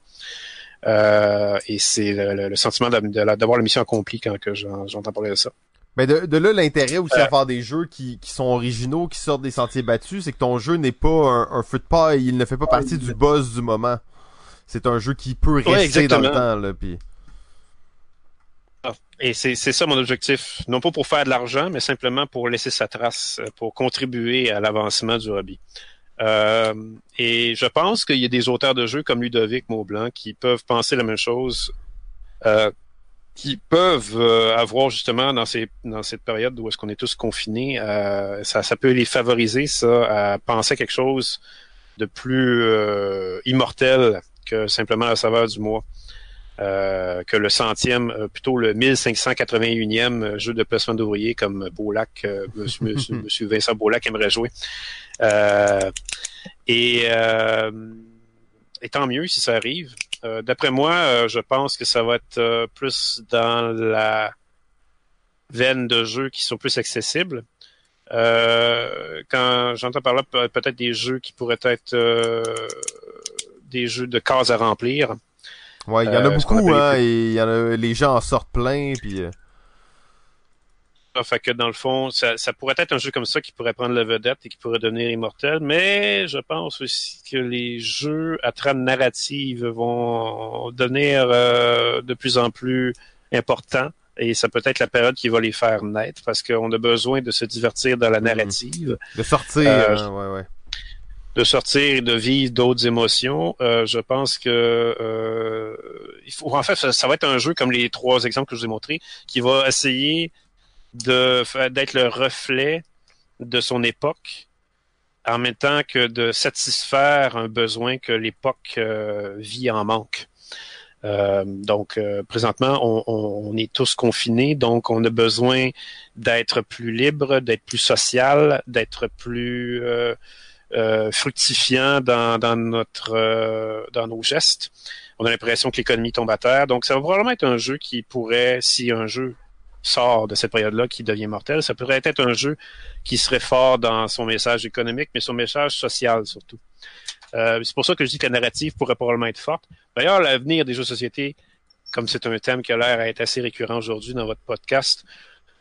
Euh, et c'est le, le, le, sentiment d'avoir la mission accomplie quand que j'entends parler de ça. Mais de, de là, l'intérêt aussi euh, à faire des jeux qui, qui sont originaux, qui sortent des sentiers battus, c'est que ton jeu n'est pas un, un feu de paille, il ne fait pas partie du buzz du moment. C'est un jeu qui peut rester ouais, dans le temps, là. Ah, et c'est ça mon objectif. Non pas pour faire de l'argent, mais simplement pour laisser sa trace, pour contribuer à l'avancement du hobby. Euh, et je pense qu'il y a des auteurs de jeux comme Ludovic Maublanc qui peuvent penser la même chose, euh, qui peuvent euh, avoir justement dans ces dans cette période où est-ce qu'on est tous confinés, euh, ça, ça peut les favoriser ça à penser quelque chose de plus euh, immortel que simplement la saveur du mois. Euh, que le centième, plutôt le 1581e jeu de placement d'ouvriers comme Beaulac, monsieur, monsieur, monsieur, Vincent Beaulac aimerait jouer. Euh, et, euh, et tant mieux si ça arrive. Euh, D'après moi, euh, je pense que ça va être euh, plus dans la veine de jeux qui sont plus accessibles. Euh, quand j'entends par là pe- peut-être des jeux qui pourraient être euh, des jeux de cases à remplir. Ouais, il y en a Euh, beaucoup, hein, et il y en a, les gens en sortent plein, puis euh, Ah, Fait que dans le fond, ça, ça pourrait être un jeu comme ça qui pourrait prendre la vedette et qui pourrait devenir immortel, mais je pense aussi que les jeux à trame narrative vont devenir euh, de plus en plus importants et ça peut être la période qui va les faire naître parce qu'on a besoin de se divertir dans la Mhm. narrative, de sortir, Euh, hein, ouais, ouais. De sortir et de vivre d'autres émotions. Euh, je pense que euh, il faut en fait ça, va être un jeu comme les trois exemples que je vous ai montrés qui va essayer de d'être le reflet de son époque en même temps que de satisfaire un besoin que l'époque euh, vit en manque. Donc présentement, on, on- est tous confinés, donc on a besoin d'être plus libre, d'être plus social, d'être plus fructifiant dans, dans notre euh, dans nos gestes. On a l'impression que l'économie tombe à terre. Donc ça va probablement être un jeu qui pourrait, si un jeu sort de cette période-là qui devient mortel, ça pourrait être un jeu qui serait fort dans son message économique, mais son message social surtout. Euh, c'est pour ça que je dis que la narrative pourrait probablement être forte. D'ailleurs, l'avenir des jeux de société, comme c'est un thème qui a l'air à assez récurrent aujourd'hui dans votre podcast,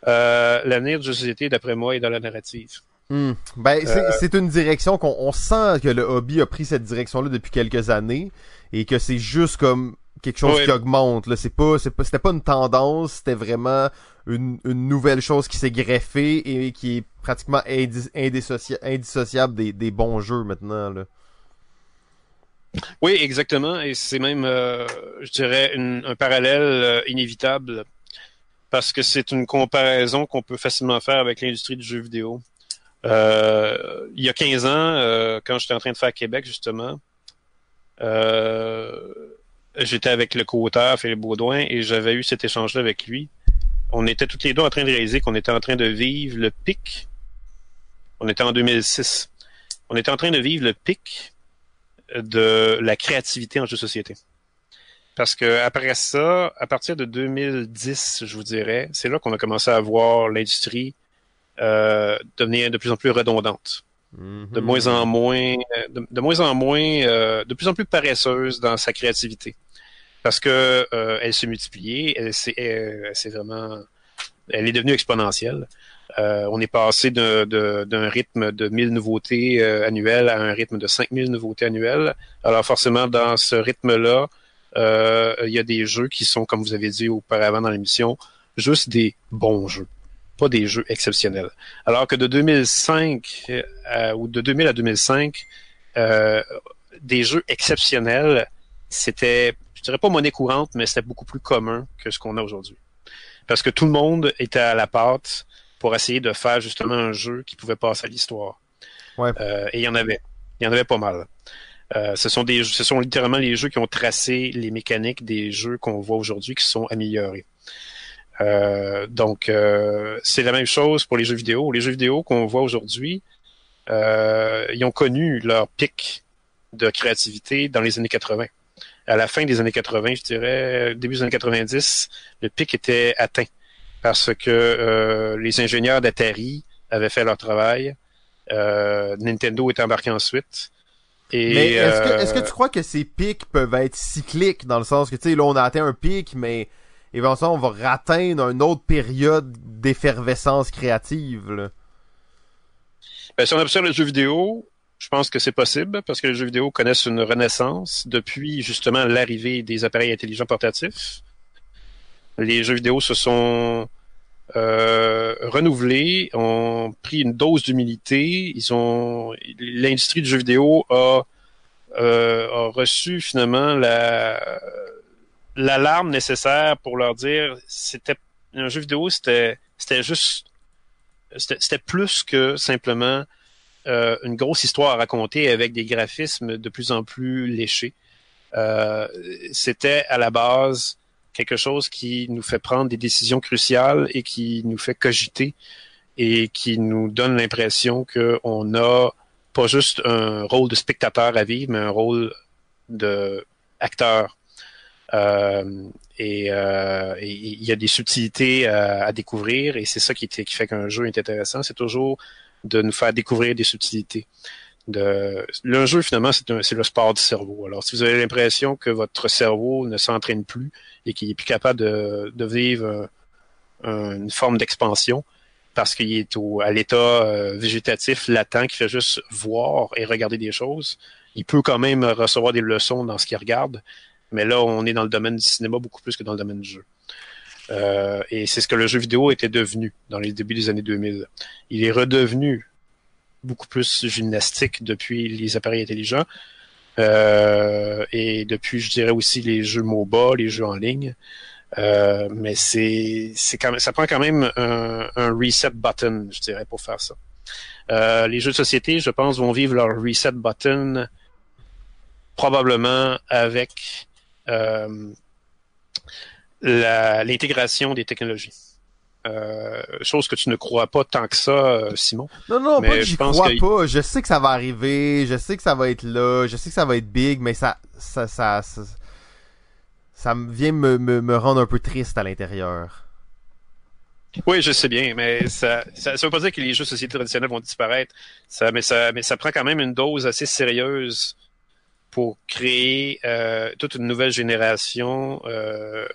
euh, l'avenir des jeux de société, d'après moi, est dans la narrative. Hmm. Ben, c'est Euh, c'est une direction qu'on on sent que le hobby a pris cette direction-là depuis quelques années et que c'est juste comme quelque chose Ouais. qui augmente. Là, c'est pas, c'est pas, c'était pas une tendance, c'était vraiment une, une nouvelle chose qui s'est greffée et qui est pratiquement indi- indissocia- indissociable des, des bons jeux maintenant. Là. Oui, exactement. Et c'est même, euh, je dirais, une- un parallèle euh, inévitable parce que c'est une comparaison qu'on peut facilement faire avec l'industrie du jeu vidéo. Euh, il y a 15 ans, euh, quand j'étais en train de faire Québec, justement, euh, j'étais avec le co-auteur Philippe Baudouin et j'avais eu cet échange-là avec lui. On était tous les deux en train de réaliser qu'on était en train de vivre le pic. On était en 2006. On était en train de vivre le pic de la créativité en jeu de société. Parce que après ça, à partir de 2010, je vous dirais, c'est là qu'on a commencé à voir l'industrie euh, devenir de plus en plus redondante, de Mhm. moins en moins, de, de moins en moins, euh, de plus en plus paresseuse dans sa créativité, parce que euh, elle s'est multipliée, elle s'est, elle, elle s'est vraiment, elle est devenue exponentielle. Euh, on est passé de- de- d'un rythme de 1000 nouveautés euh, annuelles à un rythme de 5000 nouveautés annuelles. Alors forcément, dans ce rythme-là, euh, il y a des jeux qui sont, comme vous avez dit auparavant dans l'émission, juste des bons jeux, pas des jeux exceptionnels. Alors que de 2005 euh, ou de 2000 à 2005, euh, des jeux exceptionnels, c'était, je dirais pas monnaie courante, mais c'était beaucoup plus commun que ce qu'on a aujourd'hui. Parce que tout le monde était à la pâte pour essayer de faire justement un jeu qui pouvait passer à l'histoire. Ouais. Euh, et il y en avait. Il y en avait pas mal. Euh, ce sont des, ce sont littéralement les jeux qui ont tracé les mécaniques des jeux qu'on voit aujourd'hui qui sont améliorés. Euh, donc, euh, c'est la même chose pour les jeux vidéo. Les jeux vidéo qu'on voit aujourd'hui, euh, ils ont connu leur pic de créativité dans les années 80. À la fin des années 80, je dirais, début des années 90, le pic était atteint parce que euh, les ingénieurs d'Atari avaient fait leur travail. Euh, Nintendo est embarqué ensuite. Et, Mais est-ce que, est-ce que tu crois que ces pics peuvent être cycliques dans le sens que, tu sais, là, on a atteint un pic, mais éventuellement, on va ratteindre une autre période d'effervescence créative, là. Ben, si on observe les jeux vidéo, je pense que c'est possible parce que les jeux vidéo connaissent une renaissance depuis justement l'arrivée des appareils intelligents portatifs. Les jeux vidéo se sont euh, renouvelés, ont pris une dose d'humilité. Ils ont l'industrie du jeu vidéo a, euh, a reçu finalement la l'alarme nécessaire pour leur dire c'était un jeu vidéo c'était c'était juste c'était plus que simplement euh, une grosse histoire à raconter avec des graphismes de plus en plus léchés. Euh, c'était à la base quelque chose qui nous fait prendre des décisions cruciales et qui nous fait cogiter et qui nous donne l'impression qu'on a pas juste un rôle de spectateur à vivre, mais un rôle de acteur. Euh, et il y a des subtilités à, découvrir et c'est ça qui, fait qu'un jeu est intéressant. C'est toujours de nous faire découvrir des subtilités. De... Le jeu, finalement, c'est le sport du cerveau. Alors, si vous avez l'impression que votre cerveau ne s'entraîne plus et qu'il est plus capable de, de vivre une forme d'expansion, parce qu'il est au, à l'état euh, végétatif latent qui fait juste voir et regarder des choses. Il peut quand même recevoir des leçons dans ce qu'il regarde, mais là, on est dans le domaine du cinéma beaucoup plus que dans le domaine du jeu. Euh, et c'est ce que le jeu vidéo était devenu dans les débuts des années 2000. Il est redevenu beaucoup plus gymnastique depuis les appareils intelligents euh, et depuis, je dirais aussi les jeux MOBA, les jeux en ligne. Euh, mais c'est quand même ça prend quand même un, un, reset button, je dirais, pour faire ça. Euh, les jeux de société, je pense, vont vivre leur reset button probablement avec l'intégration des technologies. Euh, chose que tu ne crois pas tant que ça, euh, Simon. Non, non, pas que j'y crois pas. Je sais que ça va arriver, je sais que ça va être là, je sais que ça va être big, mais ça, ça, ça, ça, ça vient me, me, me rendre un peu triste à l'intérieur. Oui, je sais bien, mais ça, ça, veut pas dire que les jeux société traditionnels vont disparaître. Ça, mais ça, mais ça prend quand même une dose assez sérieuse pour créer euh, toute une nouvelle génération euh,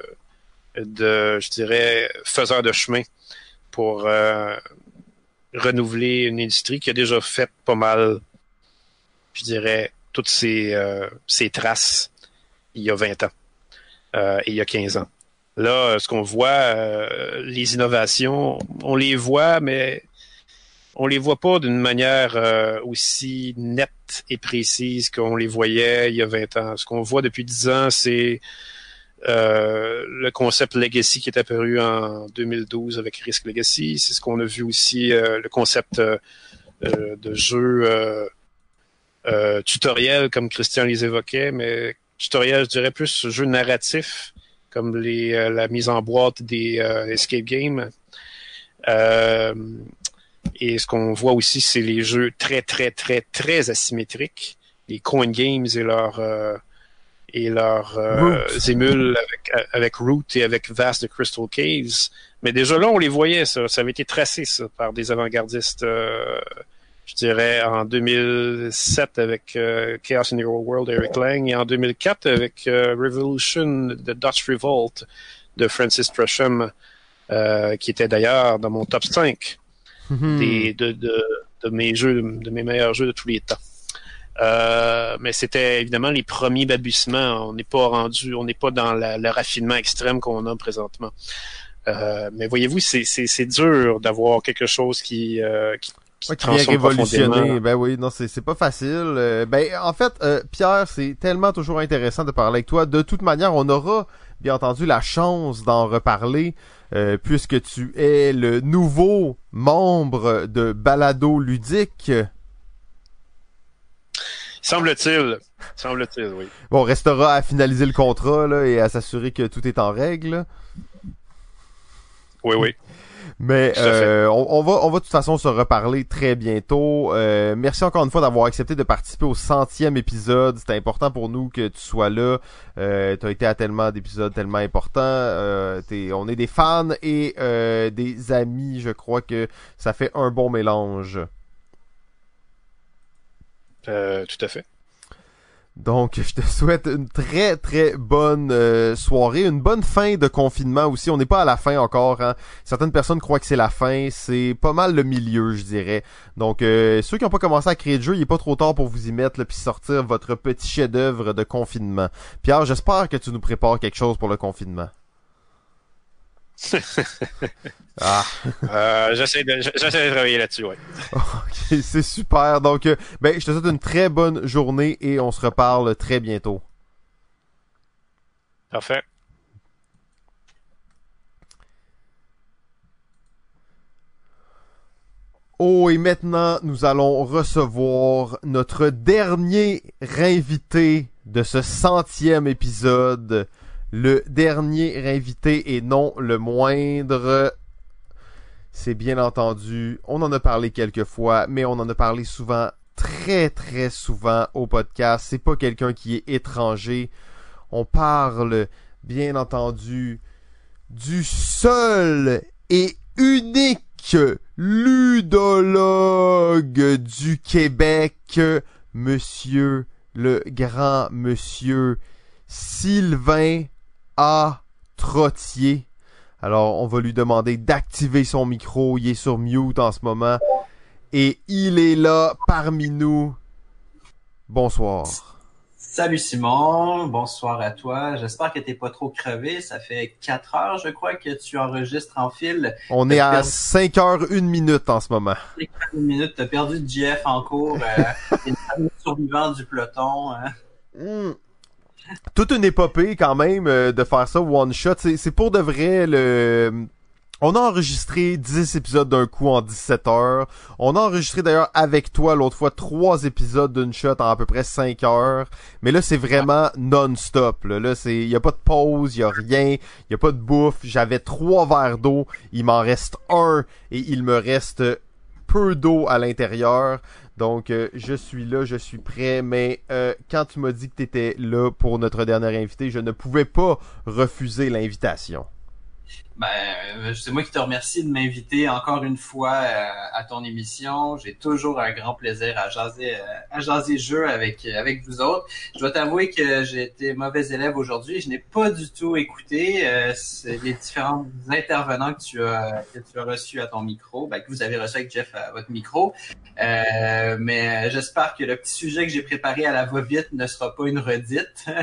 de, je dirais, faiseurs de chemin pour euh, renouveler une industrie qui a déjà fait pas mal, je dirais, toutes ses, euh, ses traces il y a 20 ans euh, et il y a 15 ans. Là, ce qu'on voit, les innovations, on les voit, mais on les voit pas d'une manière aussi nette et précise qu'on les voyait il y a 20 ans. Ce qu'on voit depuis 10 ans, c'est euh, le concept Legacy qui est apparu en 2012 avec Risk Legacy. C'est ce qu'on a vu aussi, euh, le concept euh, de jeu tutoriel, comme Christian les évoquait, mais tutoriel, je dirais plus jeu narratif, comme la mise en boîte des escape games. Et ce qu'on voit aussi, c'est les jeux très, très, très, très asymétriques, les coin games et leur et leurs euh, émules avec, avec Root et avec Vast de Crystal Caves. Mais déjà là, on les voyait, ça. Ça avait été tracé, ça, par des avant-gardistes, euh, je dirais, en 2007 avec euh, Chaos in the World, Eric Lang, et en 2004 avec euh, Revolution, The Dutch Revolt de Francis Tresham, qui était d'ailleurs dans mon top 5 mm-hmm. des, de, de, de mes jeux, de mes meilleurs jeux de tous les temps. Euh, mais c'était évidemment les premiers balbutiements. On n'est pas rendu, on n'est pas dans le raffinement extrême qu'on a présentement. Euh, mais voyez-vous, c'est dur d'avoir quelque chose qui, euh, qui qui, vient révolutionner. Ben oui, non, c'est pas facile. ben en fait, Pierre, c'est tellement toujours intéressant de parler avec toi. De toute manière, on aura bien entendu la chance d'en reparler. puisque tu es le nouveau membre de Balado Ludique. Semble-t-il. Semble-t-il, oui. Bon, on restera à finaliser le contrat là, et à s'assurer que tout est en règle. Oui, oui. Mais euh, on, va, on va de toute façon se reparler très bientôt. Euh, merci encore une fois d'avoir accepté de participer au centième épisode. C'était important pour nous que tu sois là. Euh, tu as été à tellement d'épisodes tellement importants. Euh, on est des fans et euh, des amis. Je crois que ça fait un bon mélange. Euh, tout à fait. Donc, je te souhaite une très très bonne euh, soirée, une bonne fin de confinement aussi. On n'est pas à la fin encore. Hein. Certaines personnes croient que c'est la fin. C'est pas mal le milieu, je dirais. Donc, euh, ceux qui n'ont pas commencé à créer de jeu, il est pas trop tard pour vous y mettre puis sortir votre petit chef-d'œuvre de confinement. Pierre, j'espère que tu nous prépares quelque chose pour le confinement. ah. Euh, j'essaie de, j'essaie de travailler là-dessus, ok, c'est super. Donc, euh, ben, je te souhaite une très bonne journée et on se reparle très bientôt. Parfait. Oh, et maintenant, nous allons recevoir notre dernier invité de ce centième épisode le dernier invité et non le moindre, c'est bien entendu, on en a parlé quelques fois, mais on en a parlé souvent, très très souvent au podcast. C'est pas quelqu'un qui est étranger. On parle bien entendu, du seul et unique ludologue du Québec, monsieur le grand monsieur Sylvain A. Trottier. Alors, on va lui demander d'activer son micro. Il est sur mute en ce moment. Et il est là parmi nous. Bonsoir. Salut Simon, bonsoir à toi. J'espère que t'es pas trop crevé. Ça fait 4 heures, je crois, que tu enregistres en fil. On est à 5 heures 1 minute en ce moment. 5 une minute, t'as perdu Jeff en cours. Euh, t'es le survivant du peloton. Hein. Hmm. Toute une épopée quand même euh, de faire ça one shot. C'est pour de vrai le on a enregistré 10 épisodes d'un coup en 17 heures. On a enregistré d'ailleurs avec toi l'autre fois trois épisodes d'une shot en à peu près 5 heures. Mais là, c'est vraiment non-stop. Là, là c'est, y a pas de pause, y a rien, y a pas de bouffe. J'avais trois verres d'eau, il m'en reste un et il me reste peu d'eau à l'intérieur. Donc, euh, je suis là, je suis prêt, mais euh, quand tu m'as dit que tu étais là pour notre dernier invité, je ne pouvais pas refuser l'invitation. Ben, euh, c'est moi qui te remercie de m'inviter encore une fois euh, à ton émission. J'ai toujours un grand plaisir à jaser, euh, à jaser jeu avec avec vous autres. Je dois t'avouer que j'ai été mauvais élève aujourd'hui. Je n'ai pas du tout écouté les différents intervenants que tu as que tu as reçus à ton micro, ben, que vous avez reçu avec Jeff à votre micro. mais j'espère que le petit sujet que j'ai préparé à la va-vite ne sera pas une redite.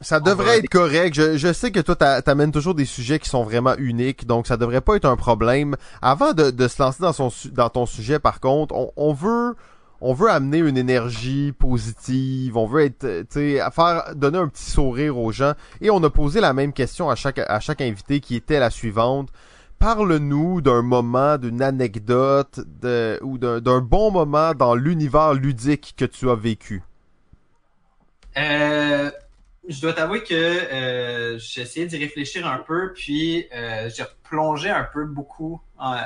Ça devrait être correct. Je, je sais que toi, t'amènes toujours des sujets qui sont vraiment uniques, donc ça devrait pas être un problème. Avant de, de se lancer dans, son, dans ton sujet, par contre, on, on veut on veut amener une énergie positive, on veut être, tu sais, faire donner un petit sourire aux gens. Et on a posé la même question à chaque à chaque invité qui était la suivante. Parle-nous d'un moment, d'une anecdote, de, ou d'un bon moment dans l'univers ludique que tu as vécu. Euh, je dois t'avouer que euh, j'ai essayé d'y réfléchir un peu, puis euh, j'ai replongé un peu beaucoup en,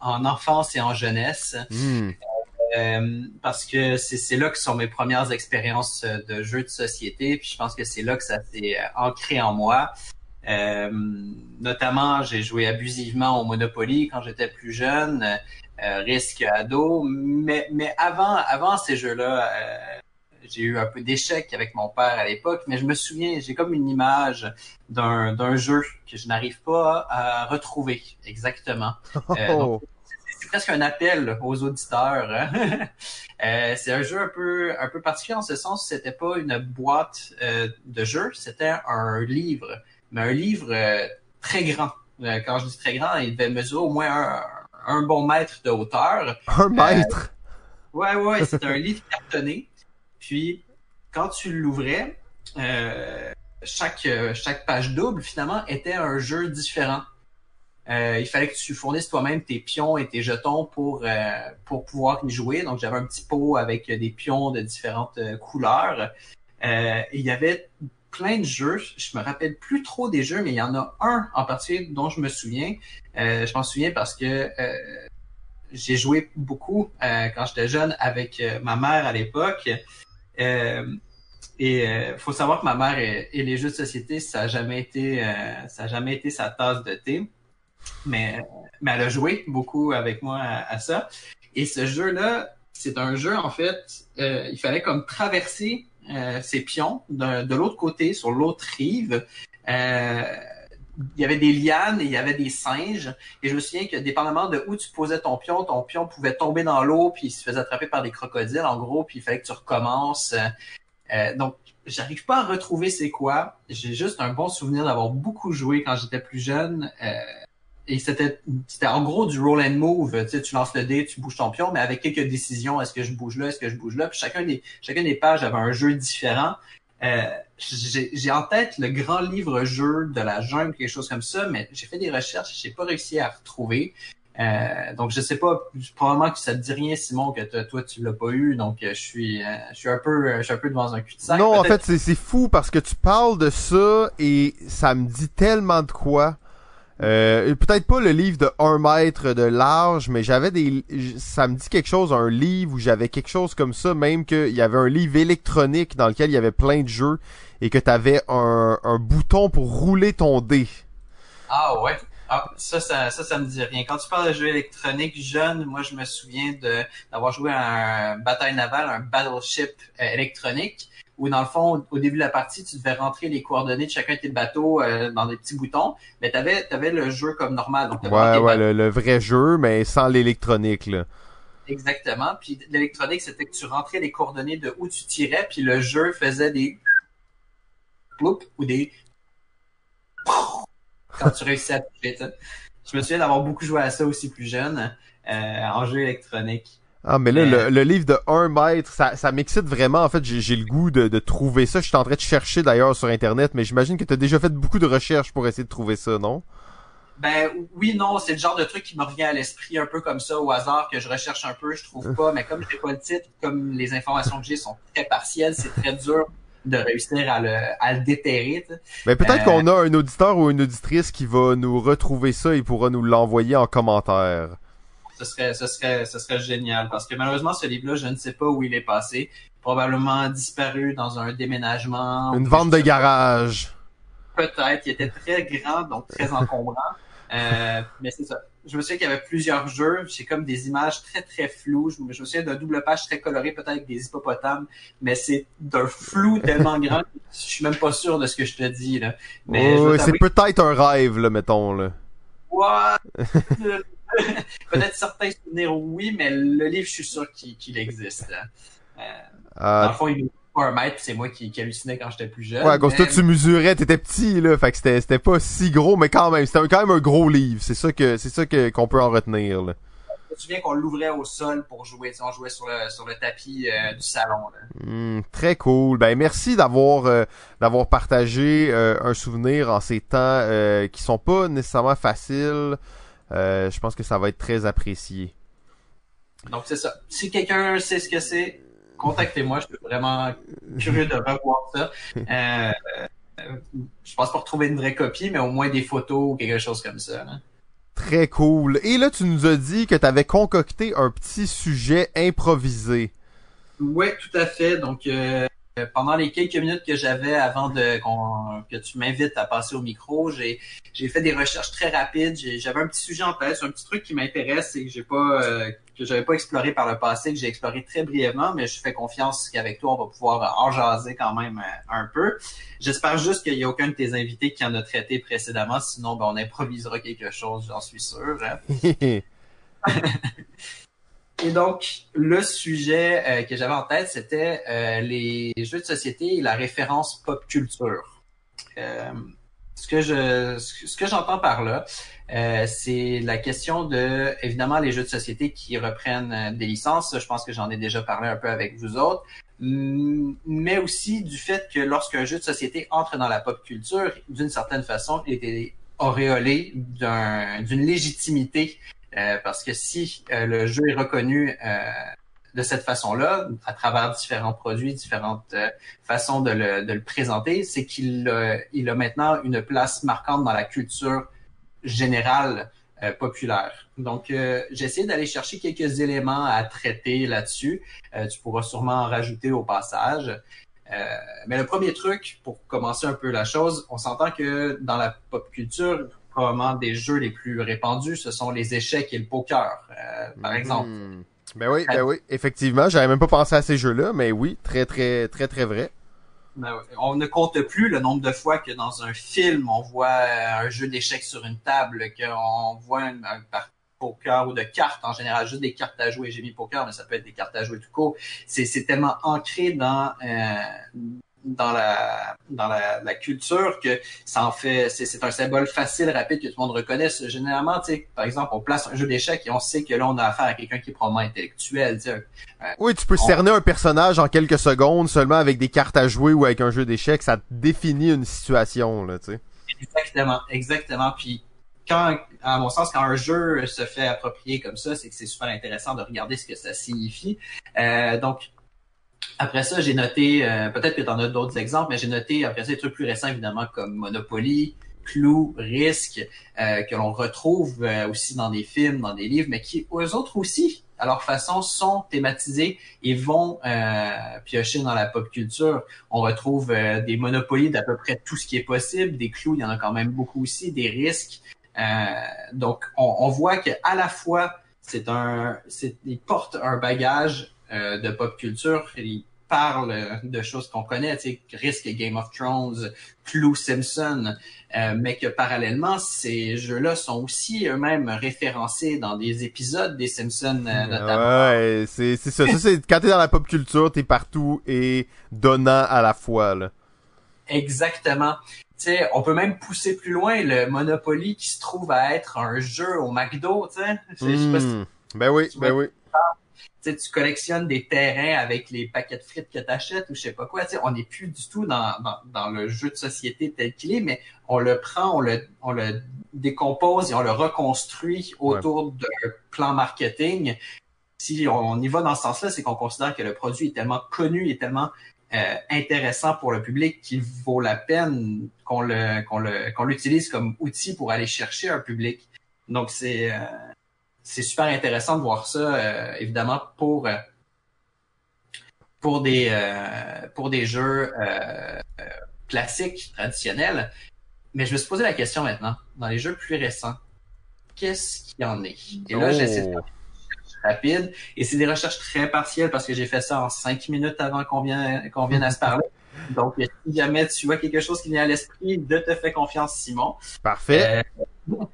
en, enfance et en jeunesse. Hmm. Euh, parce que c'est là que sont mes premières expériences de jeux de société, puis je pense que c'est là que ça s'est ancré en moi. Euh, notamment, j'ai joué abusivement au Monopoly quand j'étais plus jeune, euh, risque ado, mais, mais avant, avant ces jeux-là, j'ai eu un peu d'échecs avec mon père à l'époque, mais je me souviens, j'ai comme une image d'un jeu que je n'arrive pas à retrouver exactement. Euh, Oh. c'est presque un appel aux auditeurs. hein. Euh, c'est un jeu un peu un peu particulier en ce sens, c'était pas une boîte euh, de jeu, c'était un livre, mais un livre euh, très grand. Quand je dis très grand, il devait mesurer au moins un, un bon mètre de hauteur. un mètre? Ouais, ouais, c'était un livre cartonné. Puis, quand tu l'ouvrais, euh, chaque, euh, chaque page double, finalement, était un jeu différent. Euh, il fallait que tu fournisses toi-même tes pions et tes jetons pour, euh, pour pouvoir y jouer. Donc, j'avais un petit pot avec des pions de différentes euh, couleurs. Euh, il y avait plein de jeux. Je me rappelle plus trop des jeux, mais il y en a un en particulier dont je me souviens. Euh, je m'en souviens parce que j'ai joué beaucoup quand j'étais jeune avec ma mère à l'époque. Euh, et euh, faut savoir que ma mère et, les jeux de société, ça a jamais été, euh, ça jamais été sa tasse de thé. Mais, mais elle a joué beaucoup avec moi à, ça. Et ce jeu-là, c'est un jeu en fait, euh, il fallait comme traverser euh, ses pions de, de l'autre côté, sur l'autre rive. Euh, il y avait des lianes et il y avait des singes. Et je me souviens que dépendamment de où tu posais ton pion, ton pion pouvait tomber dans l'eau puis il se faisait attraper par des crocodiles en gros, puis il fallait que tu recommences. Euh, donc j'arrive pas à retrouver c'est quoi. J'ai juste un bon souvenir d'avoir beaucoup joué quand j'étais plus jeune. Euh, et c'était c'était en gros du roll and move. Tu sais, tu lances le dé, tu bouges ton pion, mais avec quelques décisions. Est-ce que je bouge là, est-ce que je bouge là? Puis chacun des chacun des pages avait un jeu différent. Euh, j'ai en tête le grand livre jeu de la jungle, quelque chose comme ça, mais j'ai fait des recherches, j'ai pas réussi à retrouver. Euh, donc je sais pas, probablement que ça te dit rien, Simon, que toi tu l'as pas eu, donc euh, je suis, euh, je suis un peu, euh, je suis un peu devant un cul-de-sac. Non, en fait, c'est c'est fou parce que tu parles de ça et ça me dit tellement de quoi. Euh, peut-être pas le livre de 1 mètre de large, mais j'avais des, ça me dit quelque chose, un livre où j'avais quelque chose comme ça, même qu'il y avait un livre électronique dans lequel il y avait plein de jeux et que t'avais un, un bouton pour rouler ton dé. Ah ouais. Ah, ça, ça, ça, ça me dit rien. Quand tu parles de jeux électroniques jeune, moi, je me souviens de d'avoir joué à un bataille navale, un battleship euh, électronique, où dans le fond, au début de la partie, tu devais rentrer les coordonnées de chacun de tes bateaux euh, dans des petits boutons, mais t'avais avais le jeu comme normal. Donc, Ouais, ouais, le vrai jeu, mais sans l'électronique, là. Exactement. Puis l'électronique, c'était que tu rentrais les coordonnées de où tu tirais, puis le jeu faisait des ploup ou des quand tu réussissais à toucher. sais. Je me souviens d'avoir beaucoup joué à ça aussi plus jeune, euh, en jeu électronique. Ah, mais là, le, le livre de 1 mètre, ça, ça m'excite vraiment. En fait, j'ai j'ai le goût de, de trouver ça. Je suis en train de chercher d'ailleurs sur Internet, mais j'imagine que tu as déjà fait beaucoup de recherches pour essayer de trouver ça, non? Ben oui, non, c'est le genre de truc qui me revient à l'esprit un peu comme ça au hasard que je recherche un peu, je trouve pas, mais comme j'ai pas le titre, comme les informations que j'ai sont très partielles, c'est très dur de réussir à le, à le déterrer. Mais peut-être Euh. qu'on a un auditeur ou une auditrice qui va nous retrouver ça et pourra nous l'envoyer en commentaire. Ce serait, ce serait, ce serait génial parce que malheureusement ce livre-là, je ne sais pas où il est passé, probablement disparu dans un déménagement. Une vente de garage. Peut-être, il était très grand donc très encombrant. Euh, mais c'est ça. Je me souviens qu'il y avait plusieurs jeux. J'ai comme des images très très floues. Je me, souviens d'un double page très coloré, peut-être avec des hippopotames, mais c'est d'un flou tellement grand que je suis même pas sûr de ce que je te dis là. Mais c'est peut-être un rêve, là, mettons, là. What? Peut-être certains souvenirs, oui, mais le livre, je suis sûr qu'il existe. hein. Euh, dans le fond, il est pas un mètre, c'est moi qui, qui hallucinais quand j'étais plus jeune. ouais, cause mais- toi, tu mesurais, t'étais petit, là. Fait que c'était c'était pas si gros, mais quand même, c'était quand même un gros livre. C'est ça que c'est ça que qu'on peut en retenir, là. Je me souviens qu'on l'ouvrait au sol pour jouer. Tu sais, on jouait sur le, sur le tapis euh, du salon. Là. Hmm, très cool. Ben merci d'avoir euh, d'avoir partagé euh, un souvenir en ces temps euh, qui sont pas nécessairement faciles. Euh, je pense que ça va être très apprécié. Donc, c'est ça. Si quelqu'un sait ce que c'est, contactez-moi. Je suis vraiment curieux de revoir ça. Euh, je pense pas retrouver une vraie copie, mais au moins des photos ou quelque chose comme ça. là. Très cool. Et là, tu nous as dit que tu avais concocté un petit sujet improvisé. Oui, tout à fait. Donc, euh, pendant les quelques minutes que j'avais avant de que tu m'invites à passer au micro, j'ai j'ai fait des recherches très rapides. J'avais un petit sujet en tête, un petit truc qui m'intéresse et que j'ai pas euh, que j'avais pas exploré par le passé, que j'ai exploré très brièvement, mais je fais confiance qu'avec toi, on va pouvoir en jaser quand même euh, un peu. J'espère juste qu'il y a aucun de tes invités qui en a traité précédemment, sinon ben, on improvisera quelque chose, j'en suis sûr. hein. Et donc, le sujet euh, que j'avais en tête, c'était euh, les jeux de société et la référence pop culture. Euh, ce que je, ce que j'entends par là, euh, c'est la question de, évidemment, les jeux de société qui reprennent euh, des licences. Je pense que j'en ai déjà parlé un peu avec vous autres. Mm, Mais aussi du fait que lorsqu'un jeu de société entre dans la pop culture, d'une certaine façon, il est auréolé d'un- d'une légitimité euh, parce que si euh, le jeu est reconnu euh, de cette façon-là, à travers différents produits, différentes euh, façons de le, de le présenter, c'est qu'il euh, il a maintenant une place marquante dans la culture générale euh, populaire. Donc, j'ai essayé d'aller chercher quelques éléments à traiter là-dessus. Tu pourras sûrement en rajouter au passage. Mais le premier truc, pour commencer un peu la chose, on s'entend que dans la pop culture, probablement des jeux les plus répandus, ce sont les échecs et le poker, par exemple. Hmm. Ben oui, ben oui, effectivement, j'avais même pas pensé à ces jeux-là, mais oui, très très très très vrai. Ben. On ne compte plus le nombre de fois que dans un film, on voit euh, un jeu d'échecs sur une table, qu'on voit un, de poker ou de cartes en général, juste des cartes à jouer. J'ai mis poker, mais ça peut être des cartes à jouer tout court. C'est, c'est tellement ancré dans euh, dans la dans la, la culture que ça en fait c'est, c'est un symbole facile rapide que tout le monde reconnaisse généralement tu sais par exemple on place un jeu d'échecs et on sait que là on a affaire à quelqu'un qui est probablement intellectuel tu sais Oui, tu peux On- cerner un personnage en quelques secondes seulement avec des cartes à jouer ou avec un jeu d'échecs, ça définit une situation, là, tu sais. Exactement, exactement. Puis quand, à mon sens, quand un jeu se fait approprier comme ça, c'est que c'est super intéressant de regarder ce que ça signifie. Euh, donc après ça, j'ai noté, euh, peut-être que tu en as d'autres exemples, mais j'ai noté après ça des trucs plus récents évidemment comme Monopoly, Clou, Risque, euh, que l'on retrouve euh, aussi dans des films, dans des livres, mais qui eux autres aussi à leur façon, sont thématisés et vont euh, piocher dans la pop culture. On retrouve euh, des monopolies d'à peu près tout ce qui est possible, des clous, il y en a quand même beaucoup aussi, des risques. Euh, donc, on, on voit que à la fois, c'est un, c'est, ils portent un bagage euh, de pop culture. Ils parlent de choses qu'on connaît, tu sais, Risque Game of Thrones, Clou Simpson, euh, mais que parallèlement, ces jeux-là sont aussi eux-mêmes référencés dans des épisodes des Simpsons, euh, notamment. Ouais, c'est c'est ça. ça c'est quand t'es dans la pop culture, t'es partout et donnant à la fois là. Exactement. Tu sais, on peut même pousser plus loin le Monopoly qui se trouve à être un jeu au McDo, tu sais. Si Hmm. Ben oui, ben oui. Tu sais, tu collectionnes des terrains avec les paquets de frites que tu achètes ou je sais pas quoi. Tu sais, on n'est plus du tout dans, dans, dans le jeu de société tel qu'il est, mais on le prend, on le, on le décompose et on le reconstruit autour d'un plan marketing. Si on y va dans ce sens-là, c'est qu'on considère que le produit est tellement connu et tellement euh, intéressant pour le public qu'il vaut la peine qu'on le qu'on le qu'on l'utilise comme outil pour aller chercher un public. Donc c'est euh, c'est super intéressant de voir ça, euh, évidemment, pour, euh, pour, des, euh, pour des jeux euh, euh, classiques, traditionnels. Mais je me suis posé la question maintenant, dans les jeux plus récents, qu'est-ce qu'il y en est? Et là, Oh. j'essaie de faire des recherches rapides, et c'est des recherches très partielles parce que j'ai fait ça en cinq minutes avant qu'on vienne, qu'on vienne à se parler. Donc, si jamais tu vois quelque chose qui vient à l'esprit, de te fais confiance, Simon. Parfait. Euh,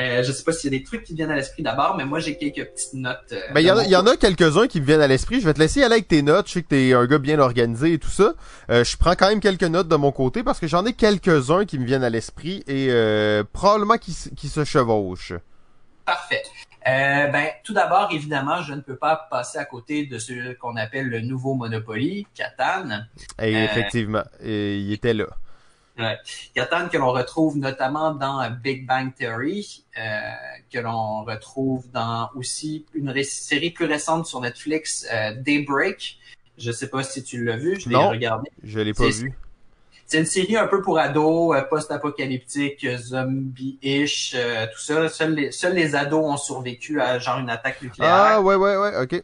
euh, je sais pas s'il y a des trucs qui viennent à l'esprit d'abord, mais moi j'ai quelques petites notes. euh, Ben, il y, en y en a quelques-uns qui me viennent à l'esprit. Je vais te laisser aller avec tes notes. Je sais que t'es un gars bien organisé et tout ça. Euh, je prends quand même quelques notes de mon côté parce que j'en ai quelques-uns qui me viennent à l'esprit et euh, probablement qui, qui se chevauchent. Parfait. Euh, ben, tout d'abord, évidemment, je ne peux pas passer à côté de ce qu'on appelle le nouveau Monopoly, Catan. Et effectivement, il était là. Catan que l'on retrouve notamment dans Big Bang Theory, euh, que l'on retrouve dans aussi une série plus récente sur Netflix, euh, Daybreak. Je sais pas si tu l'as vu, je l'ai Non. regardé. Je l'ai pas vu. C'est une série un peu pour ados, euh, post-apocalyptique, euh, zombie-ish, euh, tout ça. Seuls les, seuls les ados ont survécu à genre une attaque nucléaire. Ah, ouais, ouais, ouais, ok.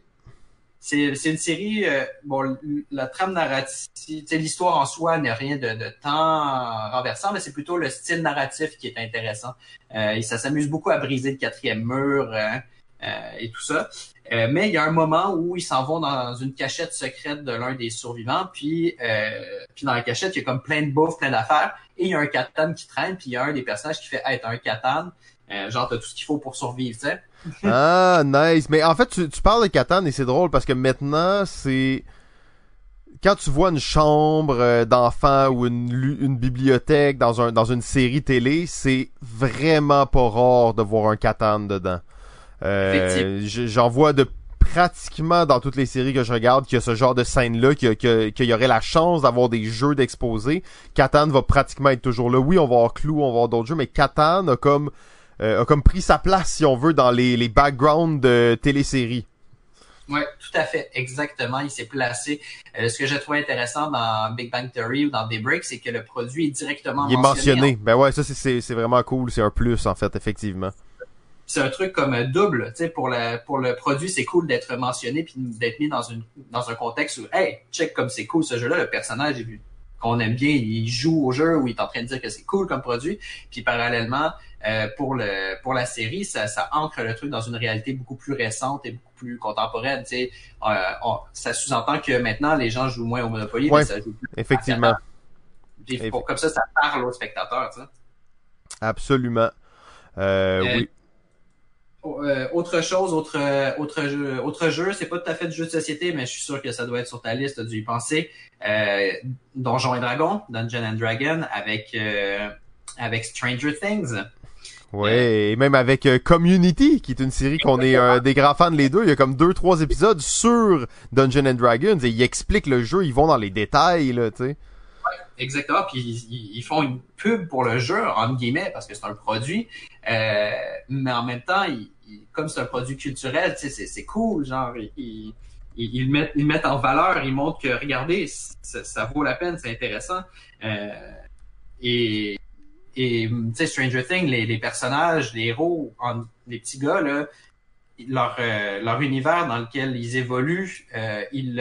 C'est une série, euh, bon, la trame narrative, l'histoire en soi n'a rien de, de tant renversant, mais c'est plutôt le style narratif qui est intéressant. Euh, et ça s'amuse beaucoup à briser le quatrième mur hein, euh, et tout ça. Euh, mais il y a un moment où ils s'en vont dans une cachette secrète de l'un des survivants, puis, euh, puis dans la cachette, il y a comme plein de bouffe, plein d'affaires, et il y a un katan qui traîne, puis il y a un des personnages qui fait t'as un katan, euh, genre t'as tout ce qu'il faut pour survivre, tu sais. Ah, nice. Mais en fait, tu, tu parles de Catan et c'est drôle parce que maintenant, c'est... Quand tu vois une chambre euh, d'enfant ou une, bibliothèque dans, un, dans une série télé, c'est vraiment pas rare de voir un Catan dedans. Euh, je- J'en vois de pratiquement dans toutes les séries que je regarde qu'il y a ce genre de scène-là, qu'il y, aurait la chance d'avoir des jeux d'exposés. Catan va pratiquement être toujours là. Oui, on va avoir Clou, on va avoir d'autres jeux, mais Catan a comme a comme pris sa place, si on veut, dans les, les backgrounds de téléséries. Ouais, tout à fait, exactement. Il s'est placé. Euh, ce que j'ai trouvé intéressant dans Big Bang Theory ou dans Daybreak, c'est que le produit est directement Il est mentionné. mentionné. Ben ouais, ça c'est- vraiment cool. C'est un plus, en fait, effectivement. C'est un truc comme euh, double. Tu sais, pour la pour le produit, c'est cool d'être mentionné puis d'être mis dans une dans un contexte où, hey, check comme c'est cool ce jeu-là. Le personnage vu qu'on aime bien, il joue au jeu où il est en train de dire que c'est cool comme produit. Puis parallèlement, euh, pour le pour la série, ça, ça ancre le truc dans une réalité beaucoup plus récente et beaucoup plus contemporaine. Tu sais, Euh, on- ça sous-entend que maintenant les gens jouent moins au Monopoly, Ouais. mais ça joue plus. Effectivement. Puis pour- comme ça, ça parle aux spectateurs. Tu sais. Absolument. Euh, Euh, oui. Euh, autre chose, autre autre jeu, autre jeu, c'est pas tout à fait de jeu de société, mais je suis sûr que ça doit être sur ta liste, t'as dû y penser. Euh, Donjons et Dragons, Dungeon and Dragon, avec euh, avec Stranger Things. Ouais, et même avec euh, Community, qui est une série qu'on est euh, des grands fans les deux. Il y a comme deux, trois épisodes sur Dungeons and Dragons et ils expliquent le jeu, ils vont dans les détails, là, tu sais. Exactement, puis ils, ils font une pub pour le jeu, entre guillemets, parce que c'est un produit, euh, mais en même temps, ils- ils- comme c'est un produit culturel, tu sais, c'est, cool, genre, ils, ils, mettent, ils mettent en valeur, ils montrent que, regardez, ça, ça vaut la peine, c'est intéressant. Euh, et, et tu sais, Stranger Things, les, les personnages, les héros, les petits gars, là, leur, euh, leur univers dans lequel ils évoluent, euh, ils,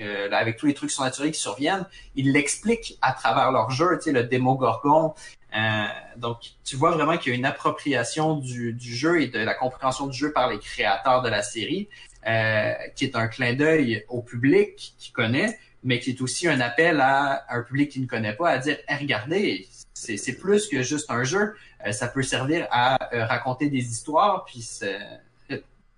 euh, avec tous les trucs surnaturels qui surviennent, ils l'expliquent à travers leur jeu, tu sais, le démo Gorgon. Euh, donc, tu vois vraiment qu'il y a une appropriation du, du jeu et de la compréhension du jeu par les créateurs de la série, euh, qui est un clin d'œil au public qui connaît, mais qui est aussi un appel à un public qui ne connaît pas à dire hey, regardez, c'est plus que juste un jeu. Euh, ça peut servir à euh, raconter des histoires, puis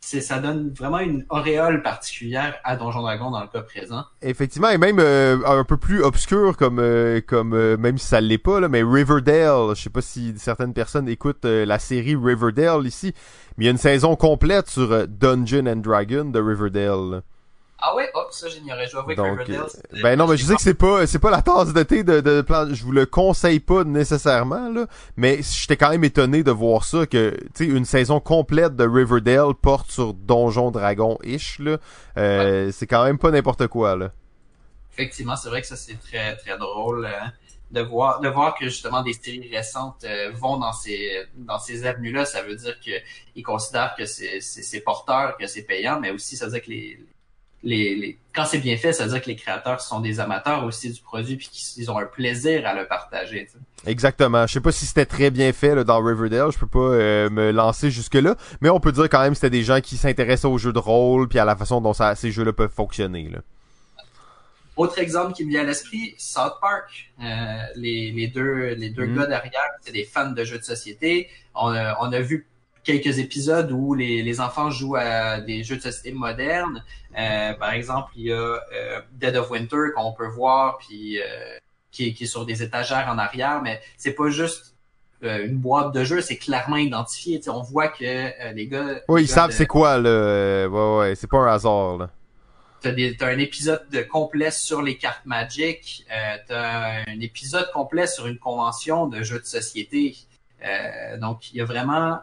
ça donne vraiment une auréole particulière à Donjon Dragon dans le cas présent. Effectivement, et même euh, un peu plus obscur comme euh, comme même si ça l'est pas là, mais Riverdale, je sais pas si certaines personnes écoutent la série Riverdale ici, mais il y a une saison complète sur Dungeon Dragon de Riverdale. Ah ouais, oh, ça j'ignorais. Je vais avec Riverdale. ben non, mais je sais que c'est pas c'est pas la tasse de thé de, de plan. Je vous le conseille pas nécessairement là, mais j'étais quand même étonné de voir ça que tu sais une saison complète de Riverdale porte sur Donjon Dragon ish là. Euh, ouais. C'est quand même pas n'importe quoi là. Effectivement, c'est vrai que ça c'est très très drôle. Hein, de voir de voir que justement des séries récentes euh, vont dans ces dans ces avenues là ça veut dire que ils considèrent que c'est c'est porteur que c'est payant mais aussi ça veut dire que les les, les, quand c'est bien fait, ça veut dire que les créateurs sont des amateurs aussi du produit puis qu'ils ont un plaisir à le partager. T'sais. Exactement. Je sais pas si c'était très bien fait là, dans Riverdale, je peux pas euh, me lancer jusque là, mais on peut dire quand même que c'était des gens qui s'intéressaient aux jeux de rôle puis à la façon dont ça, ces jeux-là peuvent fonctionner. Là. Autre exemple qui me vient à l'esprit, South Park. Euh, les, les deux, les deux mm. gars derrière, c'est des fans de jeux de société. On a, on a vu quelques épisodes où les, les enfants jouent à des jeux de société modernes. Euh, par exemple, il y a euh, Dead of Winter qu'on peut voir, puis euh, qui, est, qui est sur des étagères en arrière, mais c'est pas juste euh, une boîte de jeu, c'est clairement identifié. T'sais, on voit que euh, les gars. Oui, les ils gars savent de- c'est quoi là. Ouais, ouais, c'est pas un hasard là. T'as, des, t'as un épisode de complet sur les cartes Magic. Euh, t'as un épisode complet sur une convention de jeux de société. Euh, donc, il y a vraiment,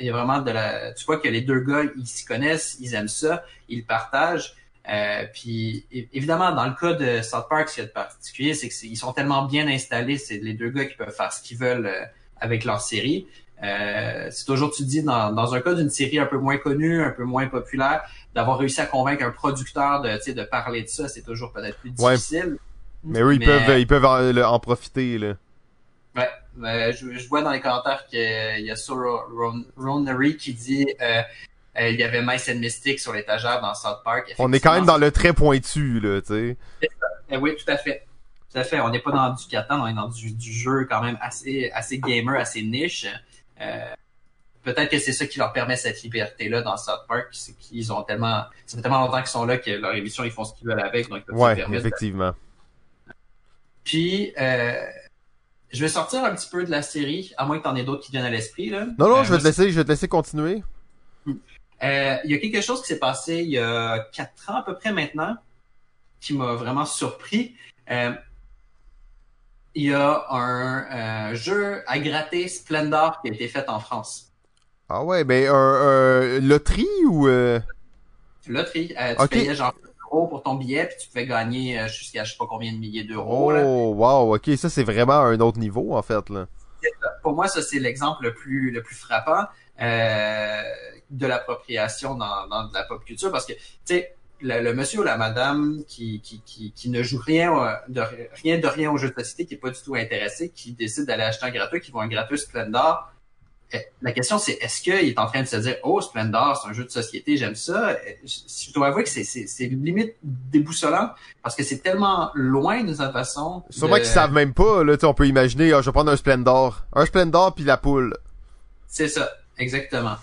il y a vraiment de la. Tu vois que les deux gars, ils s'y connaissent, ils aiment ça, ils le partagent. Euh, puis évidemment, dans le cas de South Park, ce qu'il y a de particulier, c'est qu'ils sont tellement bien installés, c'est les deux gars qui peuvent faire ce qu'ils veulent euh, avec leur série. Euh, c'est toujours, tu te dis, dans, dans un cas d'une série un peu moins connue, un peu moins populaire, d'avoir réussi à convaincre un producteur de, de parler de ça, c'est toujours peut-être plus Ouais. difficile. Mais oui, ils peuvent, ils peuvent en, en profiter là. Ouais, euh, je, je vois dans les commentaires qu'il y a Soro Ron, Ronery qui dit euh, euh, il y avait Mice and Mystic sur l'étagère dans South Park. On est quand même dans le très pointu là, tu sais. Eh oui, tout à fait. Tout à fait. On n'est pas dans du Catan, on est dans du, du jeu quand même assez, assez gamer, assez niche. Euh, Peut-être que c'est ça qui leur permet cette liberté-là dans South Park, c'est qu'ils ont tellement, ça fait tellement longtemps qu'ils sont là que leur émission, ils font ce qu'ils veulent avec, donc ils peuvent Ouais, de- effectivement. Puis, euh, je vais sortir un petit peu de la série, à moins que t'en aies d'autres qui viennent à l'esprit, là. Non, non, Euh, je vais te laisser, je vais te laisser continuer. Euh, il y a quelque chose qui s'est passé il y a quatre ans à peu près maintenant, qui m'a vraiment surpris. Euh, il y a un jeu à gratter Splendor qui a été fait en France. Ah ouais, ben un, loterie ou euh... Loterie, euh, tu payais genre 1 euro pour ton billet, puis tu pouvais gagner euh, jusqu'à je sais pas combien de milliers d'euros. là. Oh, wow, ok, ça c'est vraiment un autre niveau en fait là. Pour moi, ça c'est l'exemple le plus le plus frappant euh, de l'appropriation dans, dans de la pop culture parce que tu sais le, le monsieur ou la madame qui, qui, qui, qui ne joue rien euh, de rien de rien au jeu de société, qui est pas du tout intéressé, qui décide d'aller acheter un gratuit, qui voit un gratuit Splendor. Eh, La question c'est est-ce qu'il est en train de se dire oh Splendor c'est un jeu de société j'aime ça? Eh, je dois avouer que c'est limite déboussolant parce que c'est tellement loin de sa façon Sûrement de- qu'ils savent même pas, là, on peut imaginer, ah, je vais prendre un Splendor. Un Splendor puis la poule. C'est ça, exactement.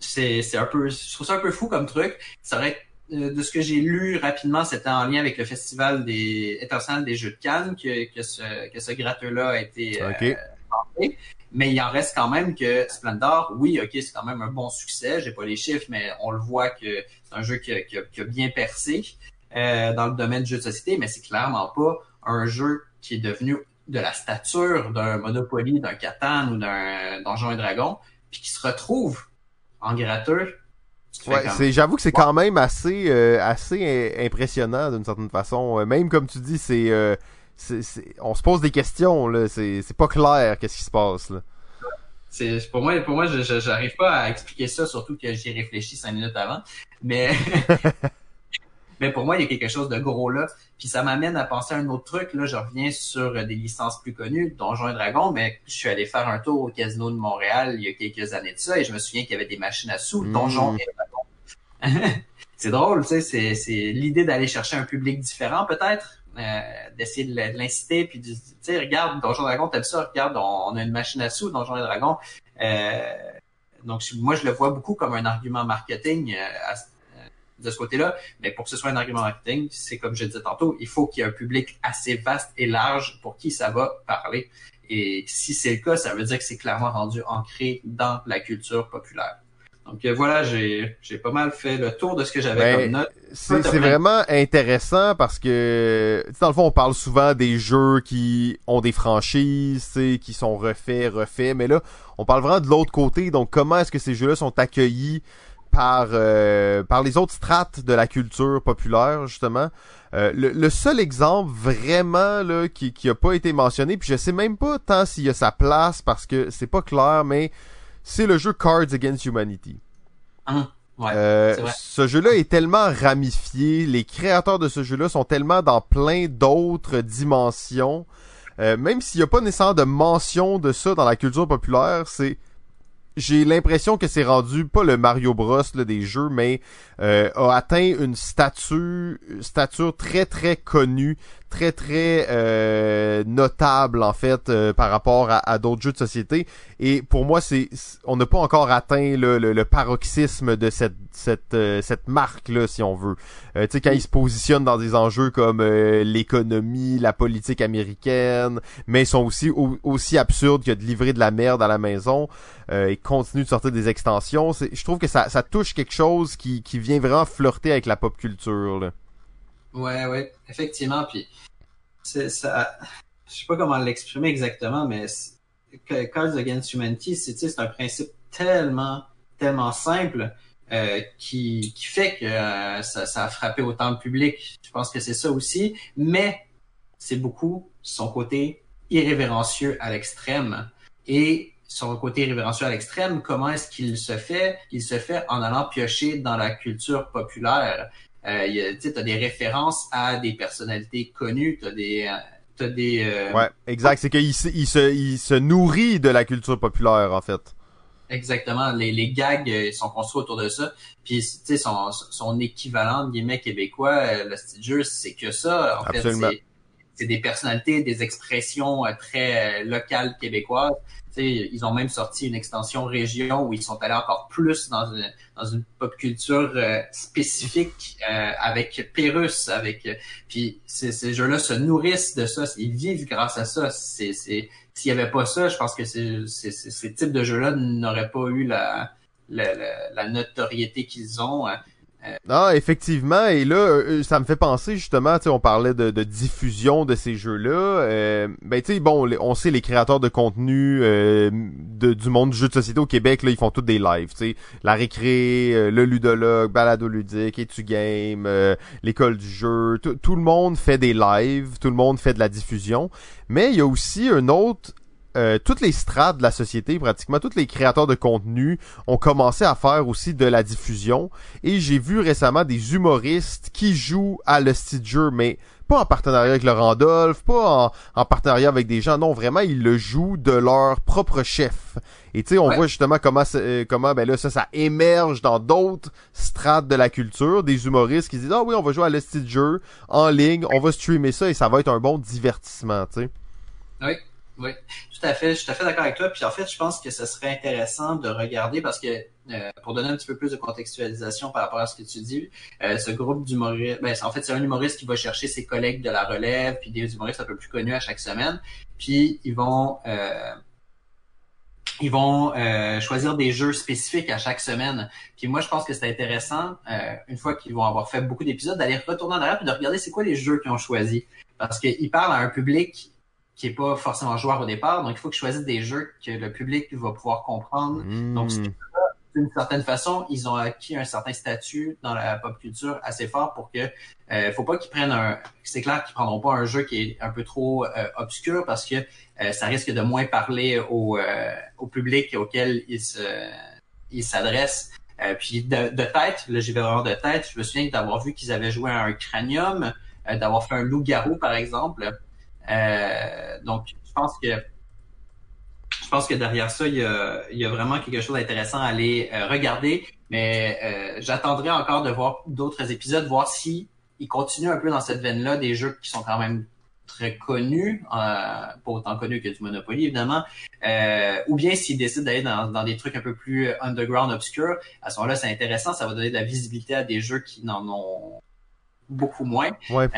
C'est, un peu, je trouve ça un peu fou comme truc. Ça aurait, euh, de ce que j'ai lu rapidement, c'était en lien avec le festival des international des Jeux de Cannes que, que ce, que ce gratteux-là a été euh, Ok. tenté. Mais il en reste quand même que Splendor, oui, ok, c'est quand même un bon succès. J'ai pas les chiffres, mais on le voit que c'est un jeu qui a, qui a- qui a bien percé euh, dans le domaine du jeu de société, mais c'est clairement pas un jeu qui est devenu de la stature d'un Monopoly, d'un Catan ou d'un Donjon et Dragon, puis qui se retrouve en gratteux. Ouais, c'est, j'avoue que c'est quand même assez, euh, assez im- impressionnant d'une certaine façon. Euh, Même comme tu dis, c'est, euh, c'est, c'est- on se pose des questions là. C'est, c'est pas clair qu'est-ce qui se passe là. c'est pour moi, pour moi, je je- j'arrive pas à expliquer ça, surtout que j'y réfléchi cinq minutes avant. Mais mais pour moi, il y a quelque chose de gros là. Puis ça m'amène à penser à un autre truc. Là, je reviens sur euh, des licences plus connues, Donjons et Dragons. Mais je suis allé faire un tour au casino de Montréal il y a quelques années de ça, et je me souviens qu'il y avait des machines à sous, Mm. Donjons et Dragons. c'est drôle, tu sais. C'est c'est l'idée d'aller chercher un public différent, peut-être? Euh, d'essayer de l'inciter puis de sais regarde Donjons et Dragons t'aimes ça regarde on, a une machine à sous Donjons et Dragons. Euh, donc moi je le vois beaucoup comme un argument marketing euh, euh, de ce côté-là. Mais pour que ce soit un argument marketing c'est comme je disais tantôt il faut qu'il y ait un public assez vaste et large pour qui ça va parler. Et si c'est le cas ça veut dire que c'est clairement rendu ancré dans la culture populaire donc euh, voilà j'ai j'ai pas mal fait le tour de ce que j'avais Ben, comme note C'est vraiment intéressant parce que, dans le fond, on parle souvent des jeux qui ont des franchises, qui sont refaits, refaits, mais là, on parle vraiment de l'autre côté. Donc, comment est-ce que ces jeux-là sont accueillis par euh, par les autres strates de la culture populaire, justement? Euh, le, le seul exemple vraiment là qui qui a pas été mentionné, puis je sais même pas tant s'il y a sa place parce que c'est pas clair, mais c'est le jeu Cards Against Humanity. ouais Euh, ce jeu-là est tellement ramifié, les créateurs de ce jeu-là sont tellement dans plein d'autres dimensions. Euh, même s'il n'y a pas nécessairement de mention de ça dans la culture populaire, c'est j'ai l'impression que c'est rendu pas le Mario Bros là, des jeux, mais euh, a atteint une stature, stature très très connue, très très euh, notable en fait euh, par rapport à, à d'autres jeux de société. Et pour moi, c'est on n'a pas encore atteint là, le, le paroxysme de cette cette euh, cette marque là, si on veut. Euh, tu sais quand ils se positionnent dans des enjeux comme euh, l'économie, la politique américaine, mais ils sont aussi au- aussi absurdes que de livrer de la merde à la maison. Euh, ils continuent de sortir des extensions. Je trouve que ça, ça touche quelque chose qui, qui vient vraiment flirter avec la pop culture. Là. Ouais, ouais, effectivement. Puis, ça. Je sais pas comment l'exprimer exactement, mais Cards Against Humanity, c'est un principe tellement, tellement simple euh, qui, qui fait que euh, ça, ça a frappé autant le public. Je pense que c'est ça aussi, mais c'est beaucoup son côté irrévérencieux à l'extrême. Et son côté irrévérencieux à l'extrême, comment est-ce qu'il se fait? Il se fait en allant piocher dans la culture populaire. Euh, tu t'as des références à des personnalités connues, t'as des, euh, t'as des, euh, Ouais, exact. C'est qu'il se, il se, il se nourrit de la culture populaire, en fait. exactement, les, les gags euh, sont construits autour de ça. Puis, tu sais, son, son équivalent de guillemets québécois, euh, le style jeu, c'est que ça. En Absolument. fait, des personnalités, des expressions euh, très euh, locales québécoises. Tu sais, ils ont même sorti une extension région où ils sont allés encore plus dans une, dans une pop culture euh, spécifique euh, avec Pérus, avec euh, puis ces, jeux-là se nourrissent de ça, ils vivent grâce à ça. C'est, c'est s'il y avait pas ça, je pense que ces, ces, ces, types de jeux-là n'auraient pas eu la, la, la, notoriété qu'ils ont. Ah, effectivement. Et là, euh, ça me fait penser justement, on parlait de, de diffusion de ces jeux-là. Euh, ben, tu sais, bon, on sait les créateurs de contenu euh, de, du monde du jeu de société au Québec, là, ils font tous des lives, tu sais. La récré, euh, le ludologue, balado ludique, et tu game, euh, l'école du jeu. Tout le monde fait des lives, tout le monde fait de la diffusion. Mais il y a aussi un autre euh, toutes les strates de la société, pratiquement tous les créateurs de contenu ont commencé à faire aussi de la diffusion. Et j'ai vu récemment des humoristes qui jouent à le style jeu, mais pas en partenariat avec le Randolph, pas en, en partenariat avec des gens, non, vraiment, ils le jouent de leur propre chef. Et tu sais, on Ouais. voit justement comment, euh, comment ben là, ça, ça émerge dans d'autres strates de la culture, des humoristes qui disent, ah oui, on va jouer à le style jeu en ligne, on va streamer ça et ça va être un bon divertissement, tu sais. Oui, tout à fait. Je suis tout à fait d'accord avec toi. Puis en fait, je pense que ce serait intéressant de regarder parce que euh, pour donner un petit peu plus de contextualisation par rapport à ce que tu dis, euh, ce groupe d'humoristes, ben, en fait, c'est un humoriste qui va chercher ses collègues de la relève, puis des humoristes un peu plus connus à chaque semaine. Puis ils vont euh, ils vont euh, choisir des jeux spécifiques à chaque semaine. Puis moi, je pense que c'est intéressant, euh, une fois qu'ils vont avoir fait beaucoup d'épisodes, d'aller retourner en arrière et de regarder c'est quoi les jeux qu'ils ont choisis. Parce qu'ils parlent à un public qui est pas forcément joueur au départ, donc il faut qu'ils choisissent des jeux que le public va pouvoir comprendre. Donc, Hmm. d'une certaine façon, ils ont acquis un certain statut dans la pop culture assez fort pour que euh, faut pas qu'ils prennent un. C'est clair qu'ils prendront pas un jeu qui est un peu trop euh, obscur parce que euh, ça risque de moins parler au, euh, au public auquel ils se ils s'adressent. Euh, puis de, de tête, là j'y vais vraiment de tête. Je me souviens d'avoir vu qu'ils avaient joué à un cranium, euh, d'avoir fait un loup-garou par exemple. Euh, donc je pense que je pense que derrière ça, il y a, il y a vraiment quelque chose d'intéressant à aller euh, regarder. Mais euh, j'attendrai encore de voir d'autres épisodes, voir si ils continuent un peu dans cette veine-là des jeux qui sont quand même très connus, euh, pas autant connus que du Monopoly évidemment, euh, ou bien s'ils décident d'aller dans, dans des trucs un peu plus underground, obscurs. À ce moment-là, c'est intéressant, ça va donner de la visibilité à des jeux qui n'en ont beaucoup moins. Ouais.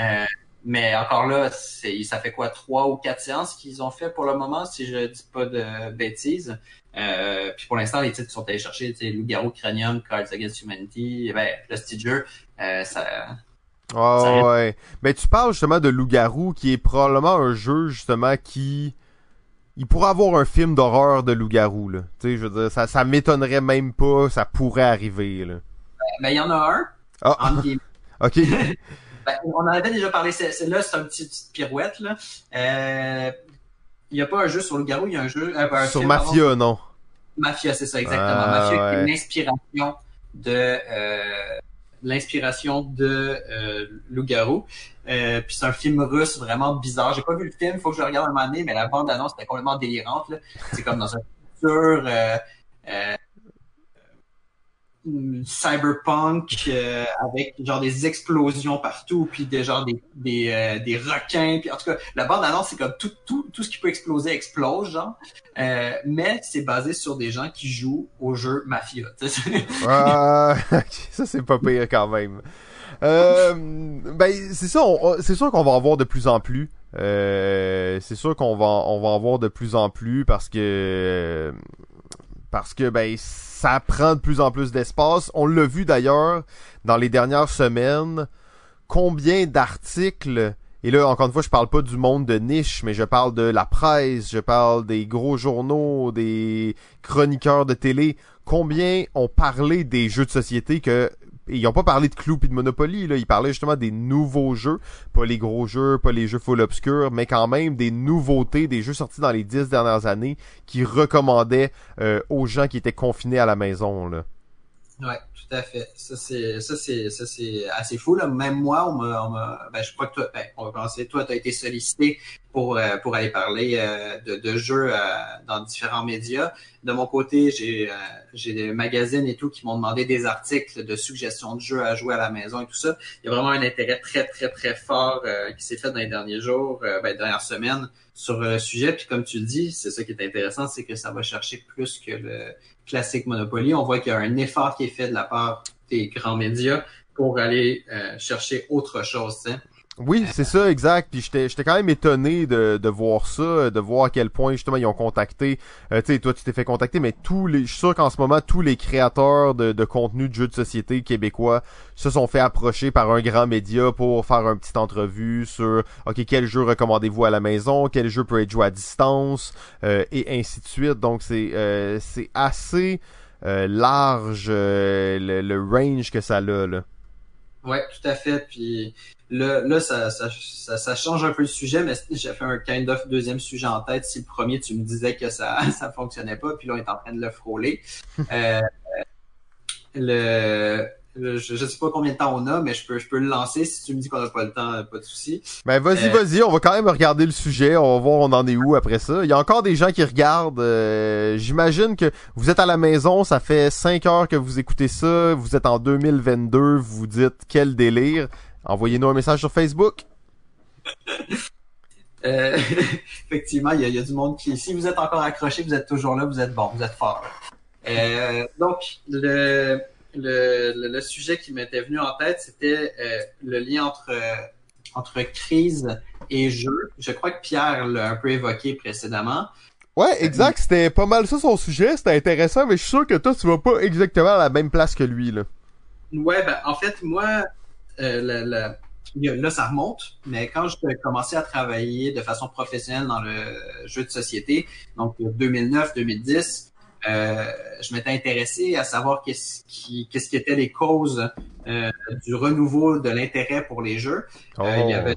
Mais encore là, ça fait quoi, trois ou quatre séances qu'ils ont fait pour le moment, si je dis pas de bêtises. Euh, puis pour l'instant, les titres sont allés chercher, tu sais, Loup-garou, Cranium, Cards Against Humanity, ben, Prestigieux, euh, ça, Ouais, Ça ouais. Mais tu parles justement de Loup-garou, qui est probablement un jeu, justement, qui... Il pourrait avoir un film d'horreur de Loup-garou, là. Tu sais, je veux dire, ça, ça m'étonnerait même pas, ça pourrait arriver, là. ben, il y en a un, Ah, guillemets. ok. Ben, on en avait déjà parlé, c'est, c'est- là, c'est un petit petite pirouette, là. Euh, il n'y a pas un jeu sur le garou, il y a un jeu, euh, un Sur film, pardon. Mafia, non. Mafia, c'est ça, exactement. Ah, Mafia, qui ouais. est l'inspiration de euh, l'inspiration de euh, Loup-garou. Euh, puis c'est un film russe vraiment bizarre. J'ai pas vu le film, faut que je le regarde un moment donné, mais la bande annonce était complètement délirante. là. C'est comme dans un futur euh, euh, cyberpunk euh, avec genre des explosions partout puis des genre des des, euh, des requins puis en tout cas la bande annonce c'est comme tout tout tout ce qui peut exploser explose genre euh, mais c'est basé sur des gens qui jouent au jeu Mafia ça c'est pas pire quand même. Euh, ben c'est ça, c'est sûr qu'on va en voir de plus en plus. Euh, c'est sûr qu'on va on va en voir de plus en plus parce que parce que ben ça prend de plus en plus d'espace. On l'a vu d'ailleurs dans les dernières semaines. Combien d'articles et là encore une fois je parle pas du monde de niche, mais je parle de la presse, je parle des gros journaux, des chroniqueurs de télé. Combien ont parlé des jeux de société que ils ont pas parlé de Clou et de Monopoly, là. Ils parlaient justement des nouveaux jeux. Pas les gros jeux, pas les jeux full obscurs, mais quand même des nouveautés, des jeux sortis dans les dix dernières années qui recommandaient euh, aux gens qui étaient confinés à la maison, là. Ouais, tout à fait. Ça c'est ça c'est ça c'est assez fou là. Même moi, on m'a, ben, je crois que toi, ben, on va commencer. Toi, tu as été sollicité pour euh, pour aller parler euh, de, de jeux euh, dans différents médias. De mon côté, j'ai euh, j'ai des magazines et tout qui m'ont demandé des articles de suggestions de jeux à jouer à la maison et tout ça. Il y a vraiment un intérêt très très très fort euh, qui s'est fait dans les derniers jours, ben, dernières semaines sur le sujet. Puis comme tu le dis, c'est ça qui est intéressant, c'est que ça va chercher plus que le classique Monopoly. On voit qu'il y a un effort qui est fait de la part des grands médias pour aller euh, chercher autre chose. sais. Oui, c'est ça, exact. Puis j'étais, quand même étonné de, de voir ça, de voir à quel point justement ils ont contacté. Euh, tu sais, toi tu t'es fait contacter, mais tous les, je suis sûr qu'en ce moment tous les créateurs de, de contenu de jeux de société québécois se sont fait approcher par un grand média pour faire une petite entrevue sur, ok, quel jeu recommandez-vous à la maison, quel jeu peut être joué à distance, euh, et ainsi de suite. Donc c'est, euh, c'est assez euh, large euh, le, le range que ça a là. Ouais, tout à fait. Puis là, là ça, ça, ça, ça change un peu le sujet, mais j'ai fait un kind of deuxième sujet en tête. Si le premier, tu me disais que ça ça fonctionnait pas, puis là, on est en train de le frôler. Euh, le, le- je, je sais pas combien de temps on a, mais je peux, je peux le lancer. Si tu me dis qu'on n'a pas le temps, pas de souci. Ben vas-y, Euh, vas-y, on va quand même regarder le sujet, on va voir on en est où après ça. Il y a encore des gens qui regardent. euh, J'imagine que vous êtes à la maison, ça fait 5 heures que vous écoutez ça, vous êtes en 2022, vous vous dites quel délire. Envoyez-nous un message sur Facebook. Euh, effectivement, il y, a, il y a du monde qui, si vous êtes encore accroché, vous êtes toujours là, vous êtes bon, vous êtes fort. Euh, donc, le, le, le, sujet qui m'était venu en tête, c'était euh, le lien entre, entre crise et jeu. Je crois que Pierre l'a un peu évoqué précédemment. Ouais, exact, c'était pas mal ça son sujet, c'était intéressant, mais je suis sûr que toi tu vas pas exactement à la même place que lui là. Ouais, ben, en fait, moi, euh, le- le- là, ça remonte, mais quand j'ai commencé à travailler de façon professionnelle dans le jeu de société, donc 2009-2010, euh, je m'étais intéressé à savoir qu'est-ce qui, qu'est-ce qui étaient les causes euh, du renouveau de l'intérêt pour les jeux. Oh. Euh, il y avait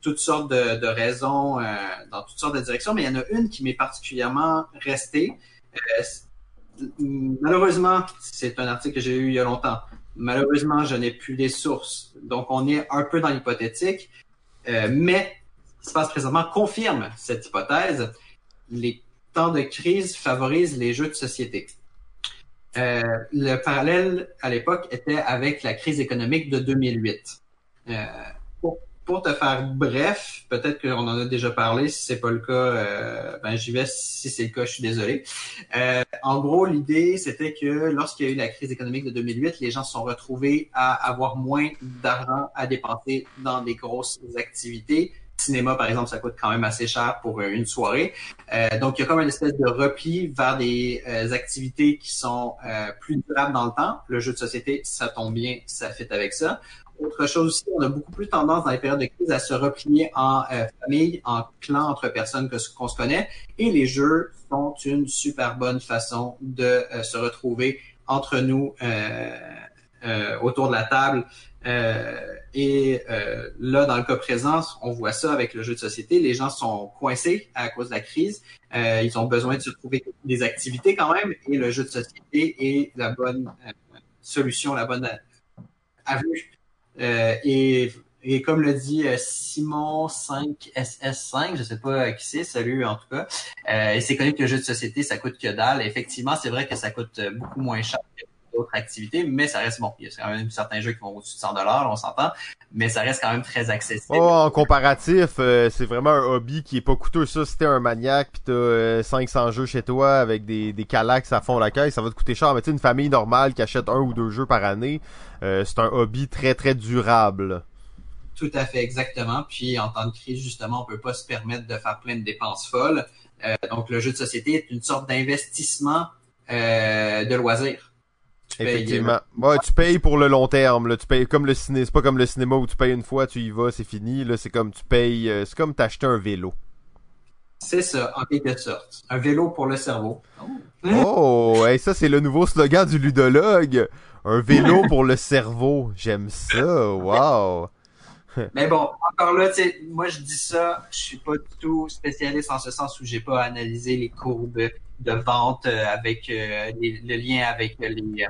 toutes sortes de, de raisons euh, dans toutes sortes de directions, mais il y en a une qui m'est particulièrement restée. Malheureusement, c'est un article que j'ai eu il y a longtemps. Malheureusement, je n'ai plus les sources. Donc, on est un peu dans l'hypothétique. Euh, mais ce qui se passe présentement confirme cette hypothèse. Les temps de crise favorisent les jeux de société. Euh, le parallèle à l'époque était avec la crise économique de 2008. Euh, pour, te faire bref, peut-être qu'on en a déjà parlé. Si c'est pas le cas, euh, ben j'y vais. Si c'est le cas, je suis désolé. Euh, en gros, l'idée c'était que lorsqu'il y a eu la crise économique de 2008, les gens se sont retrouvés à avoir moins d'argent à dépenser dans des grosses activités. Cinéma, par exemple, ça coûte quand même assez cher pour euh, une soirée. Euh, donc, il y a comme une espèce de repli vers des euh, activités qui sont plus durables dans le temps. Le jeu de société, ça tombe bien, ça fit avec ça. Autre chose aussi, on a beaucoup plus tendance dans les périodes de crise à se replier en euh, famille, en clan entre personnes que qu'on se connaît. Et les jeux sont une super bonne façon de euh, se retrouver entre nous euh, euh, autour de la table. Et là, dans le cas présent, on voit ça avec le jeu de société. Les gens sont coincés à cause de la crise. Ils ont besoin de se trouver des activités quand même. Et le jeu de société est la bonne solution, la bonne avenue. Euh, et, et comme le dit euh, Simon 5SS5, je sais pas euh, qui c'est, salut en tout cas, et c'est connu que le jeu de société, ça coûte que dalle. Effectivement, c'est vrai que ça coûte beaucoup moins cher que d'autres activités, mais ça reste bon. Il y a quand même certains jeux qui vont au-dessus de 100 dollars, on s'entend, mais ça reste quand même très accessible. Oh, en comparatif, euh, c'est vraiment un hobby qui est pas coûteux. Ça, si t'es un maniaque pis t'as euh, 500 jeux chez toi avec des, des calax à fond la caisse, ça va te coûter cher. Mais tu sais, une famille normale qui achète un ou deux jeux par année, euh, c'est un hobby très très durable. Tout à fait, exactement. Puis en temps de crise, justement, on peut pas se permettre de faire plein de dépenses folles. Euh, donc le jeu de société est une sorte d'investissement euh, de loisir. Tu payes- Effectivement. Ouais, tu payes pour le long terme. Là. Tu payes comme le cinéma. C'est pas comme le cinéma où tu payes une fois, tu y vas, c'est fini. Là, c'est comme tu payes. euh, c'est comme t'acheter un vélo. C'est ça, en quelque sorte. Un vélo pour le cerveau. Oh, hey, ça c'est le nouveau slogan du ludologue. Un vélo pour le cerveau. J'aime ça. Wow. Mais bon, encore là, moi je dis ça, je suis pas du tout spécialiste en ce sens où j'ai pas analysé les courbes de vente euh, avec euh, le lien avec les, euh,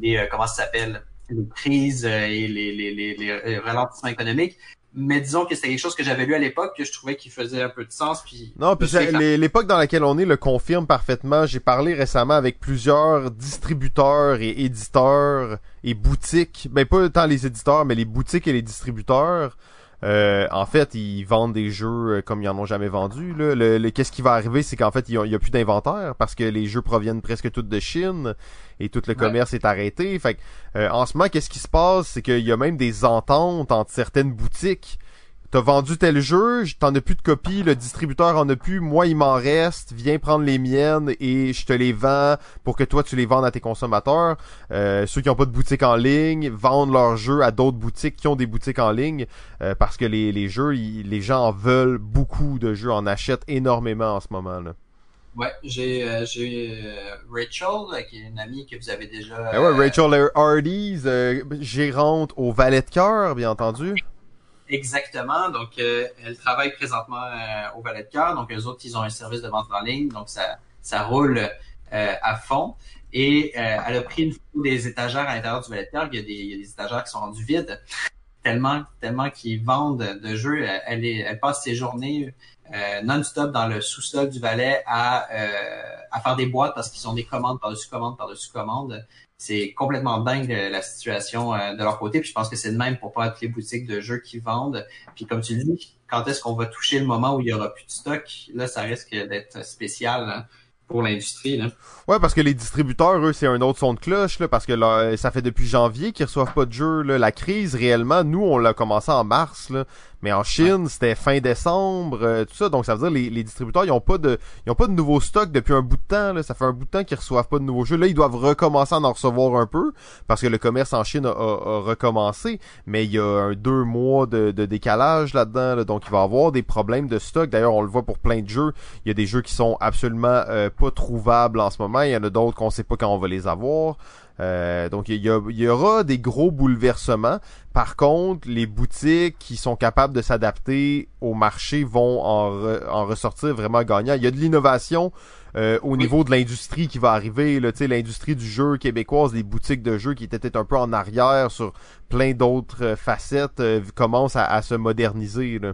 les comment ça s'appelle, les crises et les, les, les, les ralentissements économiques. Mais disons que c'était quelque chose que j'avais lu à l'époque que je trouvais qui faisait un peu de sens. Puis Non, puis l'époque dans laquelle on est le confirme parfaitement. J'ai parlé récemment avec plusieurs distributeurs et éditeurs et boutiques. Ben pas tant les éditeurs, mais les boutiques et les distributeurs. Euh, en fait, ils vendent des jeux euh, comme ils en ont jamais vendu. Là. Le, le- Qu'est-ce qui va arriver, c'est qu'en fait, il y a, plus d'inventaire parce que les jeux proviennent presque tous de Chine et tout le Ouais. commerce est arrêté. Fait que, euh, en ce moment, qu'est-ce qui se passe, c'est qu'il y a même des ententes entre certaines boutiques T'as vendu tel jeu, t'en as plus de copies, le distributeur en a plus, moi il m'en reste, viens prendre les miennes et je te les vends pour que toi tu les vendes à tes consommateurs. Euh, ceux qui ont pas de boutique en ligne vendent leurs jeux à d'autres boutiques qui ont des boutiques en ligne euh, parce que les, les jeux, les gens en veulent beaucoup de jeux, en achètent énormément en ce moment là. Ouais, j'ai euh, j'ai euh, Rachel, qui est une amie que vous avez déjà. Ben ouais, euh, Rachel Hardy's, euh, gérante au Valet de cœur, bien entendu. Exactement. Donc, euh, elle travaille présentement euh, au Valet de Cœur. Donc, eux autres, ils ont un service de vente en ligne. Donc, ça, ça roule euh, à fond. Et euh, elle a pris une photo des étagères à l'intérieur du Valet de Cœur. Il y a des, il y a des étagères qui sont rendues vides. Tellement, tellement qu'ils vendent de jeux. Elle, est, elle passe ses journées euh, non-stop dans le sous-sol du Valet à, euh, à faire des boîtes parce qu'ils ont des commandes par-dessus commandes par-dessus commandes. C'est complètement dingue la situation euh, de leur côté. Puis je pense que c'est de même pour pas toutes les boutiques de jeux qui vendent. Puis comme tu le dis, quand est-ce qu'on va toucher le moment où il y aura plus de stock? Là, ça risque d'être spécial hein, pour l'industrie. là. Ouais, parce que les distributeurs, eux, c'est un autre son de cloche, là, parce que ça fait depuis janvier qu'ils reçoivent pas de jeux. Là. La crise, réellement, nous, on l'a commencé en mars, là. Mais en Chine, c'était fin décembre, euh, tout ça. Donc ça veut dire les, les distributeurs, ils ont pas de, ils ont pas de nouveaux stocks depuis un bout de temps. Là. Ça fait un bout de temps qu'ils reçoivent pas de nouveaux jeux. Là, ils doivent recommencer à en recevoir un peu parce que le commerce en Chine a, a- a recommencé. Mais il y a un deux mois de, de décalage là-dedans. là. donc il va y avoir des problèmes de stock. D'ailleurs, on le voit pour plein de jeux. Il y a des jeux qui sont absolument euh, pas trouvables en ce moment. Il y en a d'autres qu'on sait pas quand on va les avoir. Euh, donc il y, aura des gros bouleversements. Par contre, les boutiques qui sont capables de s'adapter au marché vont en, re- en ressortir vraiment gagnants. Il y a de l'innovation euh, au niveau de l'industrie qui va arriver. Là, Tu sais, l'industrie du jeu québécoise, les boutiques de jeux qui étaient peut-être un peu en arrière sur plein d'autres euh, facettes, euh, commencent à, à se moderniser. Là.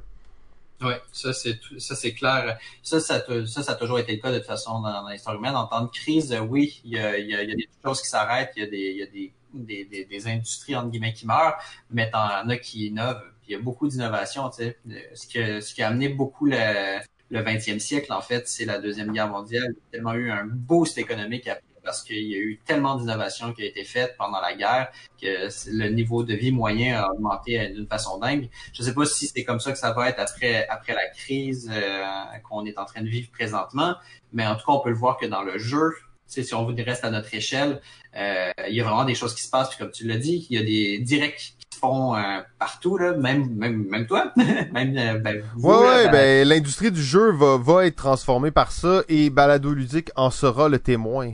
Ouais, ça c'est ça c'est clair. Ça ça, ça ça a toujours été le cas de toute façon dans, l'histoire humaine. En temps de crise, euh, oui, il y a, il y a, il y a des choses qui s'arrêtent, il y a des il y a des, des, des, industries entre guillemets qui meurent, mais t'en en as qui innovent. Puis il y a beaucoup d'innovation, tu sais. Euh, Ce qui a, ce qui a amené beaucoup le le 20e siècle en fait, c'est la deuxième guerre mondiale. Il y a tellement eu un boost économique après parce qu'il y a eu tellement d'innovations qui a été faites pendant la guerre que le niveau de vie moyen a augmenté euh, d'une façon dingue. Je sais pas si c'est comme ça que ça va être après après la crise euh, qu'on est en train de vivre présentement, mais en tout cas on peut le voir que dans le jeu, si on reste à notre échelle, euh, il y a vraiment des choses qui se passent. Puis comme tu l'as dit, il y a des directs qui se font euh, partout là, même même même toi, même euh, ben, vous, Ouais, ouais, ben, ben, l'industrie du jeu va, va être transformée par ça et Balado Ludique en sera le témoin.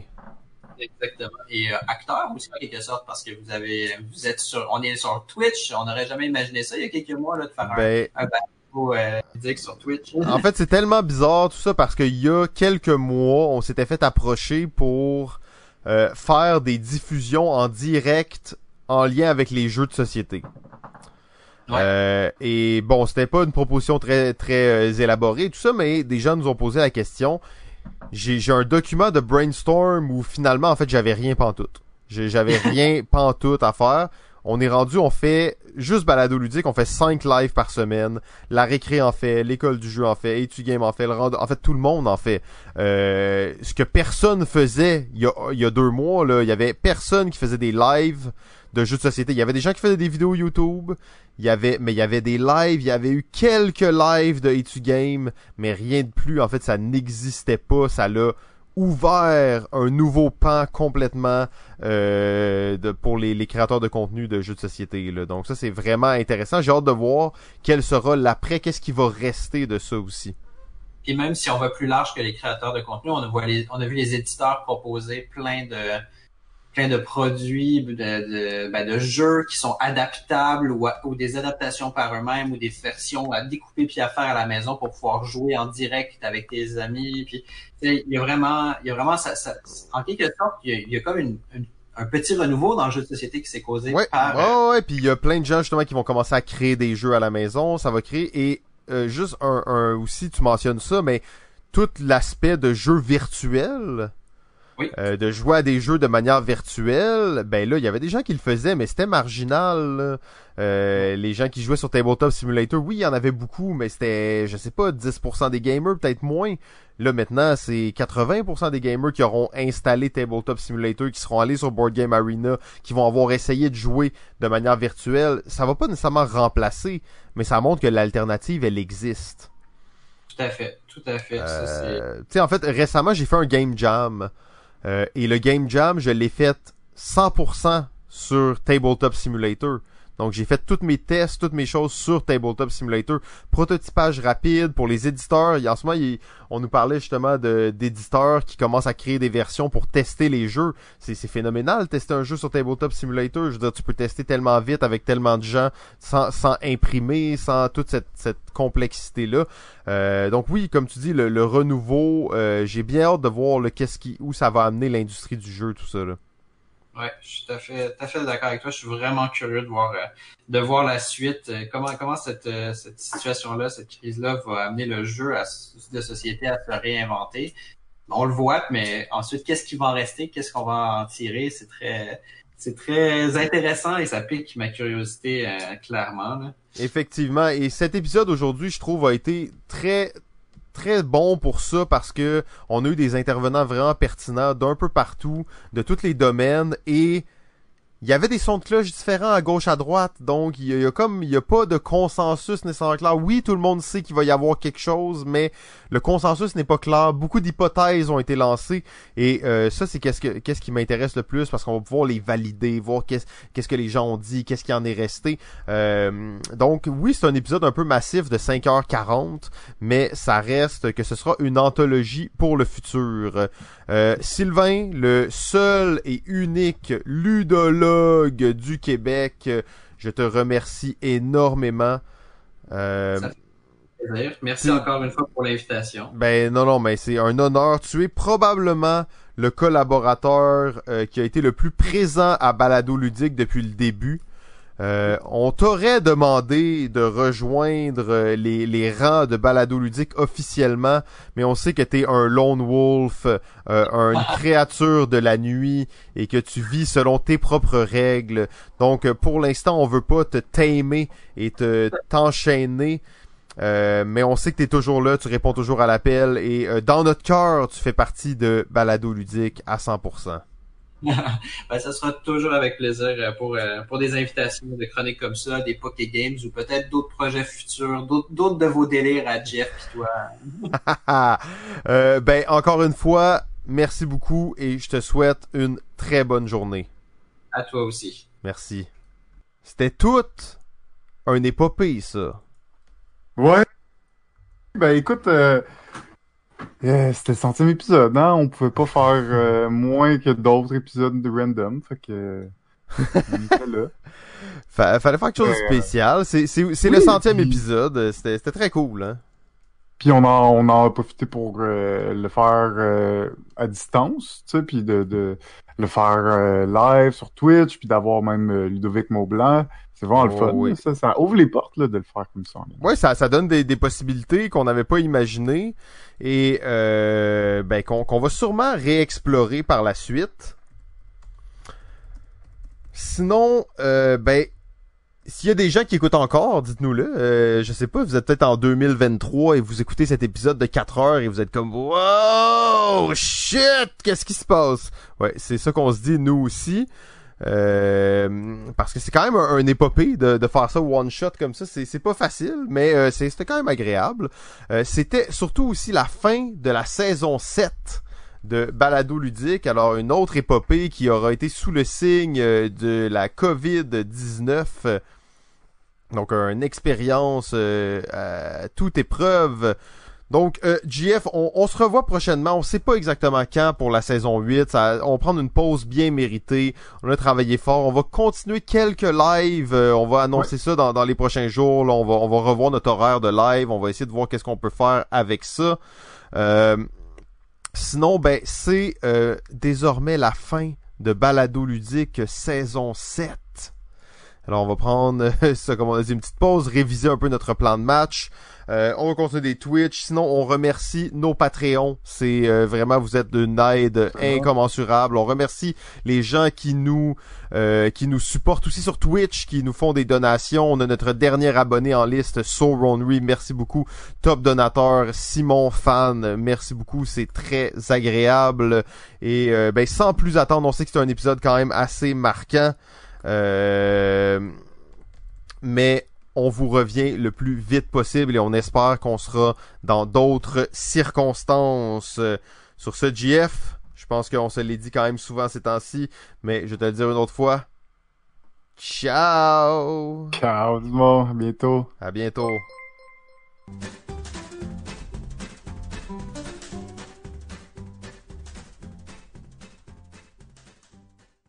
Exactement. Et euh, acteur aussi en quelque sorte parce que vous avez vous êtes sur on est sur Twitch, on n'aurait jamais imaginé ça il y a quelques mois là de faire Ben, un, un euh, sur Twitch. en fait, c'est tellement bizarre tout ça parce qu'il y a quelques mois, on s'était fait approcher pour euh, faire des diffusions en direct en lien avec les jeux de société. Ouais. Euh, et bon, c'était pas une proposition très très élaborée tout ça, mais des gens nous ont posé la question. J'ai j'ai un document de brainstorm où finalement en fait j'avais rien pantoute. J'avais rien pantoute à faire. On est rendu, on fait juste balado ludique, on fait 5 lives par semaine. La récré en fait, l'école du jeu en fait, Etu Game en fait, le rend- en fait tout le monde en fait. Euh, ce que personne faisait il y a, il y a deux mois là, il y avait personne qui faisait des lives de jeux de société. Il y avait des gens qui faisaient des vidéos YouTube, il y avait, mais il y avait des lives, il y avait eu quelques lives de Etu Game, mais rien de plus. En fait, ça n'existait pas. Ça l'a ouvert un nouveau pan complètement euh, pour les, créateurs de contenu de jeux de société. Là. Donc ça, c'est vraiment intéressant. J'ai hâte de voir quel sera l'après, qu'est-ce qui va rester de ça aussi? Puis même si on va plus large que les créateurs de contenu, on a vu les éditeurs proposer plein de plein de produits, de, de, ben, de jeux qui sont adaptables ou, à- ou des adaptations par eux-mêmes ou des versions à découper puis à faire à la maison pour pouvoir jouer en direct avec tes amis. Puis il y a vraiment, il y a vraiment ça, ça- en quelque sorte, il y a, il y a comme une, une- un petit renouveau dans le jeu de société qui s'est causé Ouais, par ouais, ouais, puis il y a plein de gens justement qui vont commencer à créer des jeux à la maison, ça va créer et euh, juste un, un aussi tu mentionnes ça, mais tout l'aspect de jeu virtuel, Oui. euh, de jouer à des jeux de manière virtuelle, ben là il y avait des gens qui le faisaient, mais c'était marginal. là. Euh, les gens qui jouaient sur Tabletop Simulator, oui, il y en avait beaucoup, mais c'était, je sais pas, 10% des gamers, peut-être moins. Là, maintenant, c'est 80% des gamers qui auront installé Tabletop Simulator, qui seront allés sur Board Game Arena, qui vont avoir essayé de jouer de manière virtuelle. Ça va pas nécessairement remplacer, mais ça montre que l'alternative, elle existe. tout à fait, tout à fait. Euh, tu sais, en fait, récemment, j'ai fait un game jam. Euh, et le game jam, je l'ai fait 100% sur Tabletop Simulator. Donc, j'ai fait tous mes tests, toutes mes choses sur Tabletop Simulator. Prototypage rapide pour les éditeurs. Il- En ce moment, on nous parlait justement d'éditeurs qui commencent à créer des versions pour tester les jeux. C'est phénoménal, tester un jeu sur Tabletop Simulator. Je veux dire, tu peux tester tellement vite avec tellement de gens sans, imprimer, sans toute cette, complexité-là. Euh, donc oui, comme tu dis, le, le renouveau, euh, j'ai bien hâte de voir le qu'est-ce qui, où ça va amener l'industrie du jeu, tout ça. Là. Ouais, je suis tout à fait, tout à fait d'accord avec toi. Je suis vraiment curieux de voir, euh, de voir la suite. euh, comment, comment cette, euh, cette situation-là, cette crise-là va amener le jeu à, de société à se réinventer? On le voit, mais ensuite, qu'est-ce qui va en rester? Qu'est-ce qu'on va en tirer? C'est très, c'est très intéressant et ça pique ma curiosité, euh, clairement, là. Effectivement, et cet épisode aujourd'hui, je trouve, a été très très bon pour ça parce que on a eu des intervenants vraiment pertinents d'un peu partout, de tous les domaines et il y avait des sons de cloche différents à gauche à droite, donc il y a, comme il y a pas de consensus nécessairement clair. Oui, tout le monde sait qu'il va y avoir quelque chose, mais le consensus n'est pas clair. Beaucoup d'hypothèses ont été lancées et euh, ça c'est qu'est-ce que qu'est-ce qui m'intéresse le plus parce qu'on va pouvoir les valider, voir qu'est-ce que les gens ont dit, qu'est-ce qui en est resté. Euh, donc oui, c'est un épisode un peu massif de 5h40, mais ça reste que ce sera une anthologie pour le futur. Euh, Sylvain, le seul et unique ludologue du Québec, je te remercie énormément. Plaisir. Merci encore une fois pour l'invitation. ben non, non, mais c'est un honneur. Tu es probablement le collaborateur euh, qui a été le plus présent à Balado Ludique depuis le début. Euh, on t'aurait demandé de rejoindre euh, les, les rangs de Balado Ludique officiellement, mais on sait que t'es un lone wolf, euh, une créature de la nuit, et que tu vis selon tes propres règles. Donc pour l'instant, on veut pas te tamer et te t'enchaîner. Euh, mais on sait que tu es toujours là, tu réponds toujours à l'appel et euh, dans notre cœur, tu fais partie de Balado Ludique à 100%. ben, ça sera toujours avec plaisir euh, pour, euh, pour des invitations de chroniques comme ça, des Poké Games ou peut-être d'autres projets futurs, d'autres d'autres de vos délires à Jeff et toi. Ben encore une fois, merci beaucoup et je te souhaite une très bonne journée. À toi aussi. Merci. C'était tout un épopée ça. Ouais. Ben écoute, euh, euh, c'était le centième épisode, hein? On pouvait pas faire euh, moins que d'autres épisodes de Random, fait que on était là. Fa- fallait faire quelque chose de spécial. C'est c'est- c'est le centième puis- épisode. C'était c'était très cool. Hein? Puis on en, on en a profité pour le faire à distance, tu sais, puis de, de le faire live sur Twitch, puis d'avoir même Ludovic Maublanc. C'est vraiment le Oh, fun. oui. Ça, ça ouvre les portes là, de le faire comme ça. Ouais, ça, ça donne des, des possibilités qu'on n'avait pas imaginées et euh, ben, qu'on qu'on va sûrement réexplorer par la suite. Sinon, euh, ben, s'il y a des gens qui écoutent encore, dites-nous-le. Euh, je sais pas, vous êtes peut-être en 2023 et vous écoutez cet épisode de 4 heures et vous êtes comme Wow! Shit! Qu'est-ce qui se passe? Ouais, c'est ça qu'on se dit nous aussi. Euh, parce que c'est quand même un, un épopée de, de faire ça one shot comme ça. C'est, pas facile, mais euh, c'était quand même agréable. Euh, c'était surtout aussi la fin de la saison 7 de Balado Ludique. Alors, une autre épopée qui aura été sous le signe euh, de la COVID-19. Euh, Donc, une expérience à toute épreuve. Donc, euh, GF, on, on se revoit prochainement. On sait pas exactement quand pour la saison 8. Ça, on va prendre une pause bien méritée. On a travaillé fort. On va continuer quelques lives. Euh, on va annoncer ça dans, dans les prochains jours. Là, on, va, on va revoir notre horaire de live. On va essayer de voir qu'est-ce qu'on peut faire avec ça. Euh, sinon, ben, c'est euh, désormais la fin de Balado Ludique saison 7. Alors, on va prendre ça, comme on a dit, une petite pause, réviser un peu notre plan de match. Euh, on va continuer des Twitch. Sinon, on remercie nos Patreons. C'est euh, vraiment, vous êtes d'une aide incommensurable. On remercie les gens qui nous euh, qui nous supportent aussi sur Twitch, qui nous font des donations. On a notre dernier abonné en liste, So Ronry. Merci beaucoup. Top donateur, Simon Fan. Merci beaucoup. C'est très agréable. Et euh, ben, sans plus attendre, on sait que c'est un épisode quand même assez marquant. Euh, mais on vous revient le plus vite possible et on espère qu'on sera dans d'autres circonstances. Euh, Sur ce GF, je pense qu'on se l'est dit quand même souvent ces temps-ci, mais je vais te le dire une autre fois. Ciao! Ciao, monde. À bientôt. À bientôt.